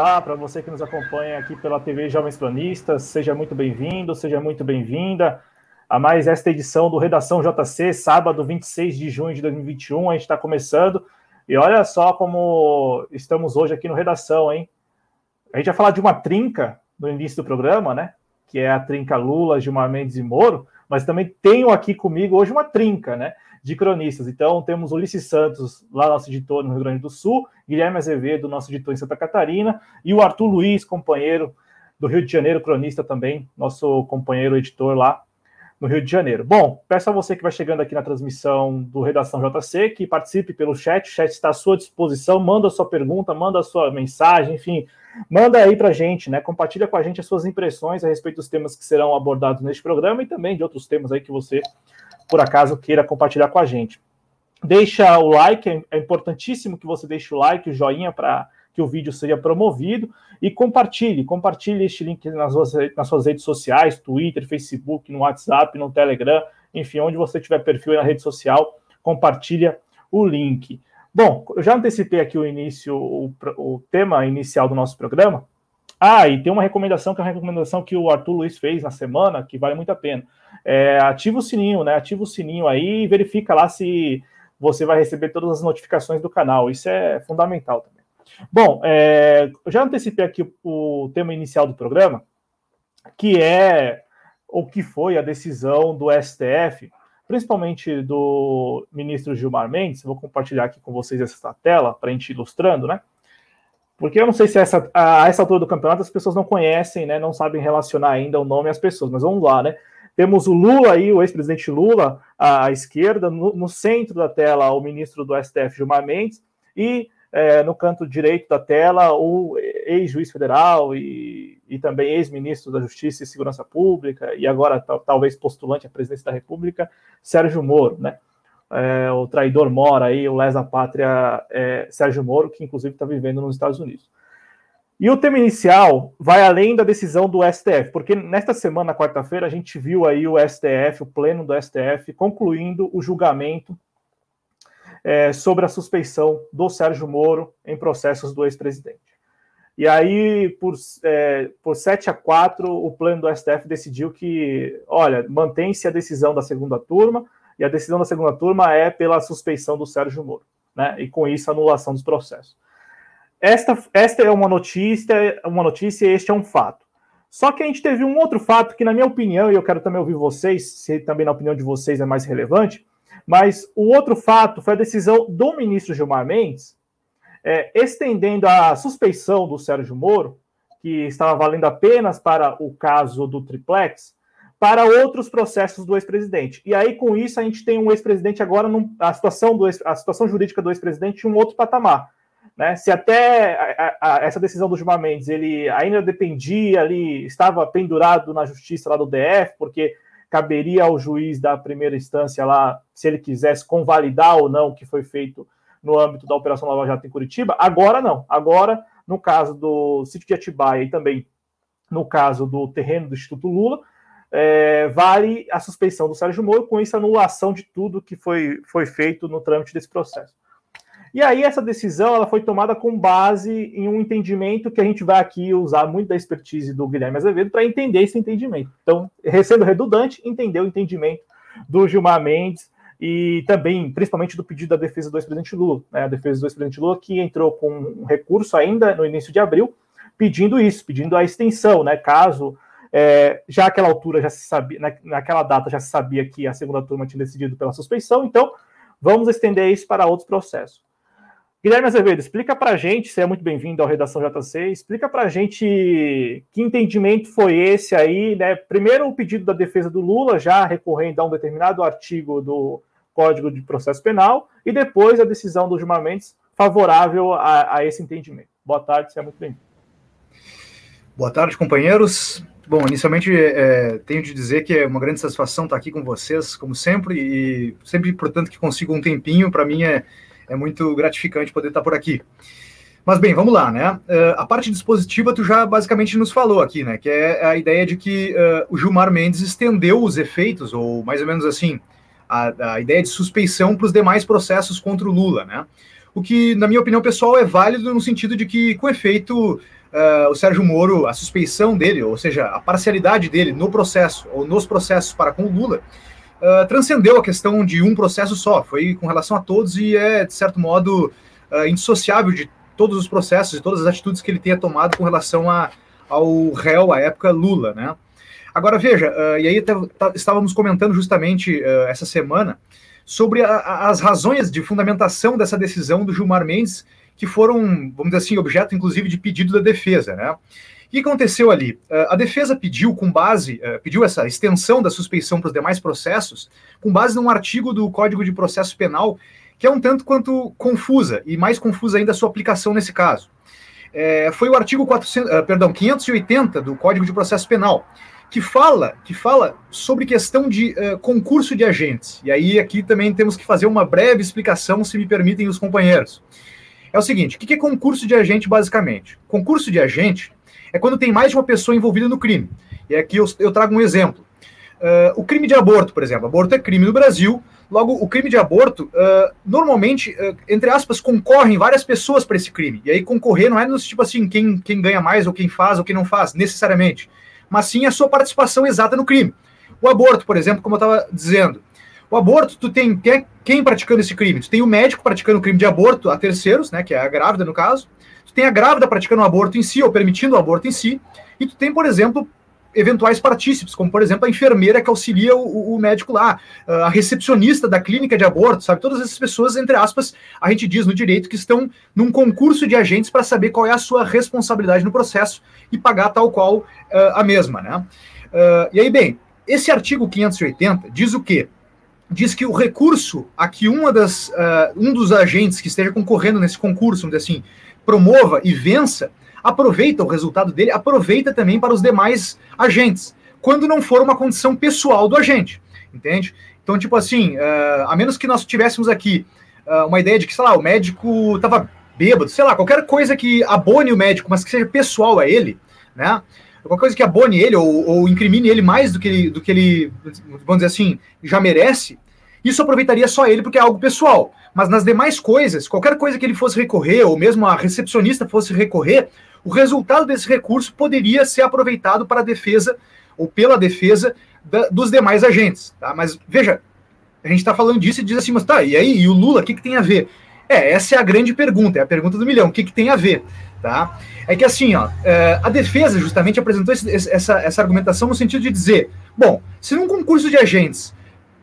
Olá para você que nos acompanha aqui pela TV Jovens Planistas, seja muito bem-vindo, seja muito bem-vinda a mais esta edição do Redação JC, sábado 26 de junho de 2021. A gente está começando e olha só como estamos hoje aqui no Redação, hein? A gente vai falar de uma trinca no início do programa, né? Que é a trinca Lula, Gilmar Mendes e Moro, mas também tenho aqui comigo hoje uma trinca, né? De cronistas. Então, temos Ulisses Santos, lá nosso editor no Rio Grande do Sul, Guilherme Azevedo, nosso editor em Santa Catarina, e o Arthur Luiz, companheiro do Rio de Janeiro, cronista também, nosso companheiro editor lá no Rio de Janeiro. Bom, peço a você que vai chegando aqui na transmissão do Redação JC, que participe pelo chat, o chat está à sua disposição, manda a sua pergunta, manda a sua mensagem, enfim, manda aí para a gente, né? Compartilha com a gente as suas impressões a respeito dos temas que serão abordados neste programa e também de outros temas aí que você por acaso queira compartilhar com a gente. Deixa o like, é, é importantíssimo que você deixe o like, o joinha para que o vídeo seja promovido e compartilhe, compartilhe este link nas suas, nas suas redes sociais, Twitter, Facebook, no WhatsApp, no Telegram, enfim, onde você tiver perfil na rede social, compartilha o link. Bom, eu já antecipei aqui o início, o, o tema inicial do nosso programa. Ah, e tem uma recomendação que é uma recomendação que o Arthur Luiz fez na semana, que vale muito a pena é, ativa o sininho, né? Ativa o sininho aí e verifica lá se você vai receber todas as notificações do canal. Isso é fundamental também. Bom, é, eu já antecipei aqui o, tema inicial do programa, que é o que foi a decisão do STF, principalmente do ministro Gilmar Mendes. vou compartilhar aqui com vocês essa tela para a gente ir ilustrando, né? Porque eu não sei se essa, a essa altura do campeonato as pessoas não conhecem, né? Não sabem relacionar ainda o nome às pessoas, mas vamos lá, né? Temos o Lula aí, o ex-presidente Lula, à esquerda, no, no, centro da tela, o ministro do STF, Gilmar Mendes, e é, no canto direito da tela, o ex-juiz federal e, e também ex-ministro da Justiça e Segurança Pública, e agora talvez postulante à presidência da República, Sérgio Moro, né? É, o traidor mora aí, o lesa pátria é, Sérgio Moro, que inclusive está vivendo nos Estados Unidos. E o tema inicial vai além da decisão do STF, porque nesta semana, quarta-feira, a gente viu aí o STF, o pleno do STF, concluindo o julgamento é, sobre a suspeição do Sérgio Moro em processos do ex-presidente. E aí, por, é, por 7 a 4, o pleno do STF decidiu que, olha, mantém-se a decisão da segunda turma, e a decisão da segunda turma é pela suspeição do Sérgio Moro, né? E com isso, anulação dos processos. Esta, esta é uma notícia, uma notícia e este é um fato. Só que a gente teve um outro fato que, na minha opinião, e eu quero também ouvir vocês, se também na opinião de vocês é mais relevante, mas o outro fato foi a decisão do ministro Gilmar Mendes é, estendendo a suspeição do Sérgio Moro, que estava valendo apenas para o caso do triplex, para outros processos do ex-presidente. E aí, com isso, a gente tem um ex-presidente agora, num, a, situação do a situação jurídica do ex-presidente em um outro patamar. Né? Se até a, a, essa decisão do Gilmar Mendes ele ainda dependia ali, estava pendurado na justiça lá do DF, porque caberia ao juiz da primeira instância lá, se ele quisesse convalidar ou não o que foi feito no âmbito da Operação Lava Jato em Curitiba, agora não. Agora, no caso do sítio de Atibaia e também no caso do terreno do Instituto Lula, é, vale a suspeição do Sérgio Moro, com isso anulação de tudo que foi, foi feito no trâmite desse processo. E aí essa decisão ela foi tomada com base em um entendimento que a gente vai aqui usar muito da expertise do Guilherme Azevedo para entender esse entendimento. Então, sendo redundante, entender o entendimento do Gilmar Mendes e também, principalmente, do pedido da defesa do ex-presidente Lula. Né? A defesa do ex-presidente Lula que entrou com um recurso ainda no início de abril, pedindo isso, pedindo a extensão, né? Caso é, já àquela altura já se sabia, na, naquela data já se sabia que a segunda turma tinha decidido pela suspeição, então vamos estender isso para outros processos. Guilherme Azevedo, explica para a gente, você é muito bem-vindo ao Redação JC, explica para a gente que entendimento foi esse aí, né? Primeiro, o pedido da defesa do Lula, já recorrendo a um determinado artigo do Código de Processo Penal, e depois a decisão do Gilmar Mendes favorável a, a esse entendimento. Boa tarde, você é muito bem-vindo. Boa tarde, companheiros. Bom, inicialmente é, tenho de dizer que é uma grande satisfação estar aqui com vocês, como sempre, e sempre, portanto, que consigo um tempinho, para mim é, é muito gratificante poder estar por aqui. Mas bem, vamos lá, né? Uh, a parte dispositiva tu já basicamente nos falou aqui, né? Que é a ideia de que uh, o Gilmar Mendes estendeu os efeitos, ou mais ou menos assim, a, a ideia de suspeição para os demais processos contra o Lula, né? O que, na minha opinião pessoal, é válido no sentido de que, com efeito, uh, o Sérgio Moro, a suspeição dele, ou seja, a parcialidade dele no processo, ou nos processos para com o Lula, uh, transcendeu a questão de um processo só, foi com relação a todos e é, de certo modo, uh, indissociável de todos os processos e todas as atitudes que ele tenha tomado com relação a, ao réu, à época Lula, né? Agora, veja, uh, e aí tá, estávamos comentando justamente uh, essa semana sobre a, as razões de fundamentação dessa decisão do Gilmar Mendes, que foram, vamos dizer assim, objeto inclusive de pedido da defesa, né? O que aconteceu ali? Uh, a defesa pediu, com base, pediu essa extensão da suspeição para os demais processos, com base num artigo do Código de Processo Penal que é um tanto quanto confusa, e mais confusa ainda a sua aplicação nesse caso. É, foi o artigo 400, uh, ah, perdão, 580 do Código de Processo Penal, que fala, que fala sobre questão de uh, concurso de agentes. E aí aqui também temos que fazer uma breve explicação, se me permitem os companheiros. É o seguinte, o que é concurso de agente basicamente? Concurso de agente é quando tem mais de uma pessoa envolvida no crime. E aqui eu, eu trago um exemplo. Uh, o crime de aborto, por exemplo. Aborto é crime no Brasil, Logo, o crime de aborto, uh, normalmente, uh, entre aspas, concorrem várias pessoas para esse crime. E aí concorrer não é no tipo assim, quem, quem ganha mais, ou quem faz, ou quem não faz, necessariamente. Mas sim a sua participação exata no crime. O aborto, por exemplo, como eu estava dizendo. O aborto, tu tem quem, quem praticando esse crime? Tu tem o médico praticando o crime de aborto a terceiros, né, que é a grávida no caso. Tu tem a grávida praticando o aborto em si, ou permitindo o aborto em si. E tu tem, por exemplo, eventuais partícipes, como por exemplo a enfermeira que auxilia o, o, médico lá, a recepcionista da clínica de aborto, sabe? Todas essas pessoas, entre aspas, a gente diz no direito que estão num concurso de agentes para saber qual é a sua responsabilidade no processo e pagar tal qual uh, a mesma, né? Uh, e aí, bem, esse artigo 580 diz o quê? Diz que o recurso a que uma das, uh, um dos agentes que esteja concorrendo nesse concurso, vamos dizer assim, promova e vença, aproveita o resultado dele, aproveita também para os demais agentes, quando não for uma condição pessoal do agente, entende? Então, tipo assim, uh, a menos que nós tivéssemos aqui uh, uma ideia de que, sei lá, o médico estava bêbado, sei lá, qualquer coisa que abone o médico, mas que seja pessoal a ele, né? Qualquer coisa que abone ele ou, ou incrimine ele mais do que ele, do que ele, vamos dizer assim, já merece, isso aproveitaria só ele porque é algo pessoal. Mas nas demais coisas, qualquer coisa que ele fosse recorrer, ou mesmo a recepcionista fosse recorrer, o resultado desse recurso poderia ser aproveitado para a defesa ou pela defesa da, dos demais agentes. Tá? Mas veja, a gente está falando disso e diz assim, mas tá, e aí, e o Lula, o que, que tem a ver? É, essa é a grande pergunta, é a pergunta do milhão, o que, que tem a ver? Tá? É que assim, ó, é, a defesa justamente apresentou esse, essa, essa argumentação no sentido de dizer, bom, se num concurso de agentes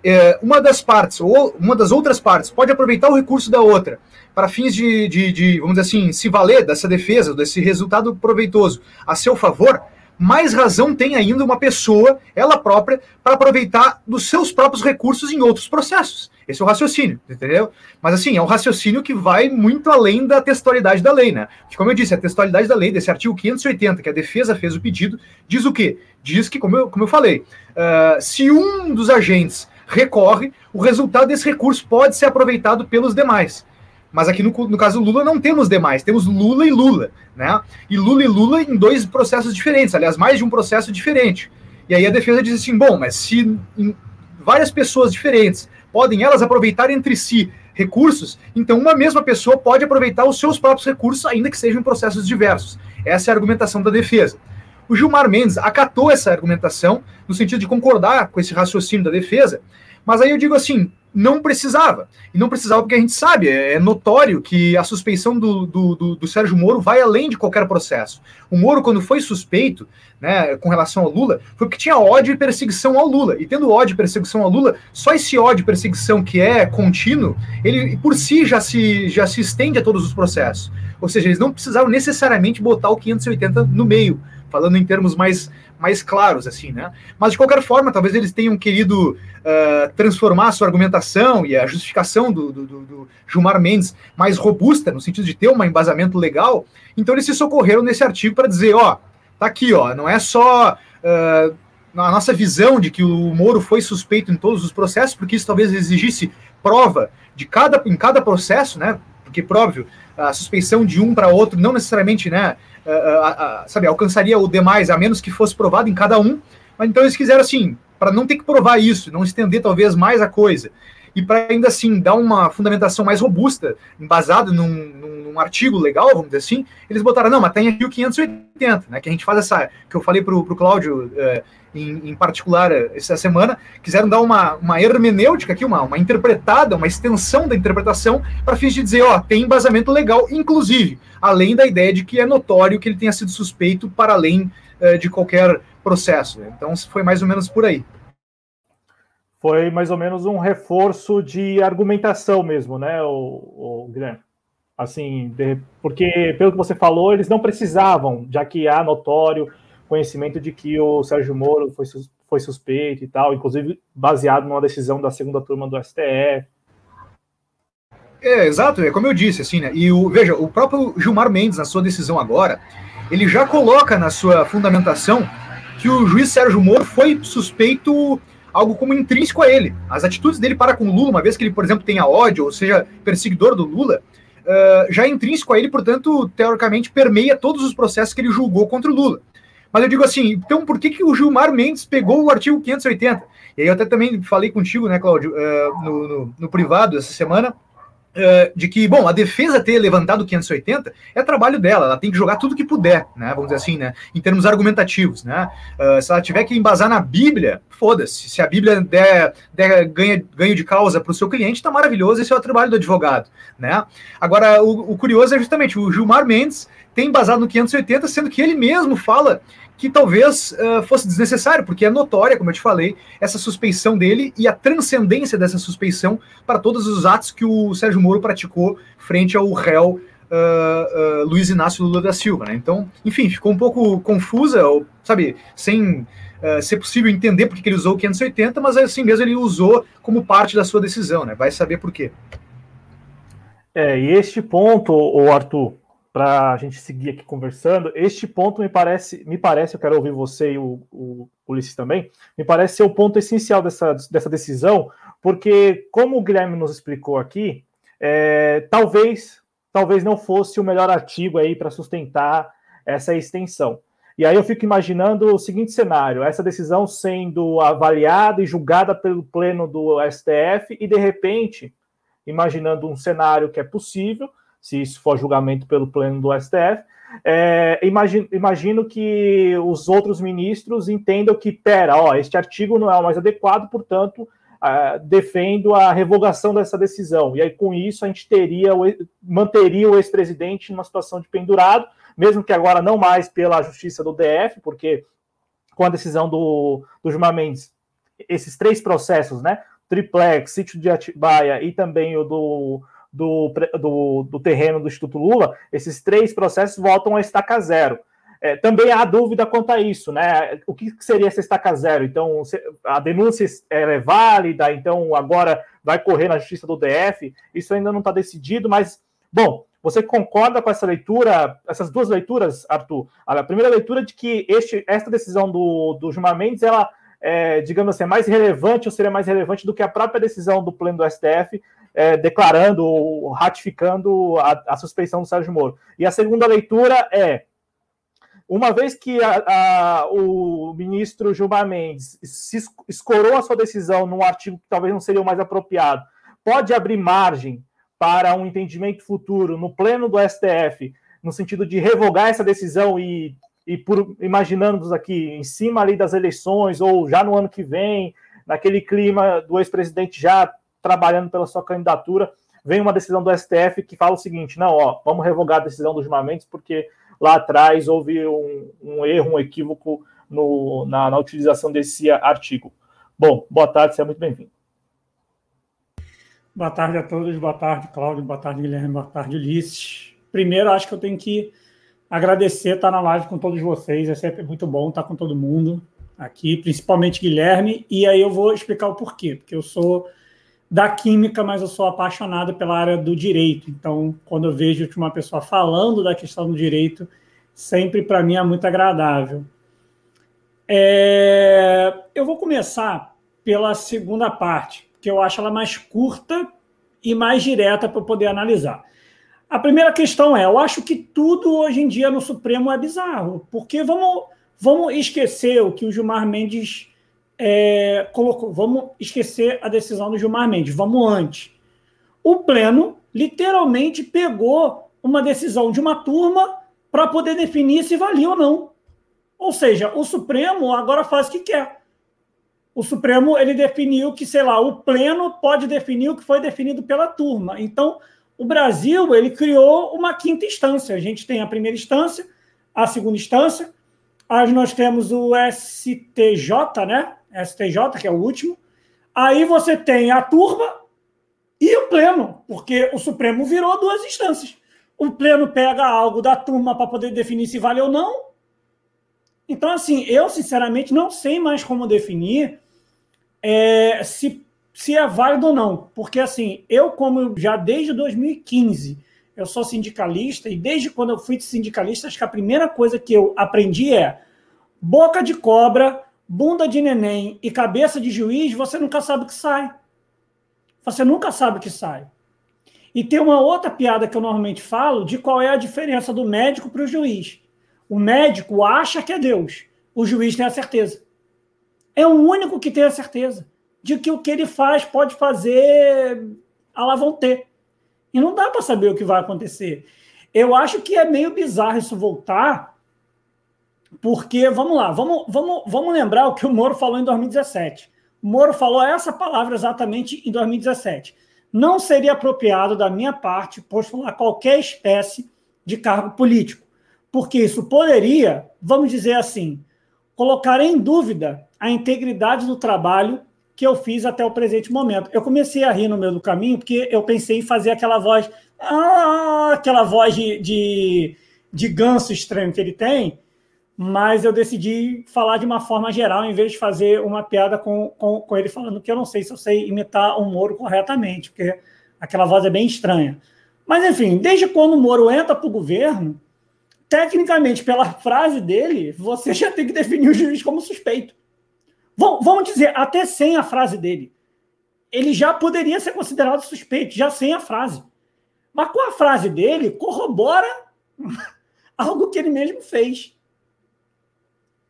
é, uma das partes ou uma das outras partes pode aproveitar o recurso da outra para fins de, de, de, vamos dizer assim, se valer dessa defesa, desse resultado proveitoso a seu favor, mais razão tem ainda uma pessoa, ela própria, para aproveitar dos seus próprios recursos em outros processos. Esse é o raciocínio, entendeu? Mas assim, é um raciocínio que vai muito além da textualidade da lei, né? Que, como eu disse, a textualidade da lei, desse artigo 580, que a defesa fez o pedido, diz o quê? Diz que, como eu, como eu falei, uh, se um dos agentes recorre, o resultado desse recurso pode ser aproveitado pelos demais. Mas aqui no, no caso Lula não temos demais, temos Lula e Lula, né? E Lula e Lula em dois processos diferentes, aliás, mais de um processo diferente. E aí a defesa diz assim: bom, mas se várias pessoas diferentes podem elas aproveitar entre si recursos, então uma mesma pessoa pode aproveitar os seus próprios recursos, ainda que sejam em processos diversos. Essa é a argumentação da defesa. O Gilmar Mendes acatou essa argumentação, no sentido de concordar com esse raciocínio da defesa, mas aí eu digo assim, não precisava. E não precisava porque a gente sabe, é, é notório que a suspeição do, do, do, do, Sérgio Moro vai além de qualquer processo. O Moro, quando foi suspeito né, com relação ao Lula, foi porque tinha ódio e perseguição ao Lula. E tendo ódio e perseguição ao Lula, só esse ódio e perseguição que é contínuo, ele por si já se, já se estende a todos os processos. Ou seja, eles não precisavam necessariamente botar o 580 no meio, falando em termos mais mais claros, assim, né? Mas de qualquer forma, talvez eles tenham querido uh, transformar a sua argumentação e a justificação do, do, do, Gilmar Mendes mais robusta, no sentido de ter um embasamento legal. Então eles se socorreram nesse artigo para dizer, ó, tá aqui, ó, não é só uh, a nossa visão de que o Moro foi suspeito em todos os processos, porque isso talvez exigisse prova de cada, em cada processo, né? Porque, próprio, a suspeição de um para outro não necessariamente, né, uh, uh, sabe, alcançaria o demais, a menos que fosse provado em cada um. Mas então eles quiseram, assim, para não ter que provar isso, não estender talvez mais a coisa, e para ainda assim dar uma fundamentação mais robusta, embasada num, num, num, artigo legal, vamos dizer assim, eles botaram, não, mas tem aqui o 580, né, que a gente faz essa, que eu falei para o Cláudio é, em, em, particular essa semana, quiseram dar uma, uma hermenêutica aqui, uma, uma interpretada, uma extensão da interpretação, para fins de dizer, ó, tem embasamento legal, inclusive, além da ideia de que é notório que ele tenha sido suspeito para além é, de qualquer processo. Então foi mais ou menos por aí foi mais ou menos um reforço de argumentação mesmo, né, o, o Guilherme? Assim, de, porque pelo que você falou, eles não precisavam, já que há notório conhecimento de que o Sérgio Moro foi, foi suspeito e tal, inclusive baseado numa decisão da segunda turma do STF. É, exato, é como eu disse, assim, né? E o, veja, o próprio Gilmar Mendes, na sua decisão agora, ele já coloca na sua fundamentação que o juiz Sérgio Moro foi suspeito algo como intrínseco a ele. As atitudes dele para com o Lula, uma vez que ele, por exemplo, tenha ódio, ou seja, perseguidor do Lula, uh, já é intrínseco a ele, portanto, teoricamente, permeia todos os processos que ele julgou contra o Lula. Mas eu digo assim, então por que, que o Gilmar Mendes pegou o artigo 580? E aí eu até também falei contigo, né, Cláudio, uh, no, no, no privado essa semana, Uh, de que, bom, a defesa ter levantado 580 é trabalho dela, ela tem que jogar tudo que puder, né? Vamos dizer assim, né? Em termos argumentativos, né? Uh, se ela tiver que embasar na Bíblia, foda-se. Se a Bíblia der, der ganha, ganho de causa para o seu cliente, tá maravilhoso, esse é o trabalho do advogado, né? Agora, o, o curioso é justamente o Gilmar Mendes tem embasado no 580, sendo que ele mesmo fala que talvez uh, fosse desnecessário, porque é notória, como eu te falei, essa suspeição dele e a transcendência dessa suspeição para todos os atos que o Sérgio Moro praticou frente ao réu uh, uh, Luiz Inácio Lula da Silva. Né? Então, enfim, ficou um pouco confusa, sabe, sem ser possível entender porque ele usou o 580, mas assim mesmo ele usou como parte da sua decisão, né? Vai saber por quê. É, e este ponto, o Arthur, para a gente seguir aqui conversando. Este ponto me parece, me parece, eu quero ouvir você e o, o Ulisses também, me parece ser o ponto essencial dessa, dessa decisão, porque, como o Guilherme nos explicou aqui, é, talvez, talvez não fosse o melhor artigo aí para sustentar essa extensão. E aí eu fico imaginando o seguinte cenário: essa decisão sendo avaliada e julgada pelo pleno do STF, e de repente, imaginando um cenário que é possível, se isso for julgamento pelo pleno do STF. É, imagino, imagino, que os outros ministros entendam que, pera, ó, este artigo não é o mais adequado, portanto, é, defendo a revogação dessa decisão. E aí, com isso, a gente teria, manteria o ex-presidente numa situação de pendurado, mesmo que agora não mais pela justiça do DF, porque com a decisão do, do Gilmar Mendes, esses três processos, né? Triplex, sítio de Atibaia e também o do do, do, do terreno do Instituto Lula, esses três processos voltam a estaca zero. É, também há dúvida quanto a isso, né? O que seria essa estaca zero? Então, a denúncia é válida, então agora vai correr na justiça do DF. Isso ainda não está decidido, mas, bom, você concorda com essa leitura, essas duas leituras, Arthur? A primeira leitura de que este, esta decisão do, do Gilmar Mendes, ela, é, digamos assim, é mais relevante ou seria mais relevante do que a própria decisão do pleno do STF é, declarando ou ratificando a, a, suspeição do Sérgio Moro. E a segunda leitura é: uma vez que a, a, o ministro Gilmar Mendes se escorou a sua decisão num artigo que talvez não seria o mais apropriado, pode abrir margem para um entendimento futuro no pleno do STF, no sentido de revogar essa decisão e, e por imaginando-nos aqui em cima ali das eleições ou já no ano que vem, naquele clima do ex-presidente já trabalhando pela sua candidatura, vem uma decisão do STF que fala o seguinte: não, ó, vamos revogar a decisão dos Mendes, porque lá atrás houve um, um erro, um equívoco no, na, na, utilização desse artigo. Bom, boa tarde, seja muito bem-vindo. Boa tarde a todos, boa tarde, Cláudio, boa tarde, Guilherme, boa tarde, Ulisses. Primeiro, acho que eu tenho que agradecer estar na live com todos vocês, é sempre muito bom estar com todo mundo aqui, principalmente Guilherme, e aí eu vou explicar o porquê, porque eu sou da química, mas eu sou apaixonado pela área do direito. Então, quando eu vejo uma pessoa falando da questão do direito, sempre para mim é muito agradável. É, eu vou começar pela segunda parte, que eu acho ela mais curta e mais direta para poder analisar. A primeira questão é: eu acho que tudo hoje em dia no Supremo é bizarro, porque vamos, vamos esquecer o que o Gilmar Mendes é, colocou, vamos esquecer a decisão do Gilmar Mendes, vamos antes. O Pleno literalmente pegou uma decisão de uma turma para poder definir se valia ou não. Ou seja, o Supremo agora faz o que quer. O Supremo ele definiu que, sei lá, o pleno pode definir o que foi definido pela turma. Então, o Brasil ele criou uma quinta instância. A gente tem a primeira instância, a segunda instância, aí nós temos o STJ, né? STJ, que é o último. Aí você tem a turma e o pleno, porque o Supremo virou duas instâncias. O pleno pega algo da turma para poder definir se vale ou não. Então, assim, eu sinceramente não sei mais como definir é, se, se é válido ou não. Porque, assim, eu, como já desde 2015 eu sou sindicalista, e desde quando eu fui sindicalista, acho que a primeira coisa que eu aprendi é boca de cobra, bunda de neném e cabeça de juiz, você nunca sabe o que sai. Você nunca sabe o que sai. E tem uma outra piada que eu normalmente falo de qual é a diferença do médico para o juiz. O médico acha que é Deus, o juiz tem a certeza. É o único que tem a certeza de que o que ele faz pode fazer a lá vão ter. E não dá para saber o que vai acontecer. Eu acho que é meio bizarro isso voltar, porque, vamos lá, vamos, vamos, vamos lembrar o que o Moro falou em 2017. O Moro falou essa palavra exatamente em 2017. Não seria apropriado da minha parte postular qualquer espécie de cargo político porque isso poderia, vamos dizer assim, colocar em dúvida a integridade do trabalho que eu fiz até o presente momento. Eu comecei a rir no meio do caminho porque eu pensei em fazer aquela voz, ah, aquela voz de, de, de ganso estranho que ele tem, mas eu decidi falar de uma forma geral em vez de fazer uma piada com, com, com ele falando que eu não sei se eu sei imitar o Moro corretamente, porque aquela voz é bem estranha. Mas, enfim, desde quando o Moro entra para o governo, tecnicamente, pela frase dele, você já tem que definir o juiz como suspeito. Vamos dizer, até sem a frase dele. Ele já poderia ser considerado suspeito, já sem a frase. Mas com a frase dele, corrobora algo que ele mesmo fez.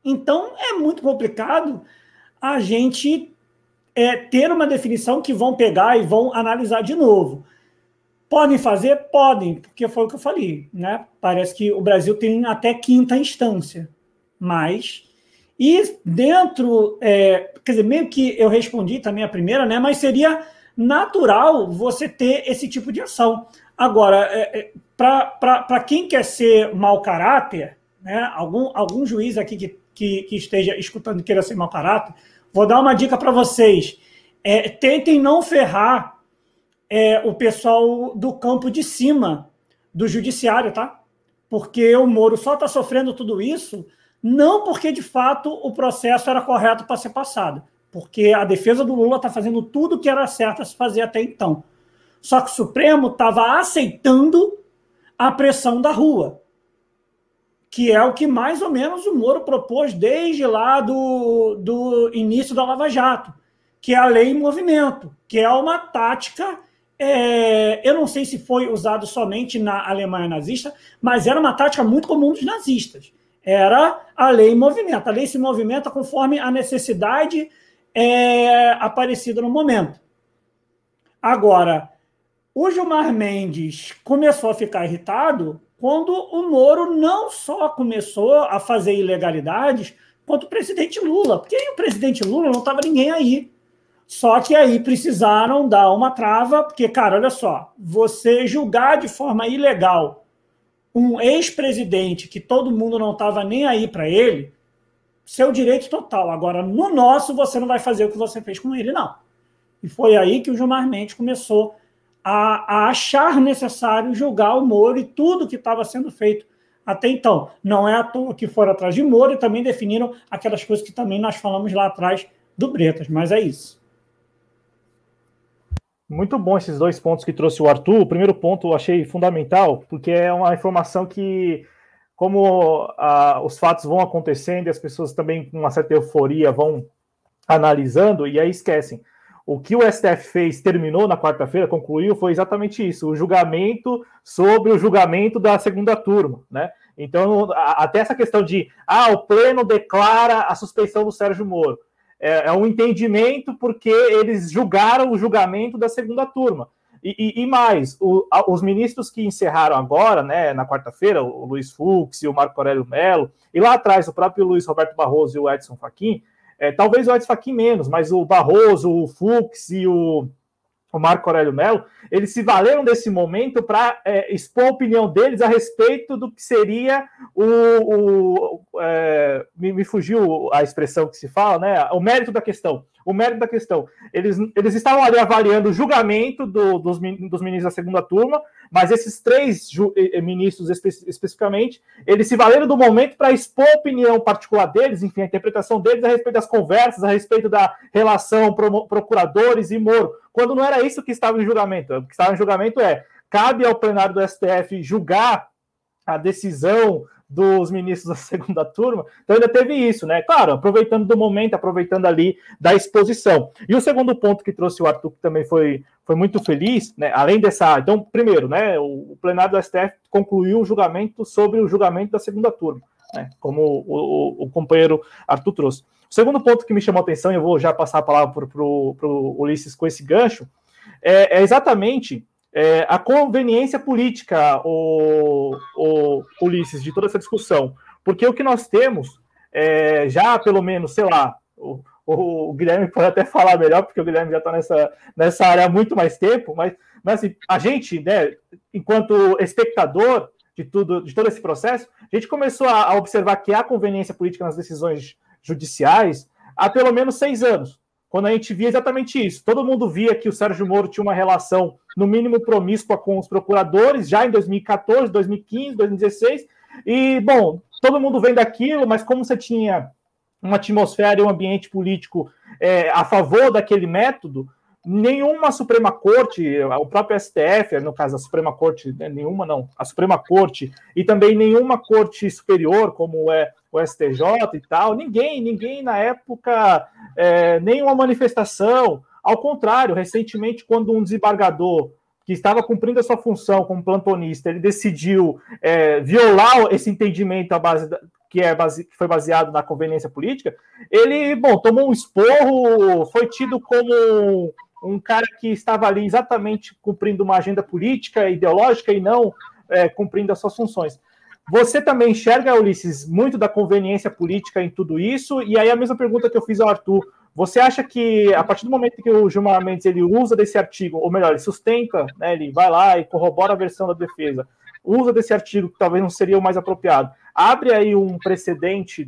Então, é muito complicado a gente é, ter uma definição que vão pegar e vão analisar de novo. Podem fazer? Podem, porque foi o que eu falei, né? Parece que o Brasil tem até quinta instância, mas e dentro, é, quer dizer, meio que eu respondi também a primeira, né? Mas seria natural você ter esse tipo de ação. Agora, é, é, para quem quer ser mau caráter, né? Algum, algum juiz aqui que, que, que esteja escutando queira ser mau caráter, vou dar uma dica para vocês. É, tentem não ferrar é, o pessoal do campo de cima do judiciário, tá? Porque o Moro só está sofrendo tudo isso não porque de fato o processo era correto para ser passado, porque a defesa do Lula está fazendo tudo que era certo a se fazer até então. Só que o Supremo estava aceitando a pressão da rua, que é o que mais ou menos o Moro propôs desde lá do, do início da Lava Jato, que é a lei em movimento, que é uma tática é, eu não sei se foi usado somente na Alemanha nazista, mas era uma tática muito comum dos nazistas. Era a lei em movimento. A lei se movimenta conforme a necessidade é, aparecida no momento. Agora, o Gilmar Mendes começou a ficar irritado quando o Moro não só começou a fazer ilegalidades, quanto o presidente Lula. Porque o presidente Lula não estava ninguém aí. Só que aí precisaram dar uma trava, porque, cara, olha só, você julgar de forma ilegal um ex-presidente que todo mundo não estava nem aí para ele, seu direito total. Agora, no nosso, você não vai fazer o que você fez com ele, não. E foi aí que o Gilmar Mendes começou a, a achar necessário julgar o Moro e tudo que estava sendo feito até então. Não é à toa que foram atrás de Moro e também definiram aquelas coisas que também nós falamos lá atrás do Bretas, mas é isso. Muito bom esses dois pontos que trouxe o Arthur. O primeiro ponto eu achei fundamental, porque é uma informação que como os fatos vão acontecendo e as pessoas também com uma certa euforia vão analisando e aí esquecem. O que o STF fez, terminou na quarta-feira, concluiu, foi exatamente isso: o julgamento sobre o julgamento da segunda turma, né? Então, até essa questão de ah, o pleno declara a suspeição do Sérgio Moro. É, é um entendimento porque eles julgaram o julgamento da segunda turma. E, e, e mais, o, os ministros que encerraram agora, né, na quarta-feira, o Luiz Fux e o Marco Aurélio Mello, e lá atrás o próprio Luiz Roberto Barroso e o Edson Fachin, é, talvez o Edson Fachin menos, mas o Barroso, o Fux e o, o Marco Aurélio Mello, eles se valeram desse momento para é, expor a opinião deles a respeito do que seria o. o é, me, me, fugiu a expressão que se fala, né? O mérito da questão. O mérito da questão. Eles, eles estavam ali avaliando o julgamento do, dos, dos ministros da segunda turma, mas esses três ministros espe especificamente, eles se valeram do momento para expor a opinião particular deles, enfim, a interpretação deles a respeito das conversas, a respeito da relação pro procuradores e Moro, quando não era isso que estava em julgamento. O que estava em julgamento é: cabe ao plenário do STF julgar a decisão dos ministros da segunda turma, então ainda teve isso, né? Claro, aproveitando do momento, aproveitando ali da exposição. E o segundo ponto que trouxe o Arthur, que também foi, foi muito feliz, né? Além dessa. Então, primeiro, né? O, plenário do STF concluiu o julgamento sobre o julgamento da segunda turma, né? Como o, o, o companheiro Arthur trouxe. O segundo ponto que me chamou a atenção, e eu vou já passar a palavra para o Ulisses com esse gancho, é, é exatamente é, a conveniência política, o, o, Ulisses, de toda essa discussão. Porque o que nós temos, é, já pelo menos, sei lá, o, o, Guilherme pode até falar melhor, porque o Guilherme já está nessa, nessa área há muito mais tempo, mas, mas assim, a gente, né, enquanto espectador de, tudo, de todo esse processo, a gente começou a, a observar que há conveniência política nas decisões judiciais há pelo menos seis anos quando a gente via exatamente isso. Todo mundo via que o Sérgio Moro tinha uma relação, no mínimo, promíscua com os procuradores, já em 2014, 2015, 2016. E, bom, todo mundo vendo aquilo, mas como você tinha uma atmosfera e um ambiente político é, a favor daquele método, nenhuma Suprema Corte, o próprio STF, no caso a Suprema Corte, né, nenhuma não, a Suprema Corte, e também nenhuma corte superior, como é o STJ e tal, ninguém, ninguém na época, é, nenhuma manifestação, ao contrário, recentemente, quando um desembargador que estava cumprindo a sua função como plantonista, ele decidiu é, violar esse entendimento à base da, que, é base, que foi baseado na conveniência política, ele, bom, tomou um esporro, foi tido como um cara que estava ali exatamente cumprindo uma agenda política, ideológica e não é, cumprindo as suas funções. Você também enxerga, Ulisses, muito da conveniência política em tudo isso? E aí a mesma pergunta que eu fiz ao Arthur, você acha que a partir do momento que o Gilmar Mendes ele usa desse artigo, ou melhor, ele sustenta, né, ele vai lá e corrobora a versão da defesa, usa desse artigo que talvez não seria o mais apropriado, abre aí um precedente,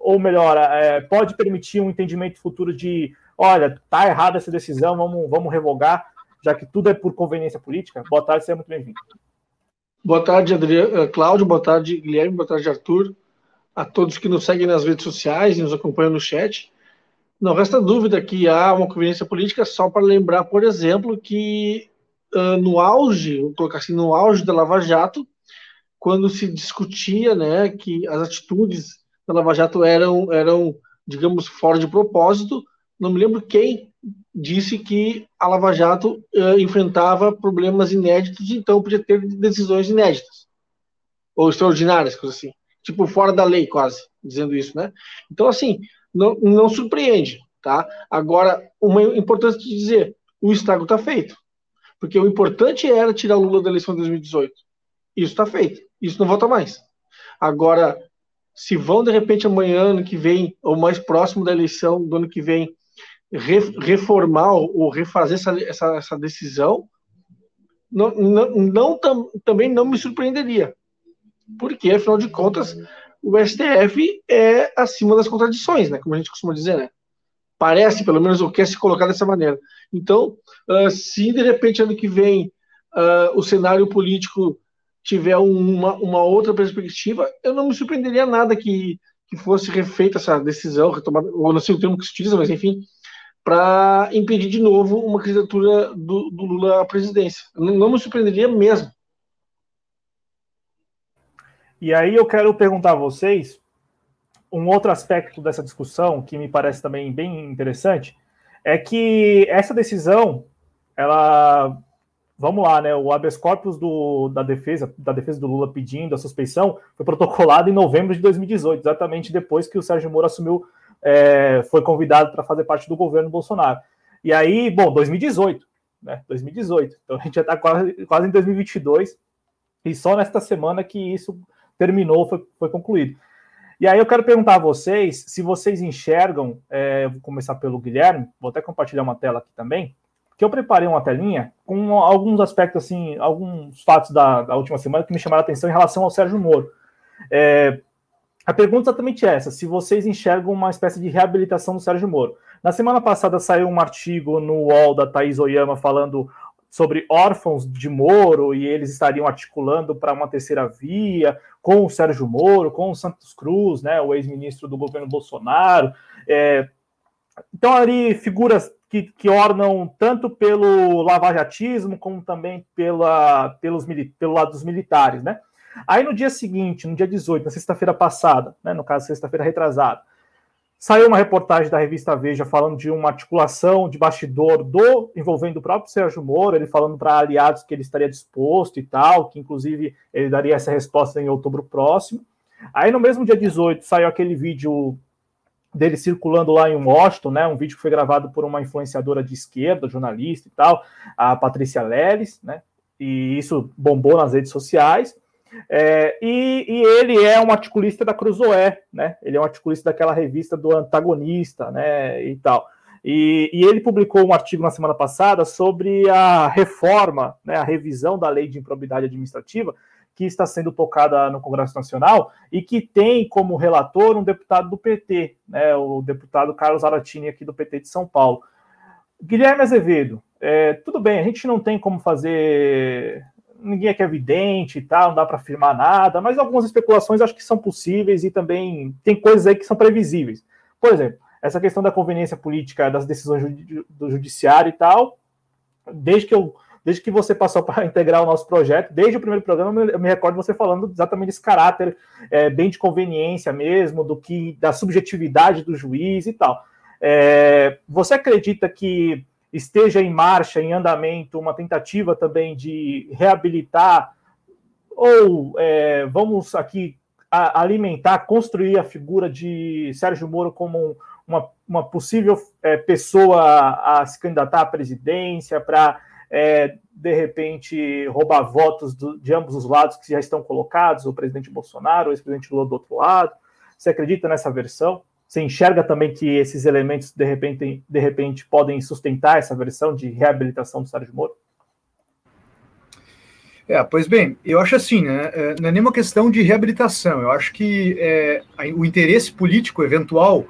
ou melhor, é, pode permitir um entendimento futuro de olha, tá errada essa decisão, vamos, vamos revogar, já que tudo é por conveniência política. Boa tarde, seja muito bem-vindo. Boa tarde, Adriano, eh, Cláudio, boa tarde, Guilherme, boa tarde, Arthur, a todos que nos seguem nas redes sociais e nos acompanham no chat. Não resta dúvida que há uma conveniência política, só para lembrar, por exemplo, que uh, no auge, vou colocar assim, no auge da Lava Jato, quando se discutia né, que as atitudes da Lava Jato eram, eram digamos, fora de propósito, não me lembro quem disse que a Lava Jato uh, enfrentava problemas inéditos, então podia ter decisões inéditas ou extraordinárias, coisa assim, tipo fora da lei, quase dizendo isso, né? Então assim, não, não surpreende, tá? Agora, uma importância de dizer, o estrago está feito, porque o importante era tirar o Lula da eleição de 2018. Isso está feito, isso não volta mais. Agora, se vão de repente amanhã, ano que vem, ou mais próximo da eleição do ano que vem, reformar ou refazer essa, essa, essa decisão, não, não, não tam, também não me surpreenderia. Porque, afinal de contas, o STF é acima das contradições, né? Como a gente costuma dizer, né? Parece, pelo menos, ou quer se colocar dessa maneira. Então, uh, se de repente ano que vem uh, o cenário político tiver uma, uma outra perspectiva, eu não me surpreenderia nada que, que fosse refeita essa decisão, retomada, ou não sei o termo que se utiliza, mas enfim, para impedir de novo uma candidatura do, do Lula à presidência. Não, não me surpreenderia mesmo. E aí eu quero perguntar a vocês um outro aspecto dessa discussão que me parece também bem interessante é que essa decisão, ela, vamos lá, né? O habeas corpus do, da defesa, da defesa do Lula pedindo a suspeição foi protocolado em novembro de 2018, exatamente depois que o Sérgio Moro assumiu, é, foi convidado para fazer parte do governo Bolsonaro. E aí, bom, 2018, né? 2018. Então a gente já está quase, quase em 2022 e só nesta semana que isso terminou, foi, foi concluído. E aí eu quero perguntar a vocês se vocês enxergam, é, vou começar pelo Guilherme, vou até compartilhar uma tela aqui também, que eu preparei uma telinha com alguns aspectos, assim, alguns fatos da, da última semana que me chamaram a atenção em relação ao Sérgio Moro. É, a pergunta é exatamente essa: se vocês enxergam uma espécie de reabilitação do Sérgio Moro. Na semana passada saiu um artigo no UOL da Thaís Oyama falando sobre órfãos de Moro e eles estariam articulando para uma terceira via com o Sérgio Moro, com o Santos Cruz, né, o ex-ministro do governo Bolsonaro. É, então, ali, figuras que, que ornam tanto pelo lavajatismo como também pela, pelos, pelo lado dos militares, né? Aí, no dia seguinte, no dia 18, na sexta-feira passada, né, no caso, sexta-feira retrasada, Saiu uma reportagem da revista Veja falando de uma articulação de bastidor do envolvendo o próprio Sérgio Moro, ele falando para aliados que ele estaria disposto e tal, que inclusive ele daria essa resposta em outubro próximo. Aí no mesmo dia 18 saiu aquele vídeo dele circulando lá em Washington, né, um vídeo que foi gravado por uma influenciadora de esquerda, jornalista e tal, a Patrícia Leles, né, e isso bombou nas redes sociais. É, e, e, ele é um articulista da Cruzoé, né? Ele é um articulista daquela revista do antagonista, né? E tal. E, e, ele publicou um artigo na semana passada sobre a reforma, né, a revisão da lei de improbidade administrativa que está sendo tocada no Congresso Nacional e que tem como relator um deputado do PT, né, o deputado Carlos Aratini aqui do PT de São Paulo. Guilherme Azevedo, é, tudo bem, a gente não tem como fazer ninguém aqui é evidente e tal, não dá para afirmar nada, mas algumas especulações acho que são possíveis e também tem coisas aí que são previsíveis. Por exemplo, essa questão da conveniência política das decisões do judiciário e tal, desde que eu desde que você passou para integrar o nosso projeto, desde o primeiro programa, eu me recordo você falando exatamente desse caráter é, bem de conveniência mesmo, do que da subjetividade do juiz e tal. É, você acredita que esteja em marcha, em andamento, uma tentativa também de reabilitar, ou é, vamos aqui alimentar, construir a figura de Sérgio Moro como uma, uma possível é, pessoa a, a, se candidatar à presidência para, é, de repente, roubar votos do, de ambos os lados que já estão colocados, o presidente Bolsonaro, o ex-presidente Lula do outro lado. Você acredita nessa versão? Você enxerga também que esses elementos, de repente, de repente, podem sustentar essa versão de reabilitação do Sérgio Moro? É, pois bem, eu acho assim, né? É, não é nenhuma questão de reabilitação. Eu acho que é, o interesse político eventual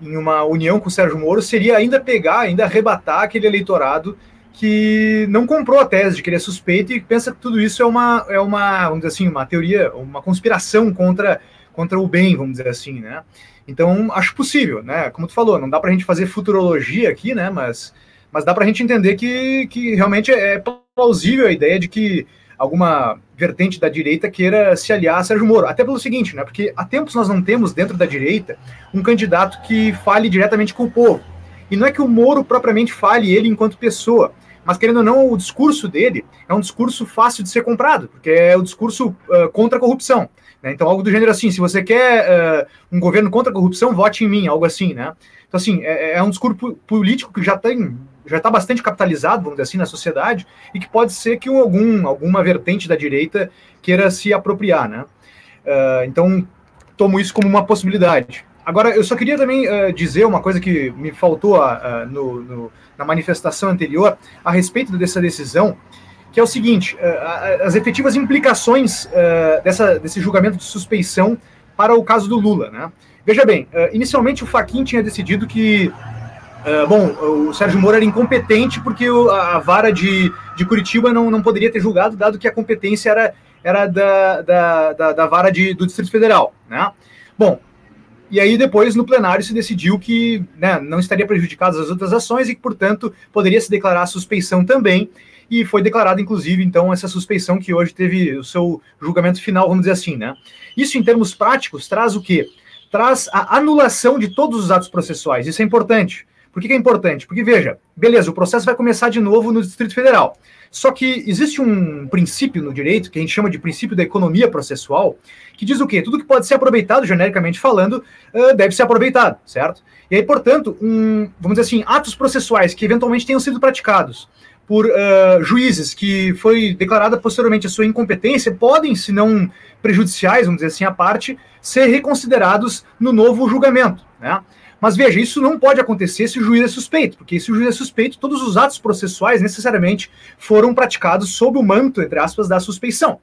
em uma união com o Sérgio Moro seria ainda pegar, ainda arrebatar aquele eleitorado que não comprou a tese de que ele é suspeito e pensa que tudo isso é uma, é uma, vamos dizer assim, uma teoria, uma conspiração contra, contra o bem, vamos dizer assim, né? Então, acho possível, né? Como tu falou, não dá para a gente fazer futurologia aqui, né? Mas, mas dá para a gente entender que, que realmente é plausível a ideia de que alguma vertente da direita queira se aliar a Sérgio Moro. Até pelo seguinte, né? Porque há tempos nós não temos dentro da direita um candidato que fale diretamente com o povo. E não é que o Moro propriamente fale ele enquanto pessoa, mas querendo ou não, o discurso dele é um discurso fácil de ser comprado, porque é o discurso uh, contra a corrupção. Né? Então, algo do gênero assim, se você quer uh, um governo contra a corrupção, vote em mim, algo assim, né? Então, assim, é, é um discurso político que já tem já está bastante capitalizado, vamos dizer assim, na sociedade, e que pode ser que algum, alguma vertente da direita queira se apropriar, né? Uh, então, tomo isso como uma possibilidade. Agora, eu só queria também uh, dizer uma coisa que me faltou uh, no, no, na manifestação anterior a respeito dessa decisão, que é o seguinte: uh, as efetivas implicações uh, dessa, desse julgamento de suspeição para o caso do Lula. Né? Veja bem, uh, inicialmente o Faquin tinha decidido que, bom, o Sérgio Moro era incompetente porque a, vara de, de Curitiba não, não poderia ter julgado, dado que a competência era, era da, da, da, da vara de, do Distrito Federal. Né? Bom, e aí depois no plenário se decidiu que né, não estaria prejudicadas as outras ações e que, portanto, poderia se declarar suspeição também e foi declarada, inclusive, então, essa suspeição que hoje teve o seu julgamento final, vamos dizer assim, né? Isso, em termos práticos, traz o quê? Traz a anulação de todos os atos processuais. Isso é importante. Por que, que é importante? Porque, veja, beleza, o processo vai começar de novo no Distrito Federal. Só que existe um princípio no direito, que a gente chama de princípio da economia processual, que diz o quê? Tudo que pode ser aproveitado, genericamente falando, deve ser aproveitado, certo? E aí, portanto, um, vamos dizer assim, atos processuais que eventualmente tenham sido praticados por uh, juízes que foi declarada posteriormente a sua incompetência, podem, se não prejudiciais, vamos dizer assim, à parte, ser reconsiderados no novo julgamento, né? Mas veja, isso não pode acontecer se o juiz é suspeito, porque se o juiz é suspeito, todos os atos processuais necessariamente foram praticados sob o manto, entre aspas, da suspeição.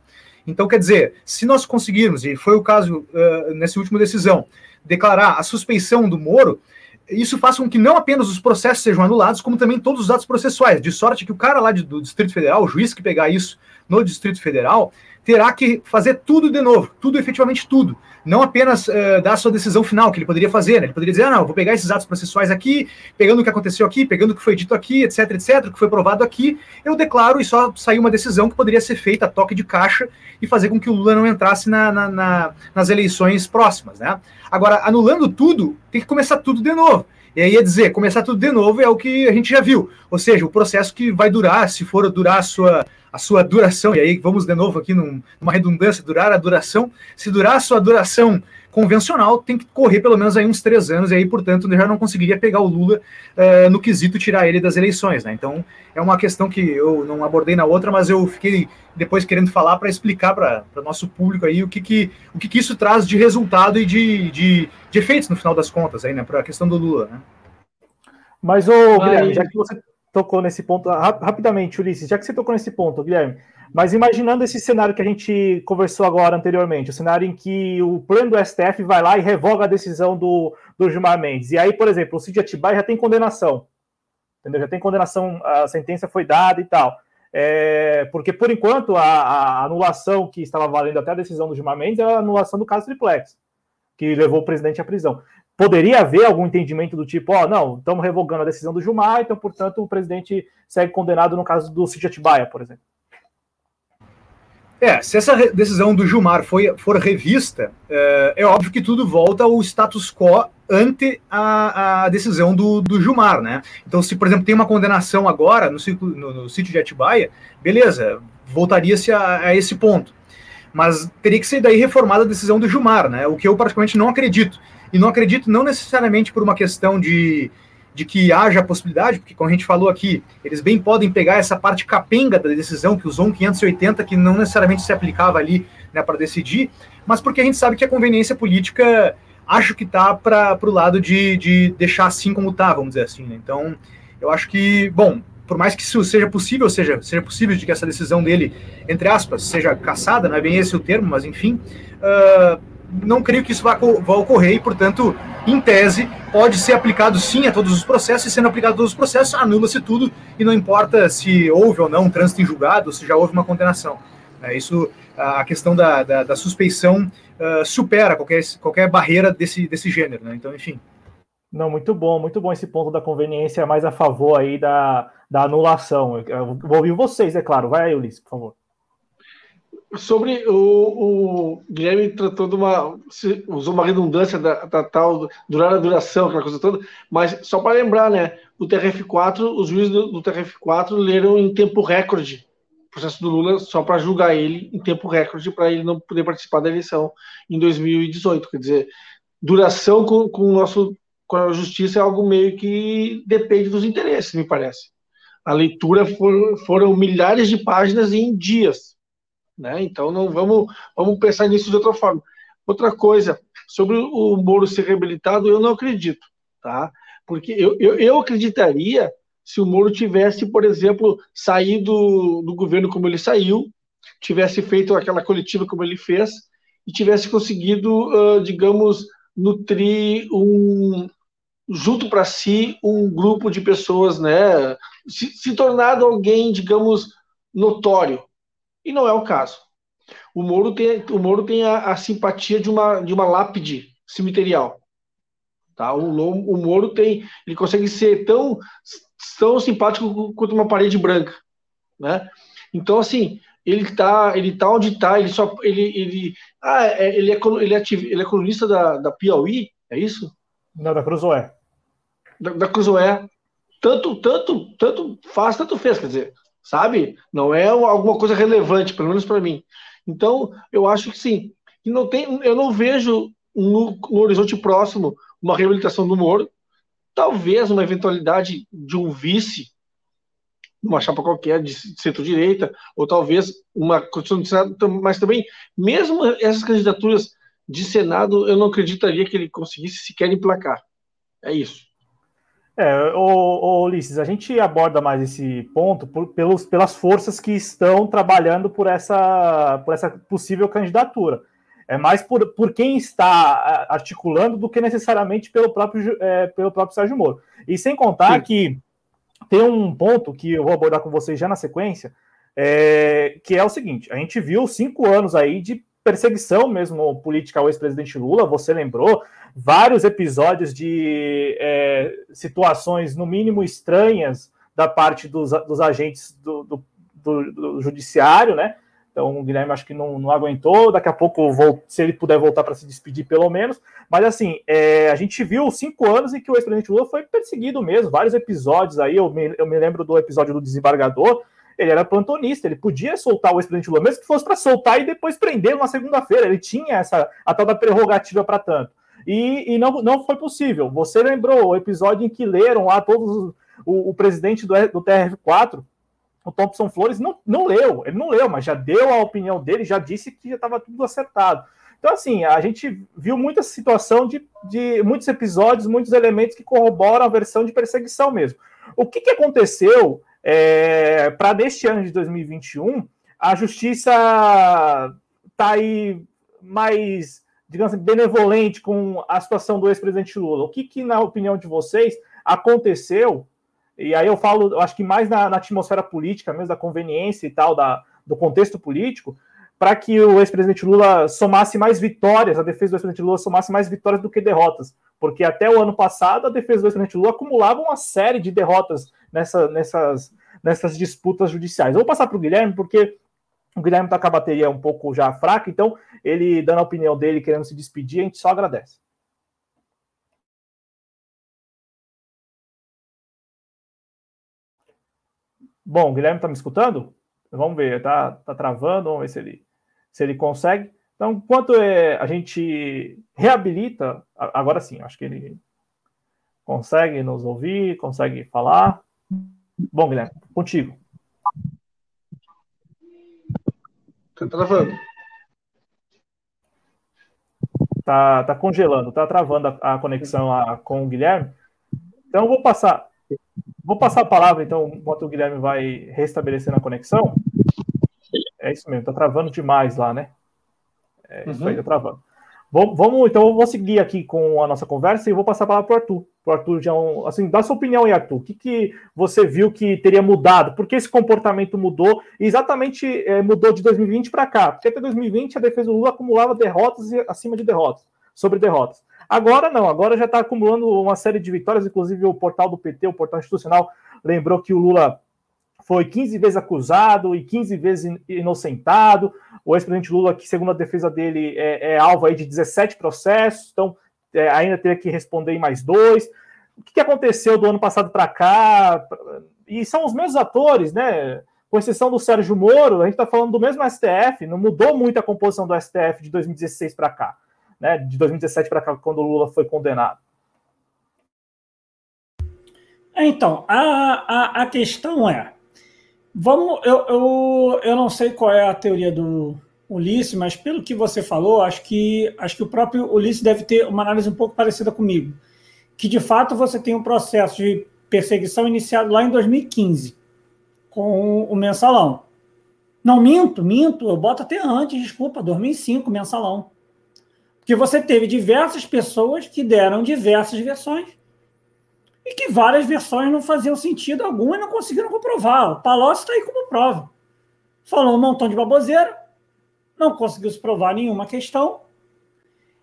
Então, quer dizer, se nós conseguirmos, e foi o caso uh, nessa última decisão, declarar a suspeição do Moro, isso faz com que não apenas os processos sejam anulados, como também todos os atos processuais, de sorte que o cara lá de, do Distrito Federal, o juiz que pegar isso no Distrito Federal, terá que fazer tudo de novo, tudo efetivamente tudo. Não apenas uh, dar a sua decisão final, que ele poderia fazer, né? Ele poderia dizer, ah, não, vou pegar esses atos processuais aqui, pegando o que aconteceu aqui, pegando o que foi dito aqui, etc, etc, o que foi provado aqui, eu declaro e só saiu uma decisão que poderia ser feita a toque de caixa e fazer com que o Lula não entrasse na, na, na, nas eleições próximas, né? Agora, anulando tudo, tem que começar tudo de novo. E aí ia dizer, começar tudo de novo é o que a gente já viu. Ou seja, o processo que vai durar, se for durar a sua a sua duração, e aí vamos de novo aqui num, numa redundância, durar a duração, se durar a sua duração convencional, tem que correr pelo menos aí uns três anos, e aí, portanto, já não conseguiria pegar o Lula uh, no quesito tirar ele das eleições, né? Então, é uma questão que eu não abordei na outra, mas eu fiquei depois querendo falar para explicar para o nosso público aí o que, que, o que, que isso traz de resultado e de, de, de efeitos no final das contas aí, né? Para a questão do Lula, né? Mas, ô, Guilherme, já que você tocou nesse ponto, rapidamente, Ulisses, já que você tocou nesse ponto, Guilherme, mas imaginando esse cenário que a gente conversou agora anteriormente, o cenário em que o plano do STF vai lá e revoga a decisão do, do Gilmar Mendes. E aí, por exemplo, o Cid Atibaia já tem condenação. Entendeu? Já tem condenação, a sentença foi dada e tal. É, porque, por enquanto, a, a, anulação que estava valendo até a decisão do Gilmar Mendes é a anulação do caso Triplex, que levou o presidente à prisão poderia haver algum entendimento do tipo, ó, oh, não, estamos revogando a decisão do Gilmar, então, portanto, o presidente segue condenado no caso do Cid Atibaia, por exemplo. É, se essa decisão do Gilmar foi, for revista, é, é, óbvio que tudo volta ao status quo ante a, a decisão do, do, Gilmar, né? Então, se, por exemplo, tem uma condenação agora no, no, no sítio de Atibaia, beleza, voltaria-se a, a, esse ponto. Mas teria que ser daí reformada a decisão do Gilmar, né? O que eu praticamente não acredito. E não acredito não necessariamente por uma questão de, de que haja possibilidade, porque como a gente falou aqui, eles bem podem pegar essa parte capenga da decisão que usou um 580 que não necessariamente se aplicava ali né, para decidir, mas porque a gente sabe que a conveniência política acho que está para o lado de, de deixar assim como está, vamos dizer assim. Né? Então, eu acho que, bom, por mais que isso seja possível, seja, seja possível de que essa decisão dele, entre aspas, seja caçada, não é bem esse o termo, mas enfim, uh, não creio que isso vá, ocorrer e, portanto, em tese, pode ser aplicado sim a todos os processos, e sendo aplicado a todos os processos, anula-se tudo e não importa se houve ou não um trânsito em julgado, se já houve uma condenação. É, isso, a questão da, da, da suspeição uh, supera qualquer, qualquer barreira desse, desse gênero, né? Então, enfim. Não, muito bom, muito bom esse ponto da conveniência, mais a favor aí da, da anulação. Eu vou ouvir vocês, é claro. Vai aí, Ulisses, por favor. Sobre o, o, Guilherme tratou de uma. usou uma redundância da, da, tal, durar a duração, aquela coisa toda, mas só para lembrar, né? O TRF4, os juízes do, do TRF4 leram em tempo recorde o processo do Lula só para julgar ele em tempo recorde para ele não poder participar da eleição em 2018. Quer dizer, duração com, com, o nosso, com a justiça é algo meio que depende dos interesses, me parece. A leitura for, foram milhares de páginas em dias né? Então não vamos, vamos pensar nisso de outra forma. Outra coisa, sobre o Moro ser reabilitado, eu não acredito, tá? Porque eu, eu, eu acreditaria se o Moro tivesse, por exemplo, saído do governo como ele saiu, tivesse feito aquela coletiva como ele fez e tivesse conseguido, uh, digamos, nutrir um junto para si um grupo de pessoas, né, se, se tornado alguém, digamos, notório, e não é o caso. O Moro tem, o Moro tem a, a simpatia de uma, de uma lápide cemiterial. Tá? O, o Moro tem, ele consegue ser tão, tão simpático quanto uma parede branca. né? Então, assim, ele está ele tá onde está, ele só, ele, ele, ah, é, ele, é, ele, é, ativ, ele é colunista da, da Piauí, é isso? Não, da Cruzoé. Da, da Cruzoé. Tanto, tanto, tanto faz, tanto fez, quer dizer, sabe? Não é alguma coisa relevante, pelo menos para mim. Então, eu acho que sim. E não tem, eu não vejo no, no horizonte próximo uma reabilitação do Moro, talvez uma eventualidade de um vice numa chapa qualquer de centro-direita, ou talvez uma condição de Senado, mas também, mesmo essas candidaturas de Senado, eu não acreditaria que ele conseguisse sequer emplacar. É isso. É, ô, ô, Ulisses, a gente aborda mais esse ponto por, pelos, pelas forças que estão trabalhando por essa, por essa possível candidatura. É mais por, por quem está articulando do que necessariamente pelo próprio, é, pelo próprio Sérgio Moro. E sem contar Sim. que tem um ponto que eu vou abordar com vocês já na sequência, é, que é o seguinte: a gente viu cinco anos aí de perseguição mesmo política ao ex-presidente Lula, você lembrou, vários episódios de é, situações, no mínimo, estranhas da parte dos, dos agentes do, do, do, do, judiciário, né? Então o Guilherme acho que não, não aguentou. Daqui a pouco, vou, se ele puder voltar para se despedir, pelo menos. Mas assim, é, a gente viu cinco anos em que o ex-presidente Lula foi perseguido mesmo, vários episódios aí. Eu me, eu me lembro do episódio do desembargador, ele era plantonista, ele podia soltar o ex-presidente Lula, mesmo que fosse para soltar e depois prender uma segunda-feira. Ele tinha essa a tal da prerrogativa para tanto. E, e, não, não foi possível. Você lembrou o episódio em que leram lá todos o, o presidente do, do TRF4, o Thompson Flores, não, não leu, ele não leu, mas já deu a opinião dele, já disse que já estava tudo acertado. Então, assim, a gente viu muita situação de, de muitos episódios, muitos elementos que corroboram a versão de perseguição mesmo. O que, que aconteceu é, para neste ano de 2021? A justiça está aí mais, digamos assim, benevolente com a situação do ex-presidente Lula. O que, que, na opinião de vocês, aconteceu? E aí eu falo, eu acho que mais na, na atmosfera política, mesmo da conveniência e tal, da, do contexto político, para que o ex-presidente Lula somasse mais vitórias, a defesa do ex-presidente Lula somasse mais vitórias do que derrotas. Porque até o ano passado, a defesa do ex-presidente Lula acumulava uma série de derrotas nessa, nessas, nessas disputas judiciais. Eu vou passar para o Guilherme, porque o Guilherme está com a bateria um pouco já fraca, então ele dando a opinião dele, querendo se despedir, a gente só agradece. Bom, o Guilherme está me escutando? Vamos ver, tá, tá travando, vamos ver se ele se ele consegue. Então, enquanto é, a gente reabilita, agora sim, acho que ele consegue nos ouvir, consegue falar. Bom, Guilherme, contigo. Tá travando. Tá, tá congelando, tá travando a, a conexão a, com o Guilherme. Então, eu vou passar, vou passar a palavra, então, enquanto o Guilherme vai restabelecendo a conexão. É isso mesmo, tá travando demais lá, né? É isso uhum. aí, tá travando. Vamos, vamos, então, eu vou seguir aqui com a nossa conversa e vou passar a palavra para o Arthur. Pro Arthur, já um, assim, dá sua opinião aí, Arthur. O que, que você viu que teria mudado? Por que esse comportamento mudou? E exatamente é, mudou de 2020 para cá? Porque até 2020 a defesa do Lula acumulava derrotas acima de derrotas, sobre derrotas. Agora não, agora já está acumulando uma série de vitórias, inclusive o portal do PT, o portal institucional, lembrou que o Lula foi 15 vezes acusado e 15 vezes inocentado. O ex-presidente Lula, que segundo a defesa dele, é, é alvo aí de 17 processos, então é, ainda teria que responder em mais dois. O que, que aconteceu do ano passado para cá? E são os mesmos atores, né? Com exceção do Sérgio Moro, a gente está falando do mesmo STF, não mudou muito a composição do STF de 2016 para cá, né? De 2017 para cá, quando o Lula foi condenado. Então, a, a, a questão é, Vamos, eu, eu, eu não sei qual é a teoria do Ulisses, mas pelo que você falou, acho que, acho que o próprio Ulisses deve ter uma análise um pouco parecida comigo. Que de fato você tem um processo de perseguição iniciado lá em 2015, com o mensalão. Não minto, minto, eu boto até antes, desculpa, 2005, mensalão. Porque você teve diversas pessoas que deram diversas versões e que várias versões não faziam sentido algum e não conseguiram comprovar. O Palocci está aí como prova. Falou um montão de baboseira, não conseguiu se provar nenhuma questão,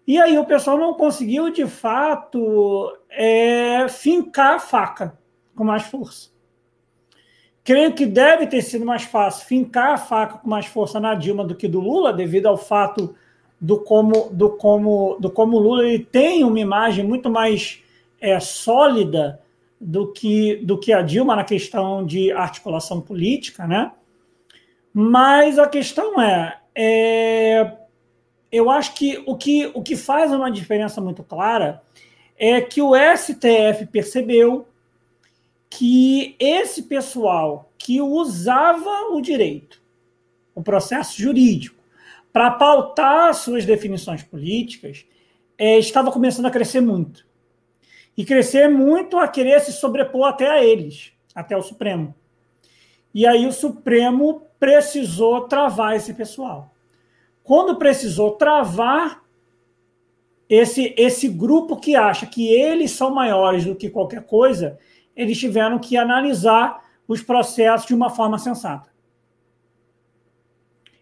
e aí o pessoal não conseguiu, de fato, é, fincar a faca com mais força. Creio que deve ter sido mais fácil fincar a faca com mais força na Dilma do que do Lula, devido ao fato do como do como do como Lula ele tem uma imagem muito mais é, sólida do que do que a Dilma na questão de articulação política, né? Mas a questão é, é eu acho que o que o que faz uma diferença muito clara é que o STF percebeu que esse pessoal que usava o direito, o processo jurídico, para pautar suas definições políticas, é, estava começando a crescer muito. E crescer muito a querer se sobrepor até a eles, até o Supremo. E aí o Supremo precisou travar esse pessoal. Quando precisou travar esse, esse grupo que acha que eles são maiores do que qualquer coisa, eles tiveram que analisar os processos de uma forma sensata.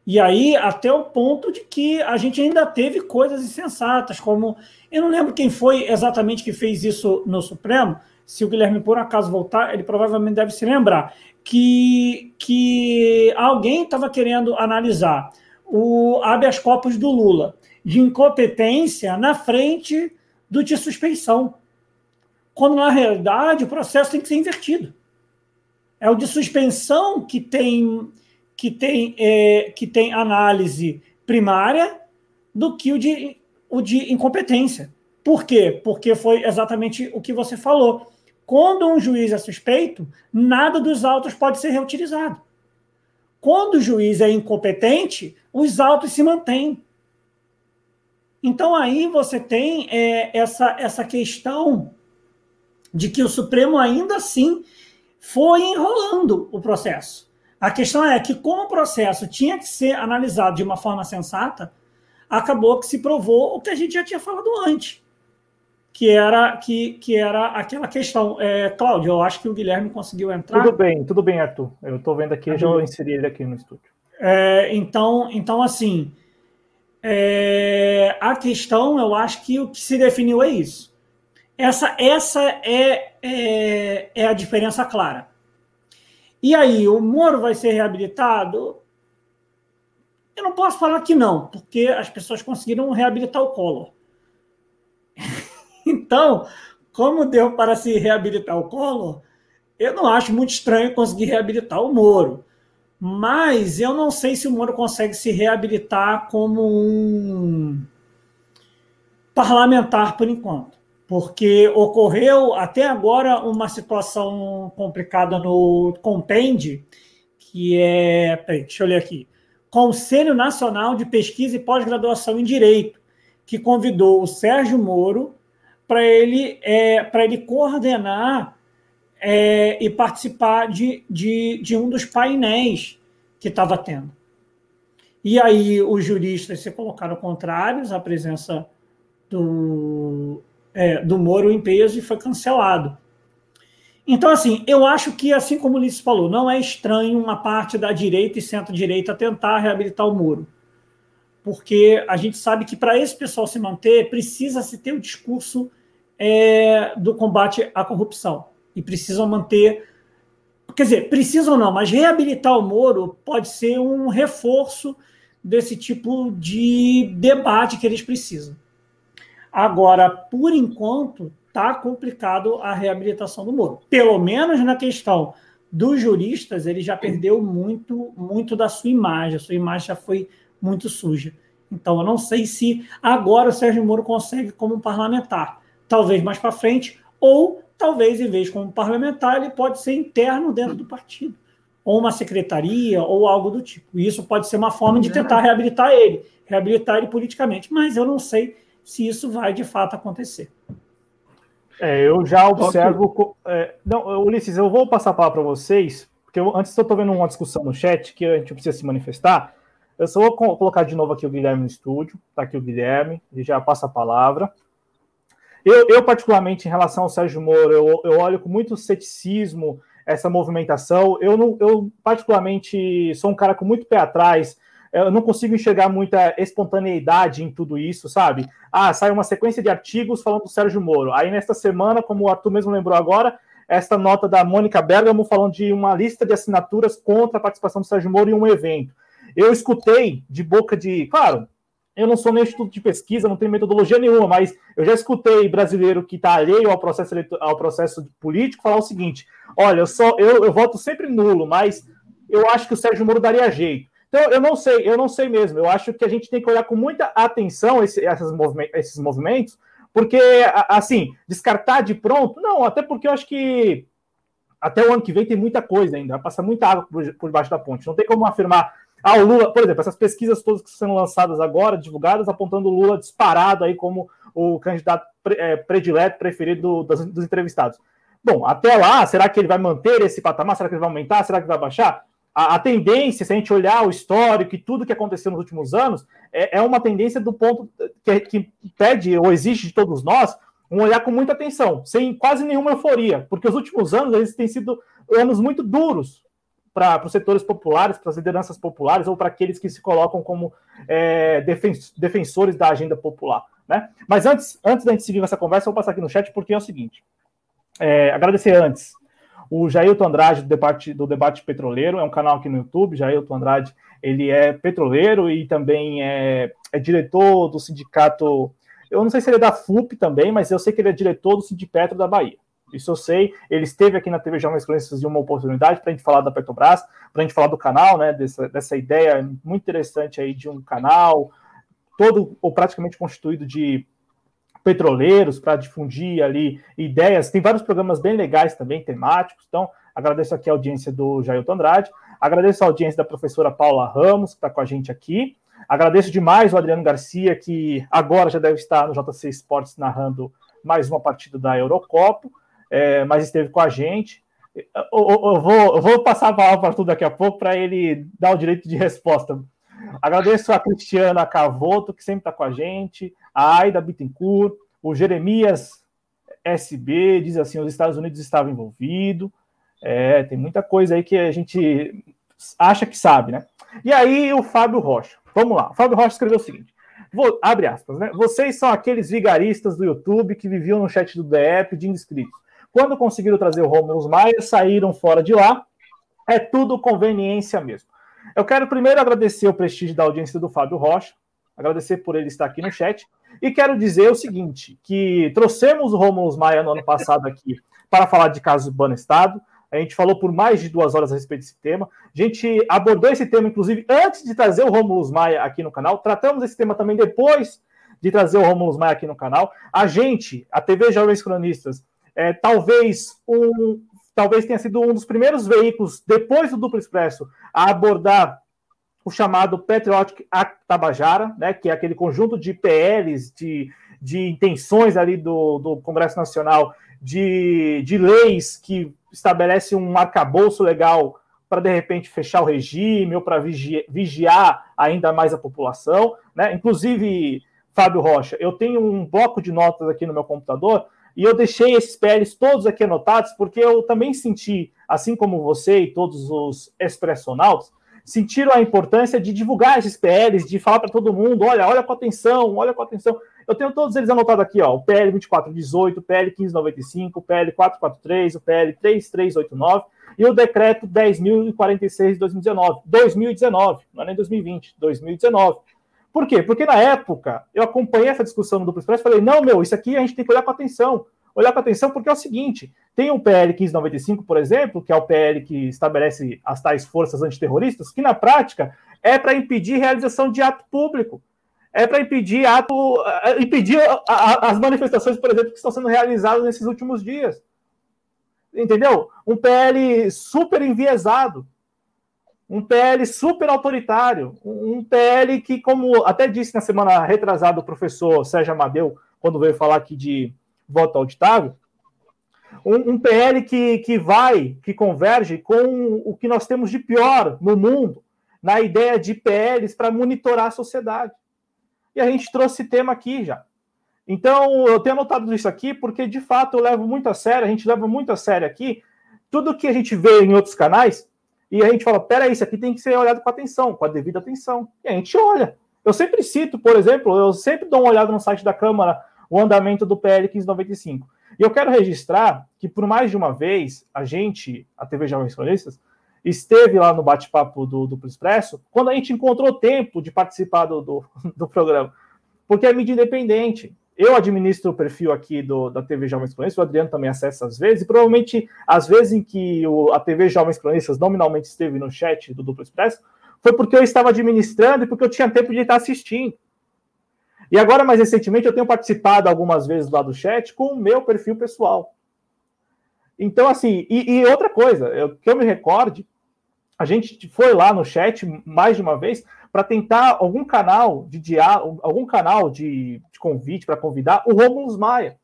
E aí, até o ponto de que a gente ainda teve coisas insensatas, como. Eu não lembro quem foi exatamente que fez isso no Supremo. Se o Guilherme por acaso voltar, ele provavelmente deve se lembrar que, que alguém estava querendo analisar o habeas corpus do Lula de incompetência na frente do de suspeição quando na realidade o processo tem que ser invertido. É o de suspensão que tem que tem é, que tem análise primária do que o de o de incompetência. Por quê? Porque foi exatamente o que você falou. Quando um juiz é suspeito, nada dos autos pode ser reutilizado. Quando o juiz é incompetente, os autos se mantêm. Então aí você tem é, essa, essa questão de que o Supremo ainda assim foi enrolando o processo. A questão é que, como o processo tinha que ser analisado de uma forma sensata, acabou que se provou o que a gente já tinha falado antes, que era, que, que era aquela questão. É, Cláudio, eu acho que o Guilherme conseguiu entrar. Tudo bem, tudo bem, Arthur. Eu estou vendo aqui, já inseri ele aqui no estúdio. É, então, então, assim, é, a questão, eu acho que o que se definiu é isso. Essa, essa é, é, é a diferença clara. E aí, o Moro vai ser reabilitado? Eu não posso falar que não, porque as pessoas conseguiram reabilitar o Collor. Então, como deu para se reabilitar o Collor, eu não acho muito estranho conseguir reabilitar o Moro. Mas eu não sei se o Moro consegue se reabilitar como um parlamentar por enquanto porque ocorreu até agora uma situação complicada no Compende, que é. Peraí, deixa eu ler aqui. Conselho Nacional de Pesquisa e Pós-Graduação em Direito, que convidou o Sérgio Moro para ele, é, para ele coordenar é, e participar de, de, de um dos painéis que estava tendo. E aí os juristas se colocaram contrários à presença do, é, do Moro em peso e foi cancelado. Então, assim, eu acho que, assim como o Ulisses falou, não é estranho uma parte da direita e centro-direita tentar reabilitar o Moro. Porque a gente sabe que para esse pessoal se manter, precisa se ter o discurso é, do combate à corrupção. E precisam manter. Quer dizer, precisam não, mas reabilitar o Moro pode ser um reforço desse tipo de debate que eles precisam. Agora, por enquanto, está complicado a reabilitação do Moro. Pelo menos na questão dos juristas, ele já perdeu muito, muito da sua imagem. A sua imagem já foi muito suja. Então, eu não sei se agora o Sérgio Moro consegue como parlamentar. Talvez mais para frente, ou talvez, em vez de como parlamentar, ele pode ser interno dentro do partido. Ou uma secretaria, ou algo do tipo. E isso pode ser uma forma de tentar reabilitar ele, reabilitar ele politicamente. Mas eu não sei se isso vai de fato acontecer. É, eu já observo. É, não, Ulisses, eu vou passar a palavra para vocês, porque eu, antes eu estou vendo uma discussão no chat que a gente precisa se manifestar. Eu só vou colocar de novo aqui o Guilherme no estúdio. Está aqui o Guilherme, ele já passa a palavra. Eu, eu, particularmente, em relação ao Sérgio Moro, eu, eu olho com muito ceticismo essa movimentação. Eu, não, eu, particularmente, sou um cara com muito pé atrás eu não consigo enxergar muita espontaneidade em tudo isso, sabe? Ah, sai uma sequência de artigos falando do Sérgio Moro. Aí, nesta semana, como o Arthur mesmo lembrou agora, esta nota da Mônica Bergamo falando de uma lista de assinaturas contra a participação do Sérgio Moro em um evento. Eu escutei de boca de. Claro, eu não sou nem instituto de pesquisa, não tenho metodologia nenhuma, mas eu já escutei brasileiro que está alheio ao processo, ao processo político falar o seguinte: olha, eu, só, eu, eu voto sempre nulo, mas eu acho que o Sérgio Moro daria jeito. Então, eu não sei, eu não sei mesmo. Eu acho que a gente tem que olhar com muita atenção esse, esses, movimentos, esses movimentos, porque, assim, descartar de pronto, não, até porque eu acho que até o ano que vem tem muita coisa ainda, vai passar muita água por, por debaixo da ponte. Não tem como afirmar ah, o Lula, por exemplo, essas pesquisas todas que estão lançadas agora, divulgadas, apontando o Lula disparado aí como o candidato é, predileto, preferido dos, dos entrevistados. Bom, até lá, será que ele vai manter esse patamar? Será que ele vai aumentar? Será que vai baixar? A, a, tendência, se a gente olhar o histórico e tudo que aconteceu nos últimos anos, é, é uma tendência do ponto que, que, pede ou exige de todos nós um olhar com muita atenção, sem quase nenhuma euforia, porque os últimos anos eles têm sido anos muito duros para os setores populares, para as lideranças populares ou para aqueles que se colocam como é, defensores da agenda popular. Né? Mas antes, antes da gente seguir nessa conversa, eu vou passar aqui no chat porque é o seguinte: é, agradecer antes o Jailton Andrade do debate, do debate Petroleiro, é um canal aqui no YouTube. Jailton Andrade, ele é petroleiro e também é, é diretor do sindicato. Eu não sei se ele é da FUP também, mas eu sei que ele é diretor do Sindipetro da Bahia. Isso eu sei. Ele esteve aqui na TV Jovens Cronistas de uma oportunidade para a gente falar da Petrobras, para a gente falar do canal, né? Dessa, dessa ideia muito interessante aí de um canal todo ou praticamente constituído de petroleiros para difundir ali ideias. Tem vários programas bem legais também, temáticos. Então, agradeço aqui a audiência do Jailton Andrade, agradeço a audiência da professora Paula Ramos, que está com a gente aqui. Agradeço demais o Adriano Garcia, que agora já deve estar no JC Esportes narrando mais uma partida da Eurocopa é, mas esteve com a gente. Eu, eu, eu, vou, eu vou, passar a palavra para tudo daqui a pouco para ele dar o direito de resposta. Agradeço a Cristiana Cavoto, que sempre está com a gente, a Aida Bittencourt, o Jeremias SB, diz assim: os Estados Unidos estavam envolvidos. É, tem muita coisa aí que a gente acha que sabe, né? E aí o Fábio Rocha. Vamos lá. O Fábio Rocha escreveu o seguinte: vou, abre aspas, né? Vocês são aqueles vigaristas do YouTube que viviam no chat do DF pedindo inscritos. Quando conseguiram trazer o Romulus Maia, saíram fora de lá. É tudo conveniência mesmo. Eu quero primeiro agradecer o prestígio da audiência do Fábio Rocha, agradecer por ele estar aqui no chat, e quero dizer o seguinte, que trouxemos o Romulus Maia no ano passado aqui para falar de casos do Estado, a gente falou por mais de duas horas a respeito desse tema. A gente abordou esse tema, inclusive, antes de trazer o Romulus Maia aqui no canal. Tratamos esse tema também depois de trazer o Romulus Maia aqui no canal. A gente, a TV Jovens Cronistas, é, talvez um, talvez tenha sido um dos primeiros veículos, depois do Duplo Expresso, a abordar o chamado Patriotic Act Tabajara, né, que é aquele conjunto de PLs, de, de intenções ali do, do Congresso Nacional, de, de leis que estabelecem um arcabouço legal para, de repente, fechar o regime ou para vigiar, vigiar ainda mais a população. Né? Inclusive, Fábio Rocha, eu tenho um bloco de notas aqui no meu computador e eu deixei esses PLs todos aqui anotados, porque eu também senti, assim como você e todos os expressonautas, sentiram a importância de divulgar esses PLs, de falar para todo mundo: olha, olha com atenção, olha com atenção. Eu tenho todos eles anotados aqui, ó, o PL 2418, o PL 1595, o PL 443, o PL 3389 e o decreto 10.046 de 2019. 2019, não é nem 2020, 2019. Por quê? Porque na época eu acompanhei essa discussão no Duplo Expresso e falei: não, meu, isso aqui a gente tem que olhar com atenção. Olhar com atenção porque é o seguinte: tem o PL 1595, por exemplo, que é o PL que estabelece as tais forças antiterroristas, que na prática é para impedir realização de ato público. É para impedir ato, eh, impedir as manifestações, por exemplo, que estão sendo realizadas nesses últimos dias. Entendeu? Um PL super enviesado um PL super autoritário, um PL que, como até disse na semana retrasada o professor Sérgio Amadeu, quando veio falar aqui de voto auditável, um, um, PL que, que vai, que converge com o que nós temos de pior no mundo, na ideia de PLs para monitorar a sociedade. E a gente trouxe tema aqui já. Então, eu tenho anotado isso aqui porque, de fato, eu levo muito a sério, a gente leva muito a sério aqui, tudo que a gente vê em outros canais, e a gente fala, peraí, isso aqui tem que ser olhado com atenção, com a devida atenção. E a gente olha. Eu sempre cito, por exemplo, eu sempre dou uma olhada no site da Câmara, o andamento do PL 1595. E eu quero registrar que, por mais de uma vez, a gente, a TV Jovens esteve lá no bate-papo do Duplo Expresso, quando a gente encontrou tempo de participar do, do, do programa, porque é mídia independente. Eu administro o perfil aqui do, da TV Jovens Cronistas, o Adriano também acessa às vezes, e provavelmente as vezes em que o, a TV Jovens Cronistas nominalmente esteve no chat do Duplo Expresso, foi porque eu estava administrando e porque eu tinha tempo de estar assistindo. E agora, mais recentemente, eu tenho participado algumas vezes lá do chat com o meu perfil pessoal. Então, assim, e, e outra coisa, eu, que eu me recorde, a gente foi lá no chat mais de uma vez para tentar algum canal de diálogo, algum canal de, de convite para convidar o Romulus Maia.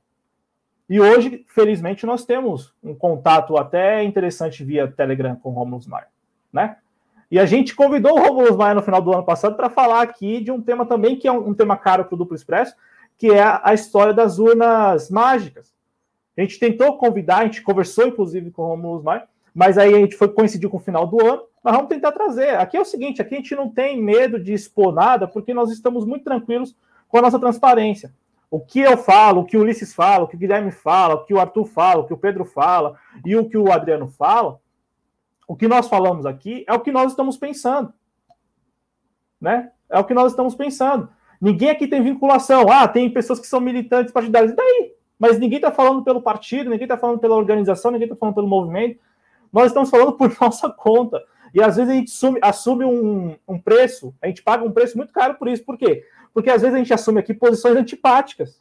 E hoje, felizmente, nós temos um contato até interessante via Telegram com o Romulus Maia, né? E a gente convidou o Romulus Maia no final do ano passado para falar aqui de um tema também que é um, um tema caro para o Duplo Expresso, que é a história das urnas mágicas. A gente tentou convidar, a gente conversou inclusive com o Romulus Maia, mas aí a gente foi coincidir com o final do ano. Nós vamos tentar trazer. Aqui é o seguinte: aqui a gente não tem medo de expor nada, porque nós estamos muito tranquilos com a nossa transparência. O que eu falo, o que o Ulisses fala, o que o Guilherme fala, o que o Arthur fala, o que o Pedro fala e o que o Adriano fala, o que nós falamos aqui é o que nós estamos pensando. Né? É o que nós estamos pensando. Ninguém aqui tem vinculação. Ah, tem pessoas que são militantes partidários. E daí? Mas ninguém está falando pelo partido, ninguém está falando pela organização, ninguém está falando pelo movimento. Nós estamos falando por nossa conta. E às vezes a gente assume, assume um, um, preço, a gente paga um preço muito caro por isso. Por quê? Porque às vezes a gente assume aqui posições antipáticas.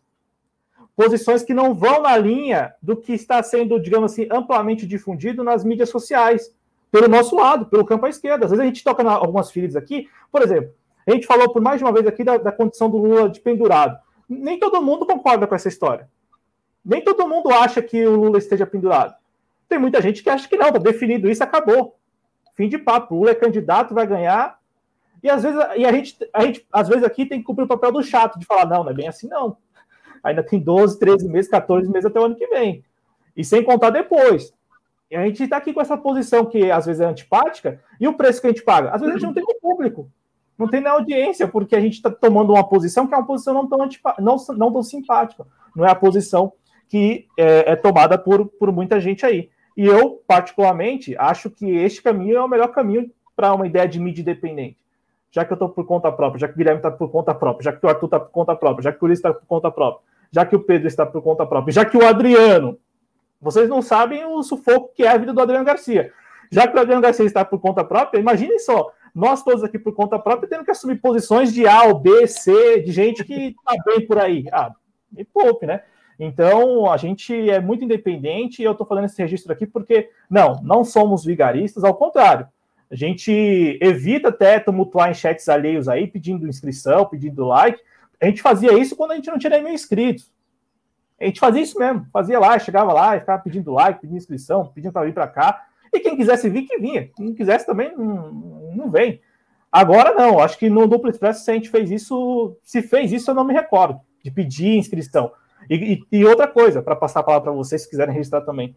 Posições que não vão na linha do que está sendo, digamos assim, amplamente difundido nas mídias sociais pelo nosso lado, pelo campo à esquerda. Às vezes a gente toca em algumas feridas aqui, por exemplo, a gente falou por mais de uma vez aqui da, da condição do Lula de pendurado. Nem todo mundo concorda com essa história. Nem todo mundo acha que o Lula esteja pendurado. Tem muita gente que acha que não, está definido isso, acabou. Fim de papo. Lula é candidato, vai ganhar. E às vezes e a gente, a gente, às vezes aqui tem que cumprir o papel do chato, de falar, não, não é bem assim, não. Ainda tem 12, 13 meses, 14 meses até o ano que vem. E sem contar depois. E a gente está aqui com essa posição que às vezes é antipática, e o preço que a gente paga? Às vezes a gente não tem público, não tem na audiência, porque a gente está tomando uma posição que é uma posição não tão, antipa, não, não tão simpática, não é a posição que é, é tomada por, por muita gente aí. E eu, particularmente, acho que este caminho é o melhor caminho para uma ideia de mídia independente. Já que eu estou por conta própria, já que o Guilherme está por conta própria, já que o Arthur está por conta própria, já que o Ulisses está por conta própria, já que o Pedro está por conta própria, já que o Adriano vocês não sabem o sufoco que é a vida do Adriano Garcia. Já que o Adriano Garcia está por conta própria, imaginem só, nós todos aqui por conta própria tendo que assumir posições de A, ou B, C, de gente que está bem por aí. Ah, me poupe, né? Então, a gente é muito independente e eu estou falando esse registro aqui porque, não, não somos vigaristas, ao contrário. A gente evita até tumultuar em chats alheios aí, pedindo inscrição, pedindo like. A gente fazia isso quando a gente não tinha nem mil inscritos. A gente fazia isso mesmo, fazia lá, chegava lá ficava pedindo like, pedindo inscrição, pedindo para vir para cá. E quem quisesse vir, que vinha. Quem quisesse também, não, não vem. Agora não, acho que no Duplo Expresso, se a gente fez isso, se fez isso, eu não me recordo, de pedir inscrição. E, e, e outra coisa, para passar a palavra para vocês, se quiserem registrar também.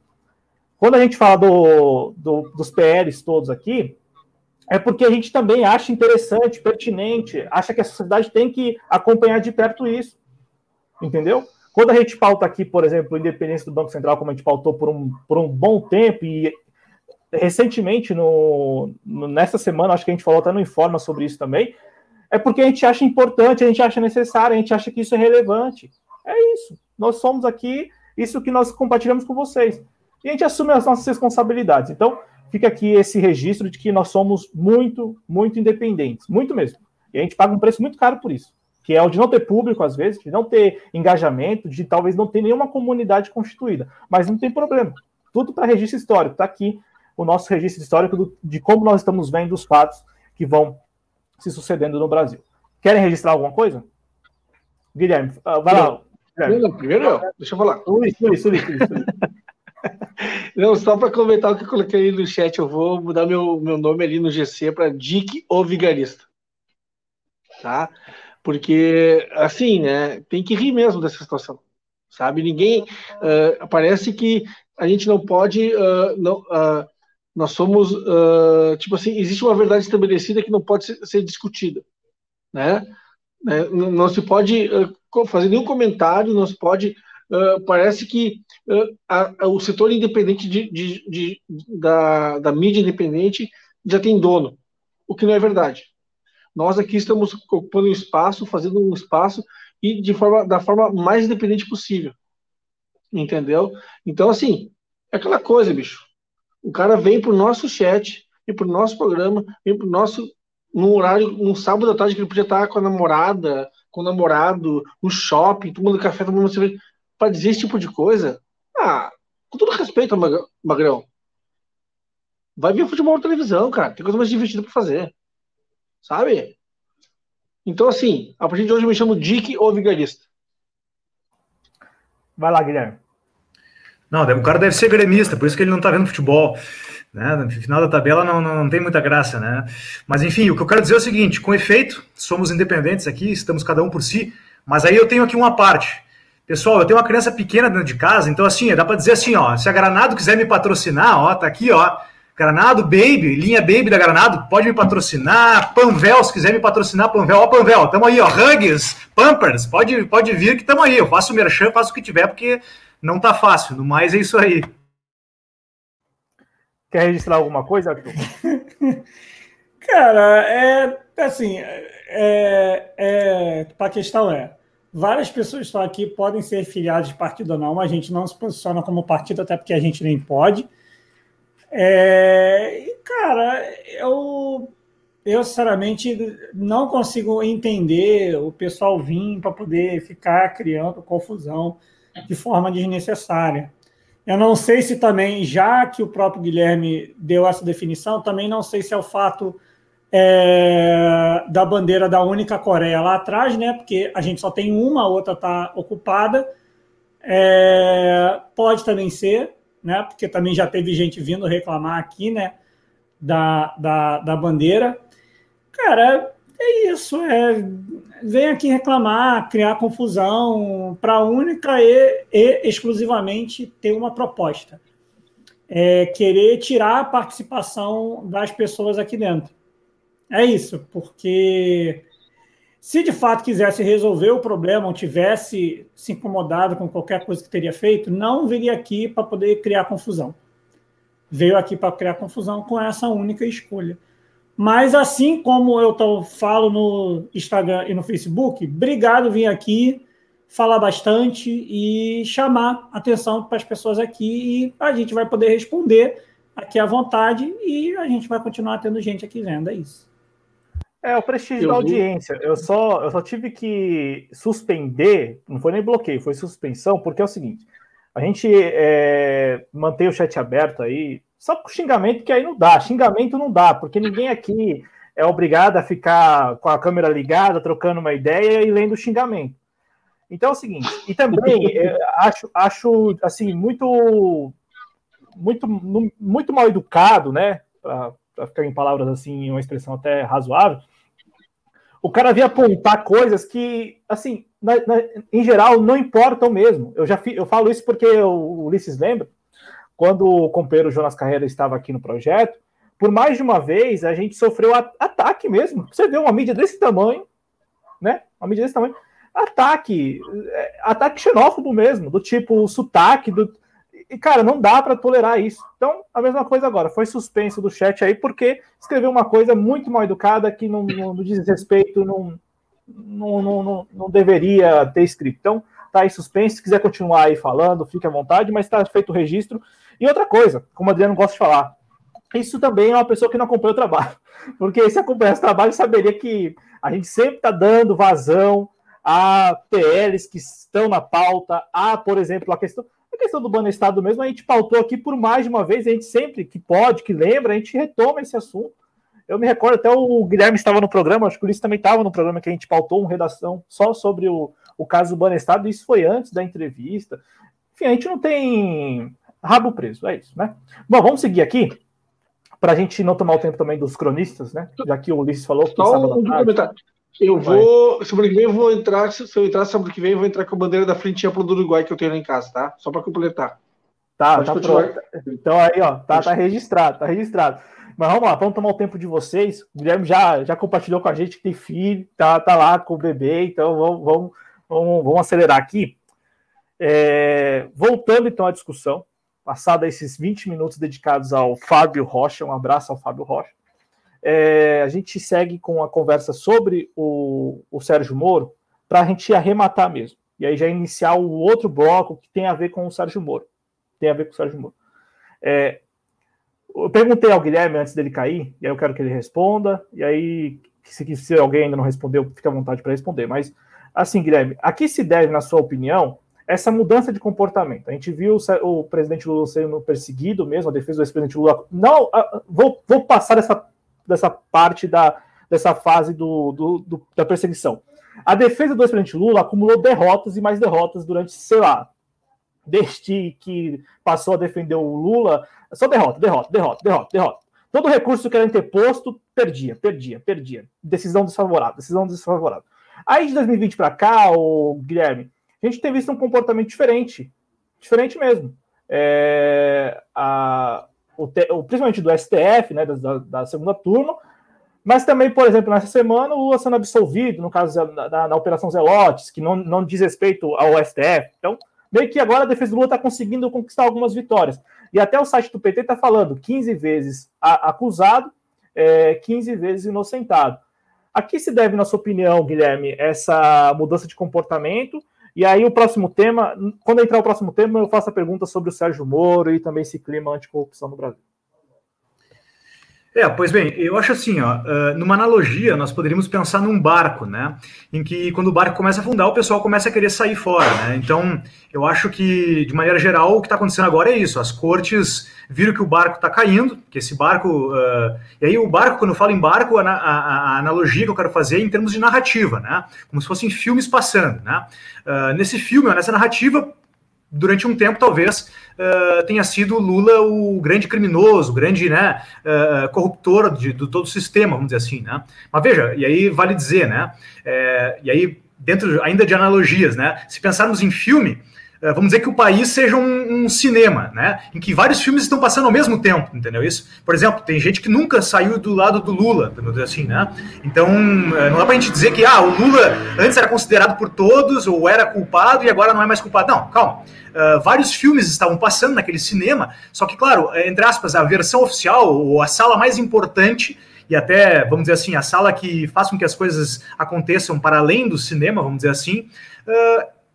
Quando a gente fala do, do, dos PLs todos aqui, é porque a gente também acha interessante, pertinente, acha que a sociedade tem que acompanhar de perto isso. Entendeu? Quando a gente pauta aqui, por exemplo, a independência do Banco Central, como a gente pautou por um, por um bom tempo, e recentemente, no, no, nessa semana, acho que a gente falou até no Informa sobre isso também, é porque a gente acha importante, a gente acha necessário, a gente acha que isso é relevante. É isso. Nós somos aqui, isso que nós compartilhamos com vocês. E a gente assume as nossas responsabilidades. Então, fica aqui esse registro de que nós somos muito, muito independentes. Muito mesmo. E a gente paga um preço muito caro por isso que é o de não ter público, às vezes, de não ter engajamento, de talvez não ter nenhuma comunidade constituída. Mas não tem problema. Tudo para registro histórico. Está aqui o nosso registro histórico do, de como nós estamos vendo os fatos que vão se sucedendo no Brasil. Querem registrar alguma coisa? Guilherme, uh, vai lá. Guilherme. Primeiro eu, deixa eu falar. Luiz, Luiz, Luiz. Não, só para comentar o que eu coloquei no chat, eu vou mudar meu, meu nome ali no GC para Dick o Vigarista. Tá? porque assim, né, tem que rir mesmo dessa situação, sabe? Ninguém uh, parece que a gente não pode, uh, não, uh, nós somos tipo assim, existe uma verdade estabelecida que não pode ser, ser discutida, né? né? Não, não se pode fazer nenhum comentário, não se pode, parece que a, a, o setor independente de, de, de, da, da mídia independente já tem dono, o que não é verdade. Nós aqui estamos ocupando um espaço, fazendo um espaço e de forma, da forma mais independente possível. Entendeu? Então, assim, é aquela coisa, bicho. O cara vem pro nosso chat, vem pro nosso programa, vem pro nosso. num horário, num sábado à tarde que ele podia estar com a namorada, com o namorado, no shopping, tomando café, tomando cerveja, para dizer esse tipo de coisa. Ah, com todo respeito, Magrão. Vai ver futebol na televisão, cara. Tem coisa mais divertida para fazer sabe? Então, assim, a partir de hoje eu me chamo Dick ou Vigarista. Vai lá, Guilherme. Não, o cara deve ser gremista, por isso que ele não tá vendo futebol. Né? No final da tabela não, não, não, tem muita graça, né? Mas enfim, o que eu quero dizer é o seguinte: com efeito, somos independentes aqui, estamos cada um por si, mas aí eu tenho aqui uma parte. Pessoal, eu tenho uma criança pequena dentro de casa, então assim, dá para dizer assim, ó, se a Granado quiser me patrocinar, ó, tá aqui, ó, Granado Baby, linha Baby da Granado, pode me patrocinar. Panvel, se quiser me patrocinar, Panvel, ó, Panvel, tamo aí, ó. Hugs, Pampers, pode, pode vir que tamo aí. Eu faço o merchan, faço o que tiver, porque não tá fácil. No mais é isso aí. Quer registrar alguma coisa, Arthur? Cara, é assim, é, é, a questão é, várias pessoas estão aqui, podem ser filiadas de partido ou não, mas a gente não se posiciona como partido, até porque a gente nem pode. É, cara, eu, eu sinceramente não consigo entender o pessoal vir para poder ficar criando confusão de forma desnecessária. Eu não sei se também, já que o próprio Guilherme deu essa definição, também não sei se é o fato é, da bandeira da única Coreia lá atrás, né? Porque a gente só tem uma, a outra está ocupada. É, pode também ser, né? Porque também já teve gente vindo reclamar aqui, né? Da, da, da bandeira. Cara, é isso. É, vem aqui reclamar, criar confusão, para única e, e, exclusivamente ter uma proposta. É querer tirar a participação das pessoas aqui dentro. É isso, porque se de fato quisesse resolver o problema ou tivesse se incomodado com qualquer coisa que teria feito, não viria aqui para poder criar confusão. Veio aqui para criar confusão com essa única escolha. Mas assim como eu tô, falo no Instagram e no Facebook, obrigado vir aqui falar bastante e chamar atenção para as pessoas aqui e a gente vai poder responder aqui à vontade e a gente vai continuar tendo gente aqui vendo, é isso. É, o prestígio eu da audiência. Eu só, eu só tive que suspender, não foi nem bloqueio, foi suspensão, porque é o seguinte: a gente é, mantém o chat aberto aí, só com xingamento, que aí não dá. Xingamento não dá, porque ninguém aqui é obrigado a ficar com a câmera ligada, trocando uma ideia e lendo xingamento. Então é o seguinte, e também é, acho, acho assim, muito, muito, muito mal educado, né? Para ficar em palavras assim, uma expressão até razoável, o cara vem apontar coisas que, assim, na, na, em geral, não importam mesmo. Eu já fi, eu falo isso porque o Ulisses lembra, quando o companheiro Jonas Carreira estava aqui no projeto, por mais de uma vez a gente sofreu ataque mesmo. Você vê uma mídia desse tamanho, né? Uma mídia desse tamanho. Ataque, é, ataque xenófobo mesmo, do tipo sotaque, do, e, cara, não dá para tolerar isso. Então, a mesma coisa agora. Foi suspenso do chat aí porque escreveu uma coisa muito mal educada que não, não, não diz respeito, não, não, não, não, deveria ter escrito. Então, tá aí suspenso. Se quiser continuar aí falando, fique à vontade, mas está feito o registro. E outra coisa, como o Adriano gosta de falar, isso também é uma pessoa que não acompanha o trabalho. Porque se acompanhasse o trabalho, saberia que a gente sempre está dando vazão a PLs que estão na pauta, a, por exemplo, a questão. A questão do banner Estado mesmo, a gente pautou aqui por mais de uma vez, a gente sempre que pode, que lembra, a gente retoma esse assunto. Eu me recordo, até o Guilherme estava no programa, acho que o Ulisses também estava no programa que a gente pautou uma redação só sobre o, o caso do banner Estado, isso foi antes da entrevista. Enfim, a gente não tem rabo preso, é isso, né? Bom, vamos seguir aqui, para a gente não tomar o tempo também dos cronistas, né? Já que o Ulisses falou que Só um comentário. Eu vou. Semana que vem eu vou entrar. Se eu entrar semana que vem, eu vou entrar com a bandeira da frente ampla do Uruguai que eu tenho lá em casa, tá? Só para completar. Tá, Pode tá pronto. Então aí, ó, tá, tá registrado, tá registrado. Mas vamos lá, vamos tomar o tempo de vocês. O Guilherme já, já compartilhou com a gente que tem filho, tá, tá lá com o bebê, então vamos, vamos, vamos, vamos acelerar aqui. É, voltando então à discussão, passado esses 20 minutos dedicados ao Fábio Rocha, um abraço ao Fábio Rocha. É, a gente segue com a conversa sobre o, o Sérgio Moro para a gente arrematar mesmo. E aí já iniciar o outro bloco que tem a ver com o Sérgio Moro. Tem a ver com o Sérgio Moro. É, eu perguntei ao Guilherme antes dele cair, e aí eu quero que ele responda, e aí, se, se alguém ainda não respondeu, fica à vontade para responder. Mas, assim, Guilherme, a que se deve, na sua opinião, essa mudança de comportamento? A gente viu o, presidente Lula sendo perseguido mesmo, a defesa do ex-presidente Lula. Não, vou, vou passar dessa, dessa parte da, dessa fase do, do, do, da perseguição. A defesa do ex-presidente Lula acumulou derrotas e mais derrotas durante, sei lá, desde que passou a defender o Lula, só derrota, derrota, derrota, derrota, derrota. Todo recurso que era interposto, perdia, perdia, perdia. Decisão desfavorável, decisão desfavorável. Aí de 2020 para cá, o Guilherme, a gente tem visto um comportamento diferente, diferente mesmo. É, a, o, principalmente do STF, né, da, da, segunda turma, mas também, por exemplo, nessa semana, o Lula sendo absolvido, no caso da, da, Operação Zelotes, que não, não diz respeito ao STF. Então, meio que agora a defesa do Lula está conseguindo conquistar algumas vitórias. E até o site do PT está falando 15 vezes acusado, é, 15 vezes inocentado. A que se deve, na sua opinião, Guilherme, essa mudança de comportamento? E aí, o próximo tema, quando entrar o próximo tema, eu faço a pergunta sobre o Sérgio Moro e também esse clima anticorrupção no Brasil. É, pois bem, eu acho assim, ó, numa analogia, nós poderíamos pensar num barco, né? Em que quando o barco começa a afundar, o pessoal começa a querer sair fora, né? Então, eu acho que, de maneira geral, o que está acontecendo agora é isso. As cortes viram que o barco está caindo, que esse barco. Uh, e aí, o barco, quando eu falo em barco, a, a, a, analogia que eu quero fazer é em termos de narrativa, né? Como se fossem filmes passando, né? Uh, nesse filme, nessa narrativa, durante um tempo, talvez, uh, tenha sido Lula o grande criminoso, o grande né, uh, corruptor de, de, todo o sistema, vamos dizer assim. Né? Mas veja, e aí vale dizer, né? É, e aí, dentro ainda de analogias, né? Se pensarmos em filme, vamos dizer que o país seja um, um, cinema, né? Em que vários filmes estão passando ao mesmo tempo, entendeu isso? Por exemplo, tem gente que nunca saiu do lado do Lula, assim, né? Então, eh, não dá pra gente dizer que, ah, o Lula antes era considerado por todos, ou era culpado, e agora não é mais culpado. Não, calma. Uh, vários filmes estavam passando naquele cinema, só que, claro, entre aspas, a versão oficial, ou a sala mais importante, e até, vamos dizer assim, a sala que faz com que as coisas aconteçam para além do cinema, vamos dizer assim,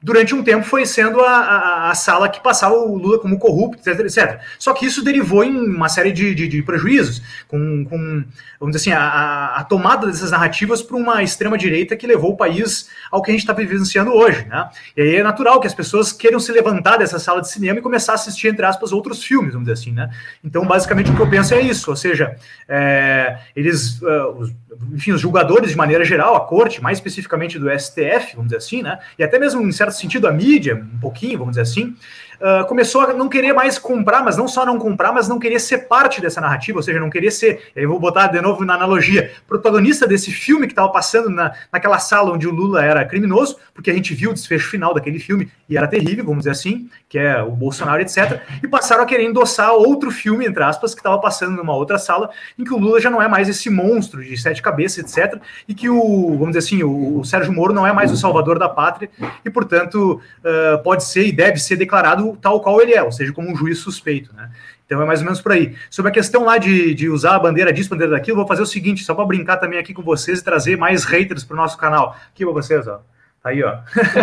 durante um tempo foi sendo a, a, a, sala que passava o Lula como corrupto, etc, etc. Só que isso derivou em uma série de, de, de prejuízos, com, com, vamos dizer assim, a, a tomada dessas narrativas para uma extrema-direita que levou o país ao que a gente está vivenciando hoje. Né? E aí é natural que as pessoas queiram se levantar dessa sala de cinema e começar a assistir, entre aspas, outros filmes, vamos dizer assim. Né? Então, basicamente, o que eu penso é isso, ou seja, é, eles, uh, os, enfim, os julgadores de maneira geral, a corte, mais especificamente do STF, vamos dizer assim, né? e até mesmo em certo sentido, a mídia, um pouquinho, vamos dizer assim, uh, começou a não querer mais comprar, mas não só não comprar, mas não querer ser parte dessa narrativa, ou seja, não querer ser, aí vou botar de novo na analogia, protagonista desse filme que estava passando na, naquela sala onde o Lula era criminoso, porque a gente viu o desfecho final daquele filme e era terrível, vamos dizer assim, que é o Bolsonaro, etc. E passaram a querer endossar outro filme, entre aspas, que estava passando numa outra sala, em que o Lula já não é mais esse monstro de sete cabeças, etc. E que o, vamos dizer assim, o, o Sérgio Moro não é mais o salvador da pátria, e, portanto, uh, pode ser e deve ser declarado tal qual ele é, ou seja, como um juiz suspeito, né? Então é mais ou menos por aí. Sobre a questão lá de, de usar a bandeira disso, bandeira daquilo, vou fazer o seguinte, só para brincar também aqui com vocês e trazer mais haters para o nosso canal. Aqui para vocês, ó. Tá aí, ó.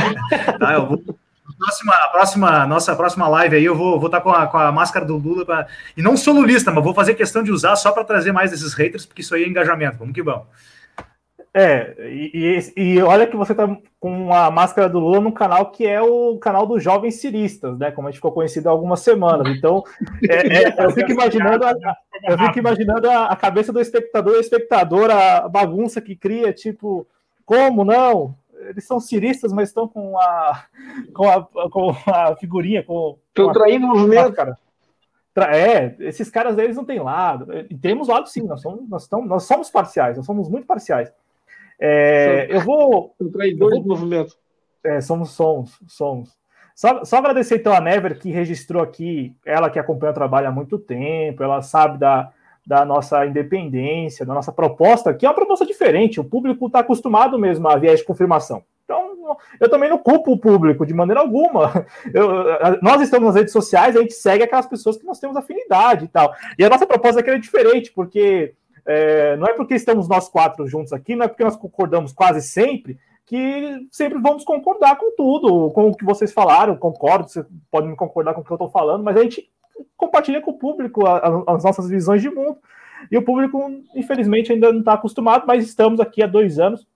tá, eu vou próxima, a próxima, nossa próxima live aí, eu vou estar tá com, a, com a máscara do Lula. Pra, e não sou lulista, mas vou fazer questão de usar só para trazer mais desses haters, porque isso aí é engajamento. Vamos que vamos. É, e, e, olha que você tá com a máscara do Lula no canal que é o canal dos jovens ciristas, né? Como a gente ficou conhecido há algumas semanas. Então, é, é, eu fico imaginando, a, eu fico imaginando a, a cabeça do espectador e espectadora, a bagunça que cria, tipo, como não? eles são ciristas, mas estão com a, com a, com a figurinha, com. Estão traindo o movimento. Cara. É, esses caras eles não têm lado. Temos lado sim, nós somos, nós, nós somos parciais, nós somos muito parciais. É, eu vou. São traidores do movimento. É, somos, somos, somos. Só, só agradecer então a Never que registrou aqui, ela que acompanha o trabalho há muito tempo, ela sabe da, da nossa independência, da nossa proposta, que é uma proposta diferente. O público está acostumado mesmo a viés de confirmação. Então, eu também não culpo o público de maneira alguma. Eu, nós estamos nas redes sociais, a gente segue aquelas pessoas que nós temos afinidade e tal. E a nossa proposta aqui é diferente, porque é, não é porque estamos nós quatro juntos aqui, não é porque nós concordamos quase sempre, que sempre vamos concordar com tudo, com o que vocês falaram, concordo, você pode me concordar com o que eu estou falando, mas a gente compartilha com o público as nossas visões de mundo. E o público, infelizmente, ainda não está acostumado, mas estamos aqui há dois anos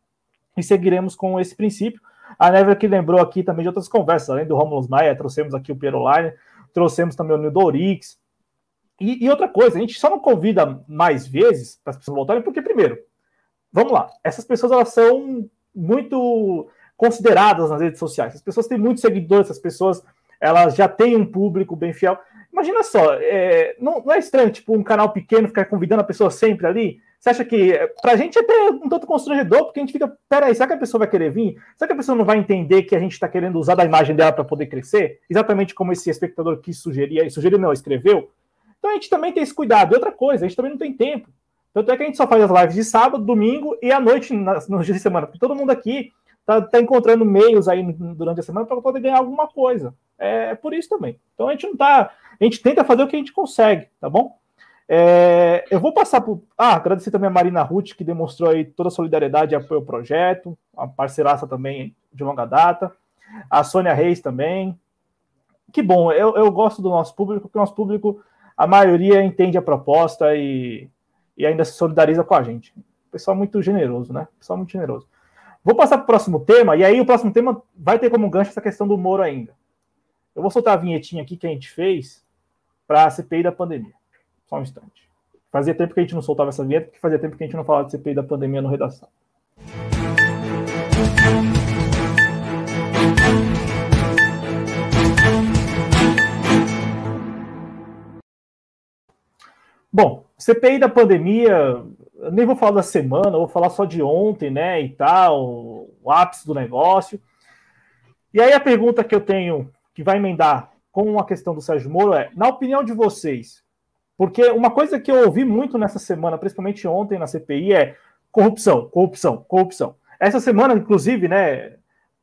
e seguiremos com esse princípio. A Neve que lembrou aqui também de outras conversas, além do Romulus Maia, trouxemos aqui o Piero Line, trouxemos também o Nildo Orix. E, e, outra coisa, a gente só não convida mais vezes para as pessoas voltarem, porque, primeiro, vamos lá, essas pessoas elas são muito consideradas nas redes sociais. As pessoas têm muitos seguidores, as pessoas elas já têm um público bem fiel. Imagina só, é, não, não, é estranho, tipo, um canal pequeno ficar convidando a pessoa sempre ali? Você acha que pra gente é até um tanto constrangedor, porque a gente fica, peraí, será que a pessoa vai querer vir? Será que a pessoa não vai entender que a gente está querendo usar da imagem dela para poder crescer? Exatamente como esse espectador quis sugerir, sugeriu não, escreveu. Então a gente também tem esse cuidado. E outra coisa, a gente também não tem tempo. Tanto é que a gente só faz as lives de sábado, domingo e à noite nos dias de semana. Porque todo mundo aqui tá, tá encontrando meios aí durante a semana para poder ganhar alguma coisa. É, é, por isso também. Então a gente não tá. A gente tenta fazer o que a gente consegue, tá bom? É, eu vou passar por. Ah, agradecer também a Marina Ruth, que demonstrou aí toda a solidariedade e apoio ao projeto, a parceiraça também de longa data, a Sônia Reis também. Que bom, eu, eu gosto do nosso público, porque o nosso público, a maioria entende a proposta e, e ainda se solidariza com a gente. Pessoal muito generoso, né? Pessoal muito generoso. Vou passar para o próximo tema, e aí o próximo tema vai ter como gancho essa questão do Moro ainda. Eu vou soltar a vinhetinha aqui que a gente fez para a CPI da pandemia. Só um instante. Fazia tempo que a gente não soltava essa vinheta, porque fazia tempo que a gente não falava de CPI da pandemia no redação. Bom, CPI da pandemia, nem vou falar da semana, vou falar só de ontem, né, e tal, o ápice do negócio. E aí a pergunta que eu tenho, que vai emendar com a questão do Sérgio Moro é, na opinião de vocês, porque uma coisa que eu ouvi muito nessa semana, principalmente ontem na CPI, é corrupção, corrupção, corrupção. Essa semana, inclusive, né,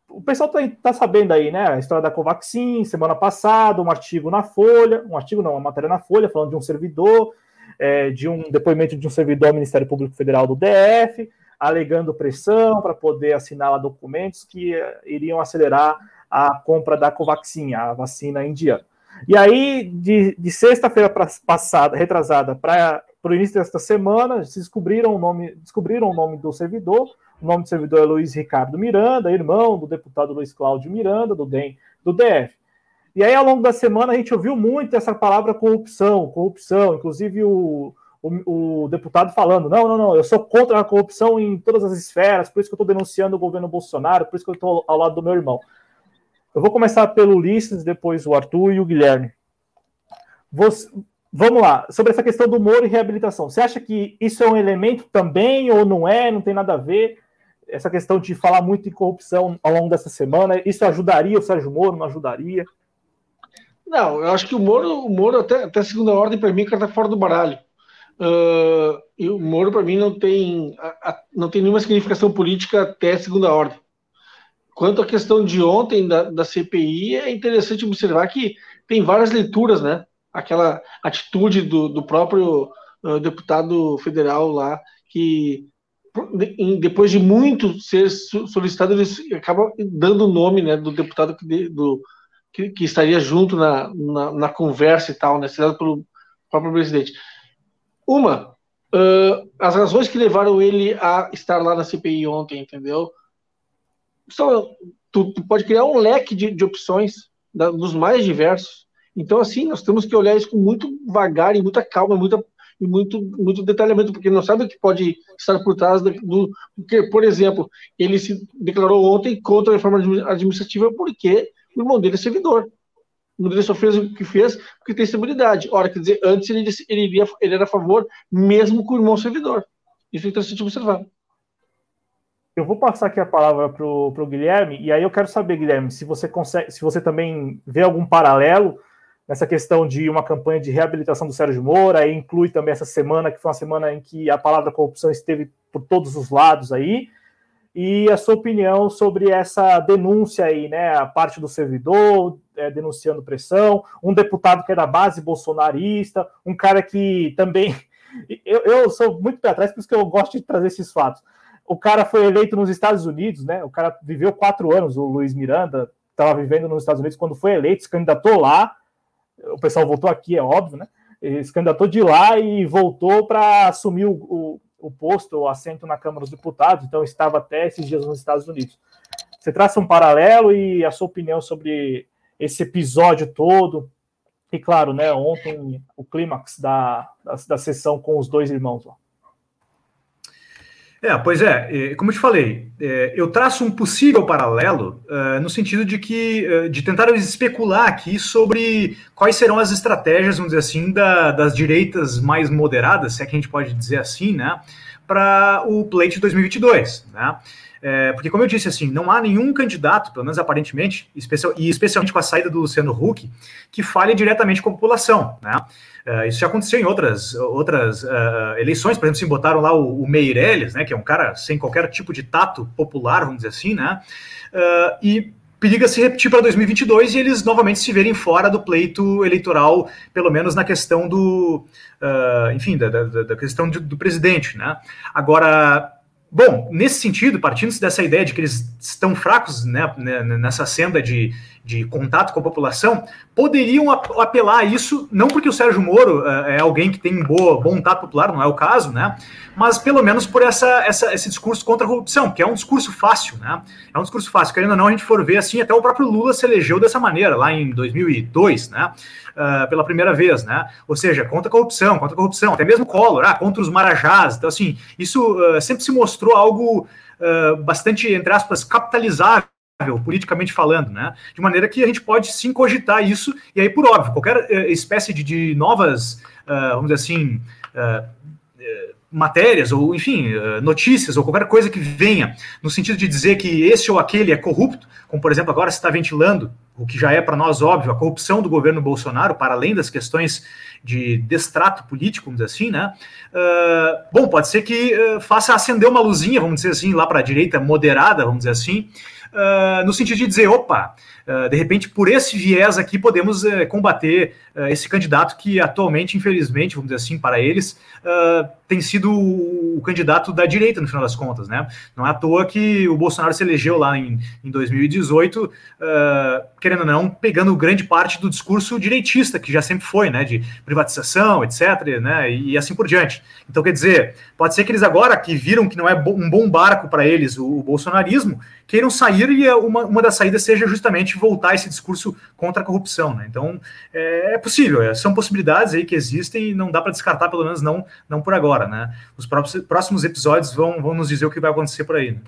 o pessoal está tá sabendo aí, né, a história da Covaxin, semana passada, um artigo na Folha, um artigo não, uma matéria na Folha, falando de um servidor é, de um depoimento de um servidor do Ministério Público Federal do DF, alegando pressão para poder assinar documentos que é, iriam acelerar a compra da Covaxin, a vacina indiana. E aí, de, de sexta-feira passada, retrasada, para o início desta semana, se descobriram o nome, descobriram o nome do servidor. O nome do servidor é Luiz Ricardo Miranda, irmão do deputado Luiz Cláudio Miranda, do DEM do DF. E aí, ao longo da semana, a gente ouviu muito essa palavra corrupção, corrupção, inclusive o, o, o, deputado falando: não, não, não, eu sou contra a corrupção em todas as esferas, por isso que eu estou denunciando o governo Bolsonaro, por isso que eu estou ao lado do meu irmão. Eu vou começar pelo Ulisses, depois o Arthur e o Guilherme. Você, vamos lá, sobre essa questão do Moro e reabilitação. Você acha que isso é um elemento também, ou não é, não tem nada a ver? Essa questão de falar muito em corrupção ao longo dessa semana, isso ajudaria o Sérgio Moro, não ajudaria? Não, eu acho que o Moro, o Moro até, até segunda ordem, para mim, está fora do baralho. Uh, e o Moro, para mim, não tem, a, a, não tem nenhuma significação política até segunda ordem. Quanto à questão de ontem da, da CPI, é interessante observar que tem várias leituras, né? Aquela atitude do, do próprio uh, deputado federal lá, que depois de muito ser solicitado, eles acabam dando o nome né, do deputado que, do, que, que estaria junto na, na, na, conversa e tal, né, pelo próprio presidente. Uma, uh, as razões que levaram ele a estar lá na CPI ontem, entendeu? São, tu, tu pode criar um leque de, de opções da, dos mais diversos. Então, assim, nós temos que olhar isso com muito vagar e muita calma, muita, e muito, muito detalhamento, porque não sabe o que pode estar por trás do, do. Porque, por exemplo, ele se declarou ontem contra a reforma administrativa porque o irmão dele é servidor. O irmão dele só fez o que fez porque tem estabilidade. Ora, quer dizer, antes ele, ele, iria, ele era a favor, mesmo com o irmão servidor. Isso é interessante observar. Eu vou passar aqui a palavra para o Guilherme, e aí eu quero saber, Guilherme, se você consegue, se você também vê algum paralelo nessa questão de uma campanha de reabilitação do Sérgio Moro, aí inclui também essa semana, que foi uma semana em que a palavra corrupção esteve por todos os lados aí, e a sua opinião sobre essa denúncia aí, né? A parte do servidor é, denunciando pressão, um deputado que é da base bolsonarista, um cara que também. Eu, eu sou muito para trás, por isso que eu gosto de trazer esses fatos. O cara foi eleito nos Estados Unidos, né? O cara viveu quatro anos, o Luiz Miranda estava vivendo nos Estados Unidos quando foi eleito, se candidatou lá. O pessoal voltou aqui, é óbvio, né? Ele se candidatou de lá e voltou para assumir o, o o posto, o assento na Câmara dos Deputados, então estava até esses dias nos Estados Unidos. Você traça um paralelo e a sua opinião sobre esse episódio todo. E claro, né, ontem o clímax da, da, da sessão com os dois irmãos lá. É, pois é, como eu te falei, é, eu traço um possível paralelo uh, no sentido de que uh, de tentar especular aqui sobre quais serão as estratégias, vamos dizer assim, da, das direitas mais moderadas, se é que a gente pode dizer assim, né, para o pleito de 2022, né? É, porque, como eu disse, assim, não há nenhum candidato, pelo menos aparentemente, especial, e especialmente com a saída do Luciano Huck, que fale diretamente com a população. Né? Uh, isso já aconteceu em outras, outras uh, eleições, por exemplo, se botaram lá o, o Meirelles, né, que é um cara sem qualquer tipo de tato popular, vamos dizer assim, né, uh, e periga se repetir para 2022 e eles novamente se verem fora do pleito eleitoral, pelo menos na questão do, enfim, da, da, da questão de, do presidente, né. Agora, Bom, nesse sentido, partindo-se dessa ideia de que eles estão fracos né, né nessa senda de, de contato com a população, poderiam apelar a isso, não porque o Sérgio Moro uh, é alguém que tem boa, bom tato popular, não é o caso, né? Mas pelo menos por essa, essa, esse discurso contra a corrupção, que é um discurso fácil, né? É um discurso fácil. Ou não, a gente for ver assim, até o próprio Lula se elegeu dessa maneira, lá em 2002, né? Uh, pela primeira vez, né? Ou seja, contra a corrupção, contra a corrupção, até mesmo Collor, ah, contra os marajás. Então, assim, isso uh, sempre se mostrou algo bastante, entre aspas, capitalizável politicamente falando, né? De maneira que a gente pode sim cogitar isso, e aí, por óbvio, qualquer uh, espécie de, de novas, uh, vamos dizer assim, uh, matérias, ou enfim, notícias, ou qualquer coisa que venha no sentido de dizer que esse ou aquele é corrupto, como por exemplo agora se está ventilando, o que já é para nós óbvio, a corrupção do governo Bolsonaro, para além das questões de destrato político, vamos dizer assim, né? bom, pode ser que faça acender uma luzinha, vamos dizer assim, lá para a direita moderada, vamos dizer assim, uh, no sentido de dizer, opa, uh, de repente, por esse viés aqui, podemos uh, combater esse candidato que atualmente, infelizmente, vamos dizer assim, para eles, tem sido o, candidato da direita, no final das contas, né? Não é à toa que o Bolsonaro se elegeu lá em, em 2018, querendo ou não, pegando grande parte do discurso direitista, que já sempre foi, né? De privatização, etc., né? E, e assim por diante. Então, quer dizer, pode ser que eles agora, que viram que não é um bom barco para eles o, o bolsonarismo, queiram sair e uma, uma das saídas seja justamente voltar esse discurso contra a corrupção. Né? Então, é, é possível, é, são possibilidades aí que existem e não dá para descartar, pelo menos não, não por agora. Né? Os próximos, próximos episódios vão, vão nos dizer o que vai acontecer por aí. Né?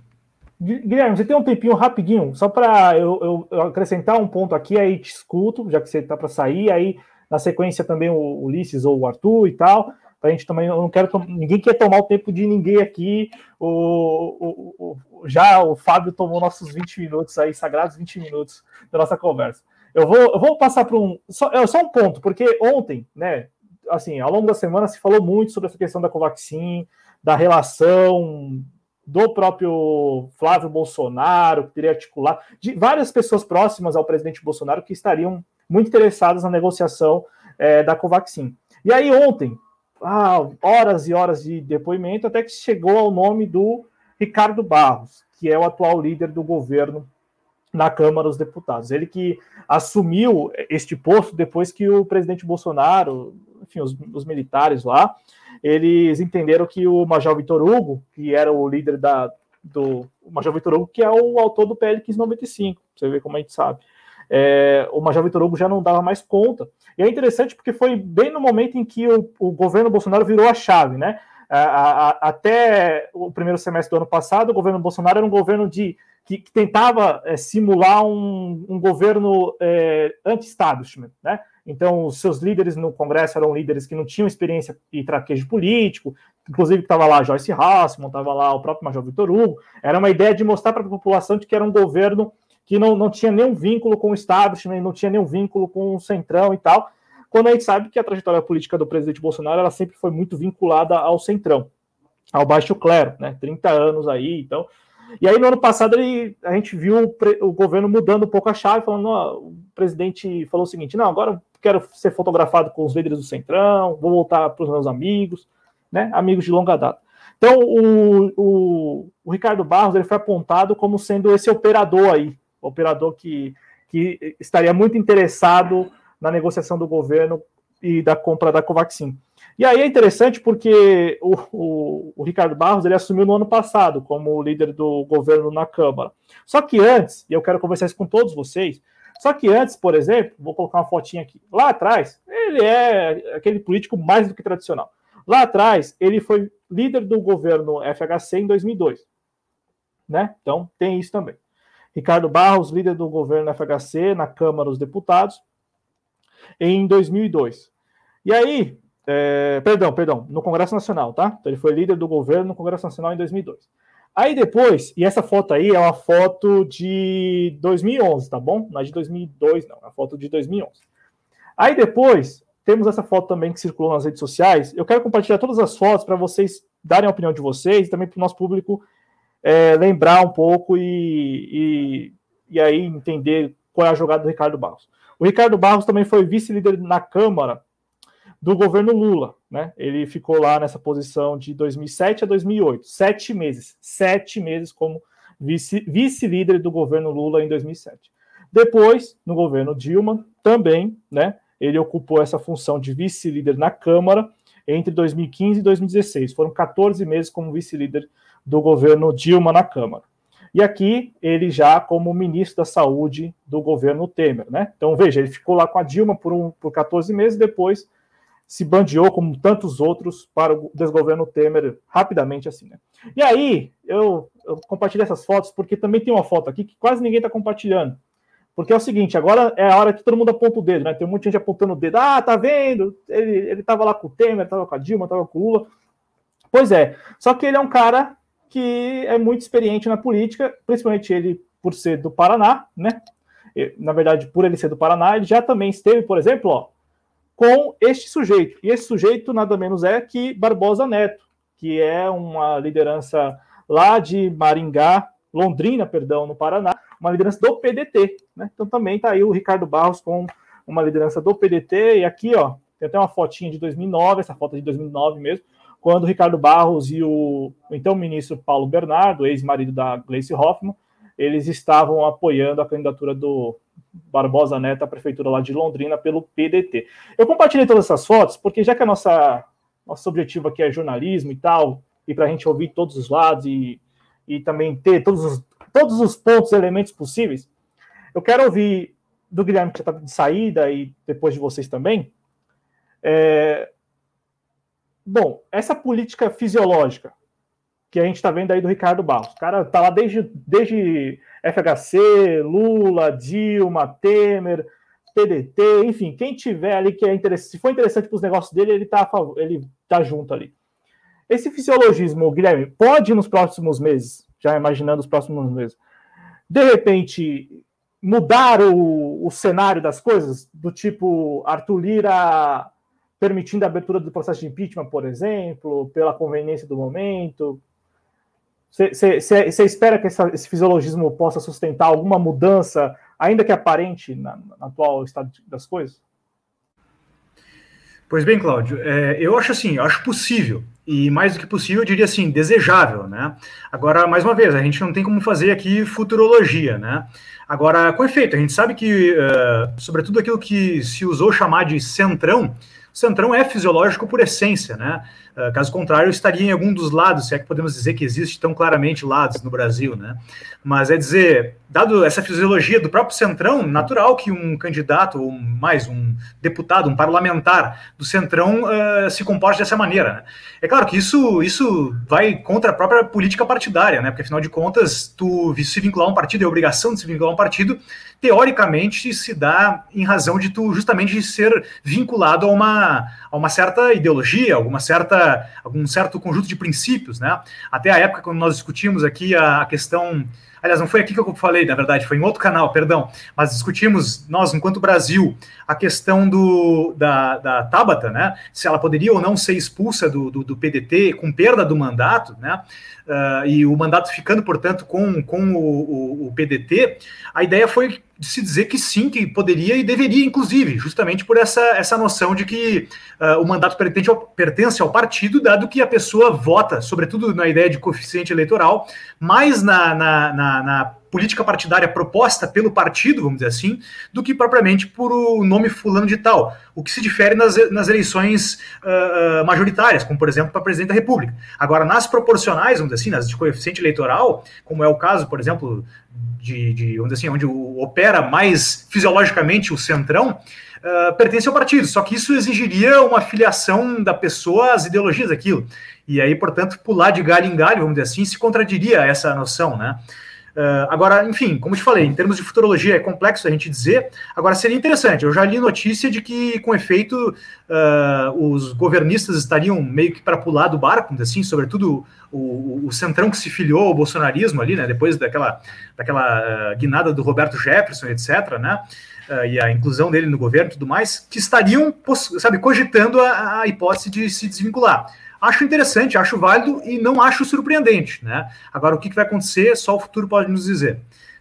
Guilherme, você tem um tempinho rapidinho, só para eu, eu, acrescentar um ponto aqui, aí te escuto, já que você está para sair, aí na sequência também o Ulisses ou o Arthur e tal a gente também, eu não quero, ninguém quer tomar o tempo de ninguém aqui. O, o, o, já o Fábio tomou nossos 20 minutos aí, sagrados 20 minutos da nossa conversa. Eu vou, eu vou passar para um, só, é, só um ponto, porque ontem, né, assim, ao longo da semana se falou muito sobre essa questão da Covaxin, da relação do próprio Flávio Bolsonaro, que teria articulado, de várias pessoas próximas ao presidente Bolsonaro que estariam muito interessadas na negociação é, da Covaxin. E aí ontem, ah, horas e horas de depoimento, até que chegou ao nome do Ricardo Barros, que é o atual líder do governo na Câmara dos Deputados. Ele que assumiu este posto depois que o presidente Bolsonaro, enfim, os, os militares lá, eles entenderam que o Major Vitor Hugo, que era o líder da, do o Major Vitor Hugo, que é o autor do PL 1595, você vê como a gente sabe. É, o Major Vitor Hugo já não dava mais conta. E é interessante porque foi bem no momento em que o, o governo Bolsonaro virou a chave, né? A, a, até o primeiro semestre do ano passado, o governo Bolsonaro era um governo de que, que tentava é, simular um, um governo é, anti-establishment, né? Então, os seus líderes no Congresso eram líderes que não tinham experiência e traquejo político, inclusive estava lá Joyce Hassman, estava lá o próprio Major Vitor Hugo. Era uma ideia de mostrar para a população de que era um governo que não, não tinha nenhum vínculo com o establishment, não tinha nenhum vínculo com o centrão e tal, quando a gente sabe que a trajetória política do presidente Bolsonaro ela sempre foi muito vinculada ao centrão, ao baixo clero, né? 30 anos aí, então. E aí, no ano passado, ele, a gente viu o, o governo mudando um pouco a chave, falando: o presidente falou o seguinte: não, agora quero ser fotografado com os líderes do Centrão, vou voltar para os meus amigos, né? Amigos de longa data. Então, o, o, o, Ricardo Barros ele foi apontado como sendo esse operador aí, operador que, que estaria muito interessado na negociação do governo e da compra da Covaxin. E aí é interessante porque o, o, o, Ricardo Barros ele assumiu no ano passado como líder do governo na Câmara. Só que antes, e eu quero conversar isso com todos vocês, só que antes, por exemplo, vou colocar uma fotinha aqui. Lá atrás, ele é aquele político mais do que tradicional. Lá atrás, ele foi líder do governo FHC em 2002. Né? Então, tem isso também. Ricardo Barros, líder do governo FHC na Câmara dos Deputados, em 2002. E aí, é, perdão, perdão, no Congresso Nacional, tá? Então, ele foi líder do governo no Congresso Nacional em 2002. Aí depois, e essa foto aí é uma foto de 2011, tá bom? Não é de 2002, não, é uma foto de 2011. Aí depois, temos essa foto também que circulou nas redes sociais. Eu quero compartilhar todas as fotos para vocês darem a opinião de vocês e também para o nosso público é, lembrar um pouco e, e, e aí entender qual é a jogada do Ricardo Barros. O Ricardo Barros também foi vice-líder na Câmara do governo Lula, né? Ele ficou lá nessa posição de 2007 a 2008, sete meses, sete meses como vice-líder do governo Lula em 2007. Depois, no governo Dilma, também, né? Ele ocupou essa função de vice-líder na Câmara entre 2015 e 2016. Foram 14 meses como vice-líder do governo Dilma na Câmara. E aqui ele já como ministro da Saúde do governo Temer, né? Então veja, ele ficou lá com a Dilma por, um, por 14 meses, depois se bandeou, como tantos outros, para o desgoverno Temer rapidamente assim, né? E aí, eu, eu compartilho essas fotos porque também tem uma foto aqui que quase ninguém está compartilhando. Porque é o seguinte, agora é a hora que todo mundo aponta o dedo, né? Tem de gente apontando o dedo. Ah, tá vendo? Ele, ele tava lá com o Temer, tava com a Dilma, tava com o Lula. Pois é, só que ele é um cara que é muito experiente na política, principalmente ele por ser do Paraná, né? Na verdade, por ele ser do Paraná, ele já também esteve, por exemplo, ó, com este sujeito. E esse sujeito nada menos é que Barbosa Neto, que é uma liderança lá de Maringá, Londrina, perdão, no Paraná, uma liderança do PDT. Né? Então também está aí o Ricardo Barros com uma liderança do PDT. E aqui, ó, tem até uma fotinha de 2009, essa foto é de 2009 mesmo, quando Ricardo Barros e o, o então ministro Paulo Bernardo, ex-marido da Gleice Hoffmann, eles estavam apoiando a candidatura do Barbosa Neto à prefeitura lá de Londrina pelo PDT. Eu compartilhei todas essas fotos porque já que a nossa nosso objetivo aqui é jornalismo e tal, e para a gente ouvir todos os lados e, e também ter todos os, todos os pontos, elementos possíveis, eu quero ouvir do Guilherme que já está de saída e depois de vocês também. É, Bom, essa política fisiológica que a gente está vendo aí do Ricardo Barros, o cara está lá desde, desde FHC, Lula, Dilma, Temer, PDT, enfim, quem tiver ali que é interessante, se for interessante para os negócios dele, ele está ele tá junto ali. Esse fisiologismo, Guilherme, pode nos próximos meses, já imaginando os próximos meses, de repente mudar o, o cenário das coisas, do tipo Arthur Lira permitindo a abertura do processo de impeachment, por exemplo, pela conveniência do momento? Você espera que essa, esse fisiologismo possa sustentar alguma mudança, ainda que aparente, na, atual estado das coisas? Pois bem, Cláudio, é, eu acho assim, eu acho possível, e mais do que possível, eu diria assim, desejável, né? Agora, mais uma vez, a gente não tem como fazer aqui futurologia, né? Agora, com efeito, a gente sabe que, uh, sobretudo aquilo que se usou chamar de centrão, Centrão é fisiológico por essência, né? Uh, caso contrário, estaria em algum dos lados, se é que podemos dizer que existe tão claramente lados no Brasil, né? Mas é dizer, dado essa fisiologia do próprio Centrão, natural que um candidato, ou mais um deputado, um parlamentar do Centrão uh, se comporte dessa maneira. Né? É claro que isso, isso vai contra a própria política partidária, né? Porque afinal de contas, tu se vincular a um partido, é obrigação de se vincular a um partido, teoricamente se dá em razão de tu justamente ser vinculado a uma, a uma certa ideologia, alguma certa, algum certo conjunto de princípios, né? Até a época quando nós discutimos aqui a, a questão aliás, não foi aqui que eu falei, na verdade, foi em outro canal, perdão, mas discutimos, nós, enquanto Brasil, a questão do, da, da Tabata, né, se ela poderia ou não ser expulsa do, do, do PDT com perda do mandato, né, uh, e o mandato ficando, portanto, com, com o, o, o PDT, a ideia foi de se dizer que sim, que poderia e deveria, inclusive, justamente por essa, essa noção de que uh, o mandato pertence ao, pertence ao partido, dado que a pessoa vota, sobretudo na ideia de coeficiente eleitoral, mais na, na, na, na política partidária proposta pelo partido, vamos dizer assim, do que propriamente por o nome fulano de tal, o que se difere nas, nas eleições uh, majoritárias, como por exemplo para presidente da República. Agora, nas proporcionais, vamos dizer assim, nas de coeficiente eleitoral, como é o caso, por exemplo, de, de vamos dizer assim, onde opera mais fisiologicamente o centrão, uh, pertence ao partido. Só que isso exigiria uma filiação da pessoa às ideologias daquilo. E aí, portanto, pular de galho em galho, vamos dizer assim, se contradiria essa noção, né? Uh, agora, enfim, como te falei, em termos de futurologia é complexo a gente dizer. Agora, seria interessante. Eu já li notícia de que, com efeito, uh, os governistas estariam meio que para pular do barco, assim, sobretudo o, o, centrão que se filiou ao bolsonarismo ali, né, depois daquela, daquela uh, guinada do Roberto Jefferson, etc., né, e a inclusão dele no governo e tudo mais, que estariam, sabe, cogitando a, a hipótese de se desvincular. Acho interessante, acho válido e não acho surpreendente, né? Agora, o que, vai acontecer, só o futuro pode nos dizer.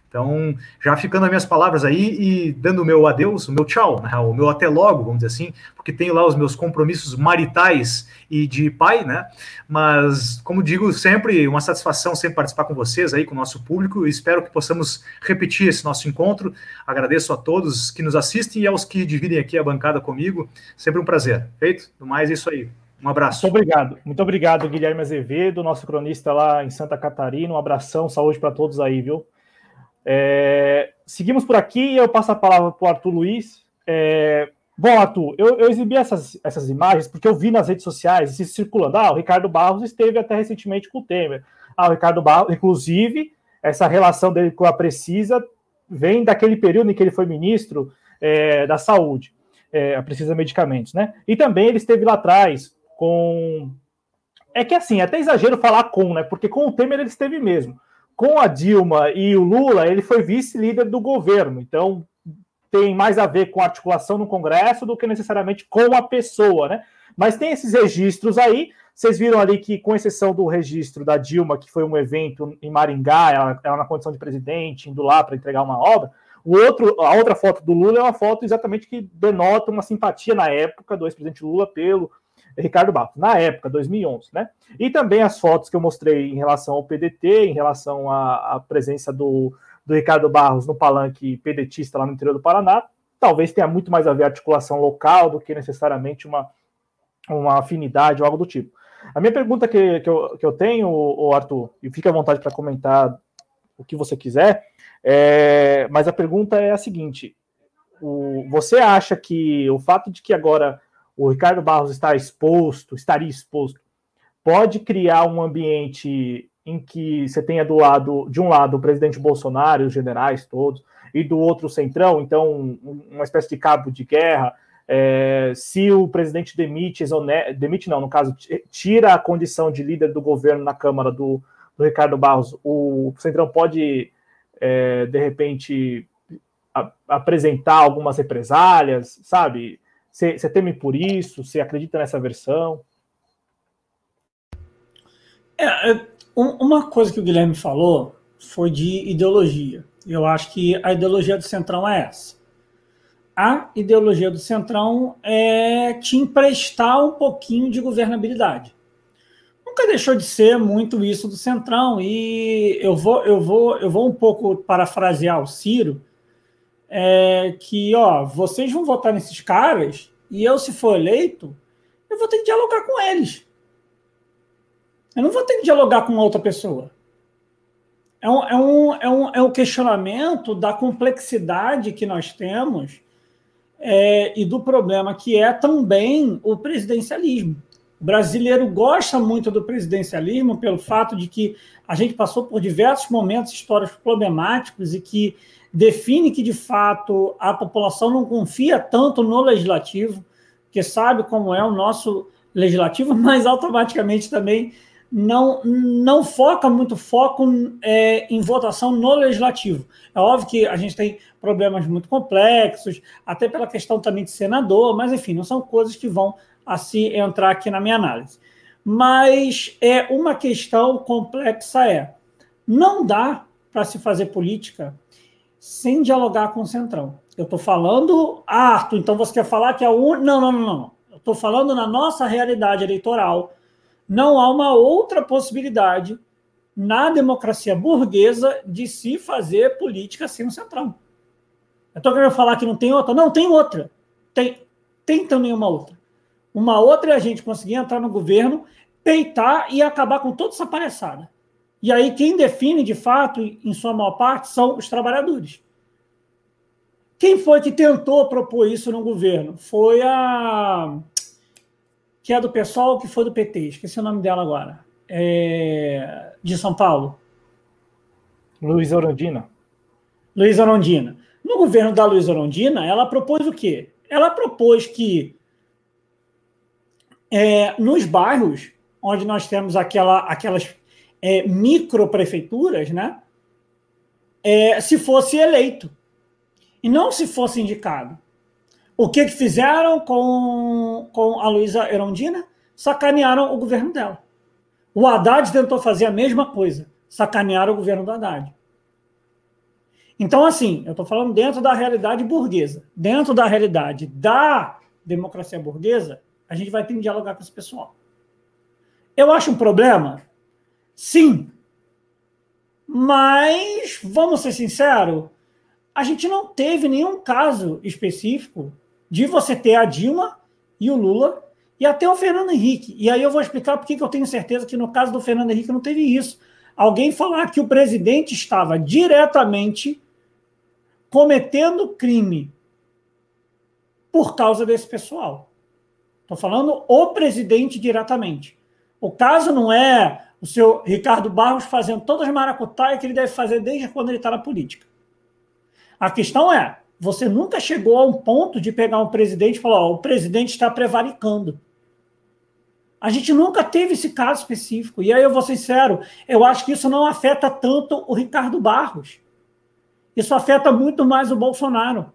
Então, já ficando as minhas palavras aí e dando o meu adeus, o meu tchau, né? o meu até logo, vamos dizer assim, porque tenho lá os meus compromissos maritais e de pai, né? Mas, como digo sempre, uma satisfação sempre participar com vocês aí, com o nosso público, espero que possamos repetir esse nosso encontro. Agradeço a todos que nos assistem e aos que dividem aqui a bancada comigo. Sempre um prazer. Feito? No mais, é isso aí. Um abraço. Muito obrigado. Muito obrigado, Guilherme Azevedo, nosso cronista lá em Santa Catarina. Um abração, saúde para todos aí, viu? É, seguimos por aqui e eu passo a palavra para o Arthur Luiz. É, bom, Arthur, eu, eu, exibi essas, essas imagens porque eu vi nas redes sociais se circulando. Ah, o Ricardo Barros esteve até recentemente com o Temer. Ah, o Ricardo Barros, inclusive, essa relação dele com a Precisa vem daquele período em que ele foi ministro é, da Saúde, é, a Precisa Medicamentos, né? E também ele esteve lá atrás com. É que assim, é até exagero falar com, né? Porque com o Temer ele esteve mesmo. Com a Dilma e o Lula, ele foi vice-líder do governo. Então, tem mais a ver com a articulação no Congresso do que necessariamente com a pessoa, né? Mas tem esses registros aí. Vocês viram ali que, com exceção do registro da Dilma, que foi um evento em Maringá, ela, ela na condição de presidente, indo lá para entregar uma obra, o outro, a outra foto do Lula é uma foto exatamente que denota uma simpatia na época do ex-presidente Lula pelo Ricardo Barros, na época, 2011, né? E também as fotos que eu mostrei em relação ao PDT, em relação à, à presença do, do Ricardo Barros no palanque pedetista lá no interior do Paraná, talvez tenha muito mais a ver articulação local do que necessariamente uma, uma afinidade ou algo do tipo. A minha pergunta que, que, eu, que eu tenho, o Arthur, e fique à vontade para comentar o que você quiser, é, mas a pergunta é a seguinte: o, você acha que o fato de que agora o Ricardo Barros está exposto, estaria exposto, pode criar um ambiente em que você tenha do lado, de um lado, o presidente Bolsonaro, os generais todos, e do outro o Centrão, então uma espécie de cabo de guerra. É, se o presidente demite, demite não, no caso, tira a condição de líder do governo na Câmara do, do Ricardo Barros, o Centrão pode, é, de repente, a, apresentar algumas represálias, sabe? Você teme por isso? Você acredita nessa versão? É, é uma coisa que o Guilherme falou foi de ideologia. Eu acho que a ideologia do Centrão é essa. A ideologia do Centrão é te emprestar um pouquinho de governabilidade. Nunca deixou de ser muito isso do Centrão. E eu vou, eu vou, eu vou um pouco parafrasear o Ciro, é que ó, vocês vão votar nesses caras e eu, se for eleito, eu vou ter que dialogar com eles. Eu não vou ter que dialogar com outra pessoa. É um, é um, é um, é um questionamento da complexidade que nós temos é, e do problema que é também o presidencialismo. O brasileiro gosta muito do presidencialismo pelo fato de que a gente passou por diversos momentos históricos problemáticos e que define que, de fato, a população não confia tanto no legislativo, que sabe como é o nosso legislativo, mas automaticamente também não, não foca muito foco é, em votação no legislativo. É óbvio que a gente tem problemas muito complexos, até pela questão também de senador, mas enfim, não são coisas que vão se entrar aqui na minha análise. Mas é uma questão complexa é, não dá para se fazer política sem dialogar com o Centrão. Eu estou falando, ah, Arthur, então você quer falar que é o Não, não, não, não. Eu estou falando na nossa realidade eleitoral. Não há uma outra possibilidade na democracia burguesa de se fazer política sem o Centrão. Eu estou querendo falar que não tem outra? Não, tem outra. Tem, tem também uma outra. Uma outra é a gente conseguir entrar no governo, peitar e acabar com toda essa palhaçada. E aí quem define, de fato, em sua maior parte, são os trabalhadores. Quem foi que tentou propor isso no governo? Foi a. que é do pessoal que foi do PT, esqueci o nome dela agora. É... De São Paulo. Luiz Orondina. Luiz Orondina. No governo da Luiz Orondina, ela propôs o quê? Ela propôs que é, nos bairros onde nós temos aquela, aquelas é, microprefeituras, né? É, se fosse eleito e não se fosse indicado. O que, que fizeram com, com a Luísa Erondina? Sacanearam o governo dela. O Haddad tentou fazer a mesma coisa, sacanearam o governo do Haddad. Então, assim, eu estou falando dentro da realidade burguesa. Dentro da realidade da democracia burguesa, a gente vai ter que dialogar com esse pessoal. Eu acho um problema? Sim. Mas, vamos ser sinceros, a gente não teve nenhum caso específico de você ter a Dilma e o Lula e até o Fernando Henrique. E aí eu vou explicar por que eu tenho certeza que no caso do Fernando Henrique não teve isso. Alguém falar que o presidente estava diretamente cometendo crime por causa desse pessoal. Estou falando o presidente diretamente. O caso não é o seu Ricardo Barros fazendo todas as maracutaias que ele deve fazer desde quando ele está na política. A questão é, você nunca chegou a um ponto de pegar um presidente e falar, ó, o presidente está prevaricando. A gente nunca teve esse caso específico. E aí eu vou ser sincero, eu acho que isso não afeta tanto o Ricardo Barros. Isso afeta muito mais o Bolsonaro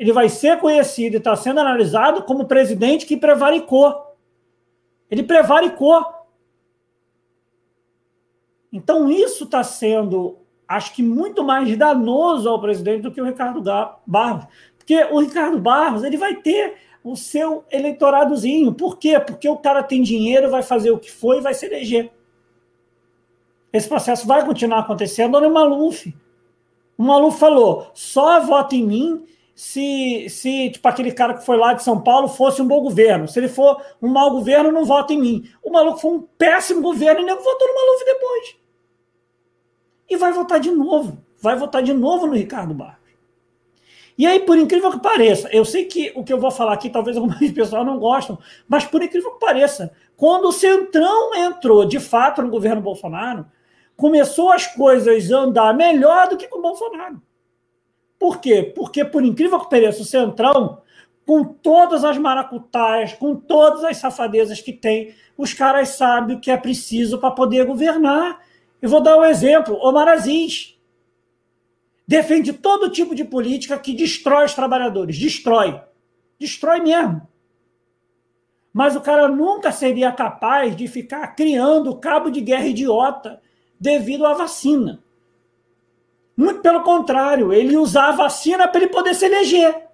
ele vai ser conhecido e está sendo analisado como presidente que prevaricou. Ele prevaricou. Então, isso está sendo, acho que, muito mais danoso ao presidente do que o Ricardo Barros. Porque o Ricardo Barros ele vai ter o seu eleitoradozinho. Por quê? Porque o cara tem dinheiro, vai fazer o que foi e vai se eleger. Esse processo vai continuar acontecendo. Olha o Maluf. O Maluf falou: só vota em mim se, se tipo, aquele cara que foi lá de São Paulo fosse um bom governo. Se ele for um mau governo, não vota em mim. O maluco foi um péssimo governo e nego votou no Maluf depois. E vai votar de novo. Vai votar de novo no Ricardo Barros. E aí, por incrível que pareça, eu sei que o que eu vou falar aqui, talvez algumas pessoas não gostam, mas por incrível que pareça, quando o Centrão entrou de fato no governo Bolsonaro, começou as coisas a andar melhor do que com o Bolsonaro. Por quê? Porque, por incrível que pareça, o Centrão, com todas as maracutaias, com todas as safadezas que tem, os caras sabem o que é preciso para poder governar. Eu vou dar um exemplo: Omar Aziz defende todo tipo de política que destrói os trabalhadores. Destrói. Destrói mesmo. Mas o cara nunca seria capaz de ficar criando cabo de guerra idiota devido à vacina. Muito pelo contrário, ele usar a vacina para ele poder se eleger.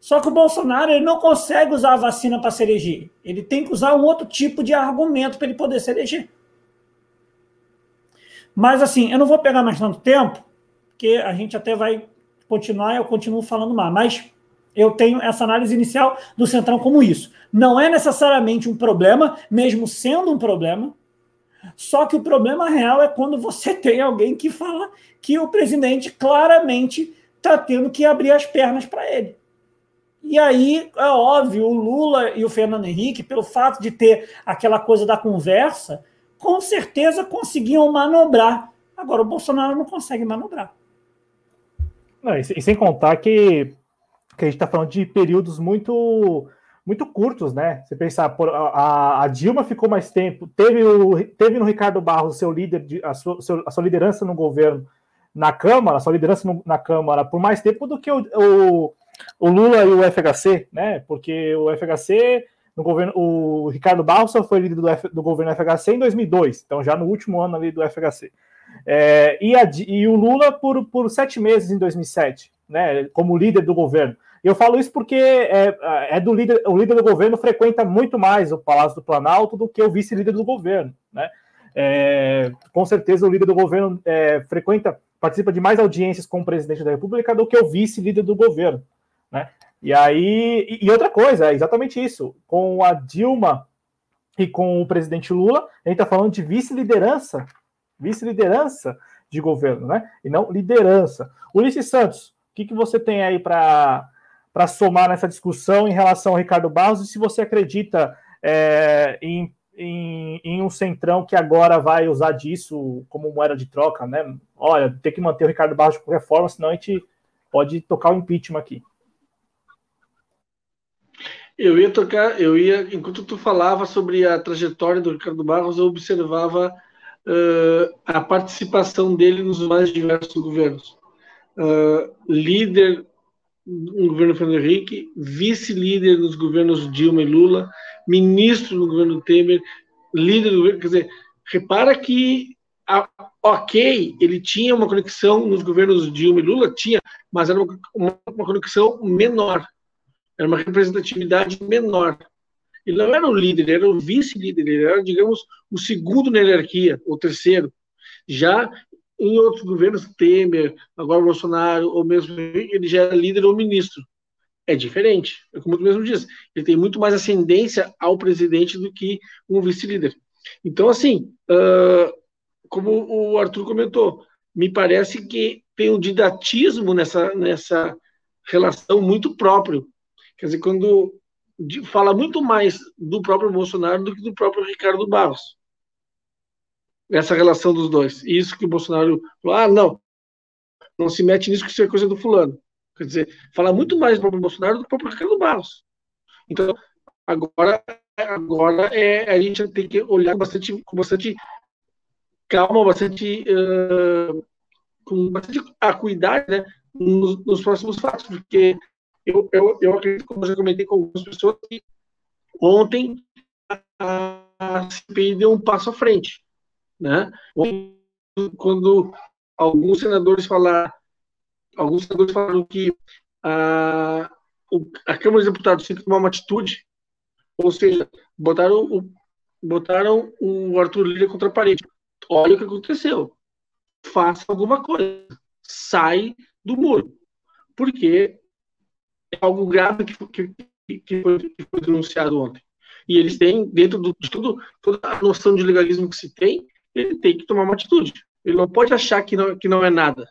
Só que o Bolsonaro ele não consegue usar a vacina para se eleger. Ele tem que usar um outro tipo de argumento para ele poder se eleger. Mas assim, eu não vou pegar mais tanto tempo, porque a gente até vai continuar, eu continuo falando mais, mas eu tenho essa análise inicial do Centrão como isso. Não é necessariamente um problema, mesmo sendo um problema, só que o problema real é quando você tem alguém que fala que o presidente claramente está tendo que abrir as pernas para ele. E aí, é óbvio, o Lula e o Fernando Henrique, pelo fato de ter aquela coisa da conversa, com certeza conseguiam manobrar. Agora, o Bolsonaro não consegue manobrar. Não, e sem contar que, que a gente está falando de períodos muito muito curtos, né? Você pensar, por, a, a, Dilma ficou mais tempo, teve, o, teve no Ricardo Barros seu líder, de, a, sua, a sua liderança no governo na Câmara, a sua liderança no, na Câmara por mais tempo do que o, o, o, Lula e o FHC, né? Porque o FHC, no governo, o Ricardo só foi líder do, F, do governo FHC em 2002, então já no último ano ali do FHC. É, e, a, e o Lula por, por sete meses em 2007, né? Como líder do governo. Eu falo isso porque é, é do líder, o líder do governo frequenta muito mais o Palácio do Planalto do que o vice-líder do governo, né? É, com certeza o líder do governo é, frequenta, participa de mais audiências com o presidente da República do que o vice-líder do governo, né? E aí, e, outra coisa, é exatamente isso. Com a Dilma e com o presidente Lula, a gente está falando de vice-liderança, vice-liderança de governo, né? E não liderança. Ulisses Santos, o que, que você tem aí para para somar nessa discussão em relação ao Ricardo Barros e se você acredita é, em, em, em, um centrão que agora vai usar disso como moeda de troca, né? Olha, tem que manter o Ricardo Barros de qualquer forma, senão a gente pode tocar o impeachment aqui. Eu ia tocar, eu ia, enquanto tu falava sobre a trajetória do Ricardo Barros, eu observava uh, a participação dele nos mais diversos governos. Uh, líder no governo Fernando Henrique, vice-líder nos governos Dilma e Lula, ministro no governo Temer, líder do governo. Quer dizer, repara que, a, ok, ele tinha uma conexão nos governos Dilma e Lula, tinha, mas era uma, uma, uma conexão menor, era uma representatividade menor. Ele não era o líder, era o vice-líder, ele era, digamos, o segundo na hierarquia, o terceiro. Já em outros governos, Temer, agora Bolsonaro, ou mesmo ele já era líder ou ministro. É diferente. É como tu mesmo diz, ele tem muito mais ascendência ao presidente do que um vice-líder. Então, assim, uh, como o Arthur comentou, me parece que tem um didatismo nessa, nessa relação muito próprio. Quer dizer, quando fala muito mais do próprio Bolsonaro do que do próprio Ricardo Barros essa relação dos dois. E isso que o Bolsonaro falou, ah, não, não se mete nisso que isso é coisa do fulano. Quer dizer, fala muito mais do próprio Bolsonaro do que o próprio Ricardo Barros. Então, agora, agora é, a gente tem que olhar bastante, com bastante calma, bastante, uh, com bastante acuidade né, nos, nos, próximos fatos, porque eu, eu, eu acredito, como eu já comentei com algumas pessoas, que ontem a, CPI deu um passo à frente né? Quando alguns senadores falaram, alguns senadores falaram que a, a Câmara dos Deputados tem que tomar uma atitude, ou seja, botaram o, botaram o Arthur Lira contra a parede. Olha o que aconteceu. Faça alguma coisa. Sai do muro. Porque é algo grave que, que, que, foi, que foi denunciado ontem. E eles têm, dentro do, de tudo, toda a noção de legalismo que se tem, ele tem que tomar uma atitude. Ele não pode achar que não, que não é nada.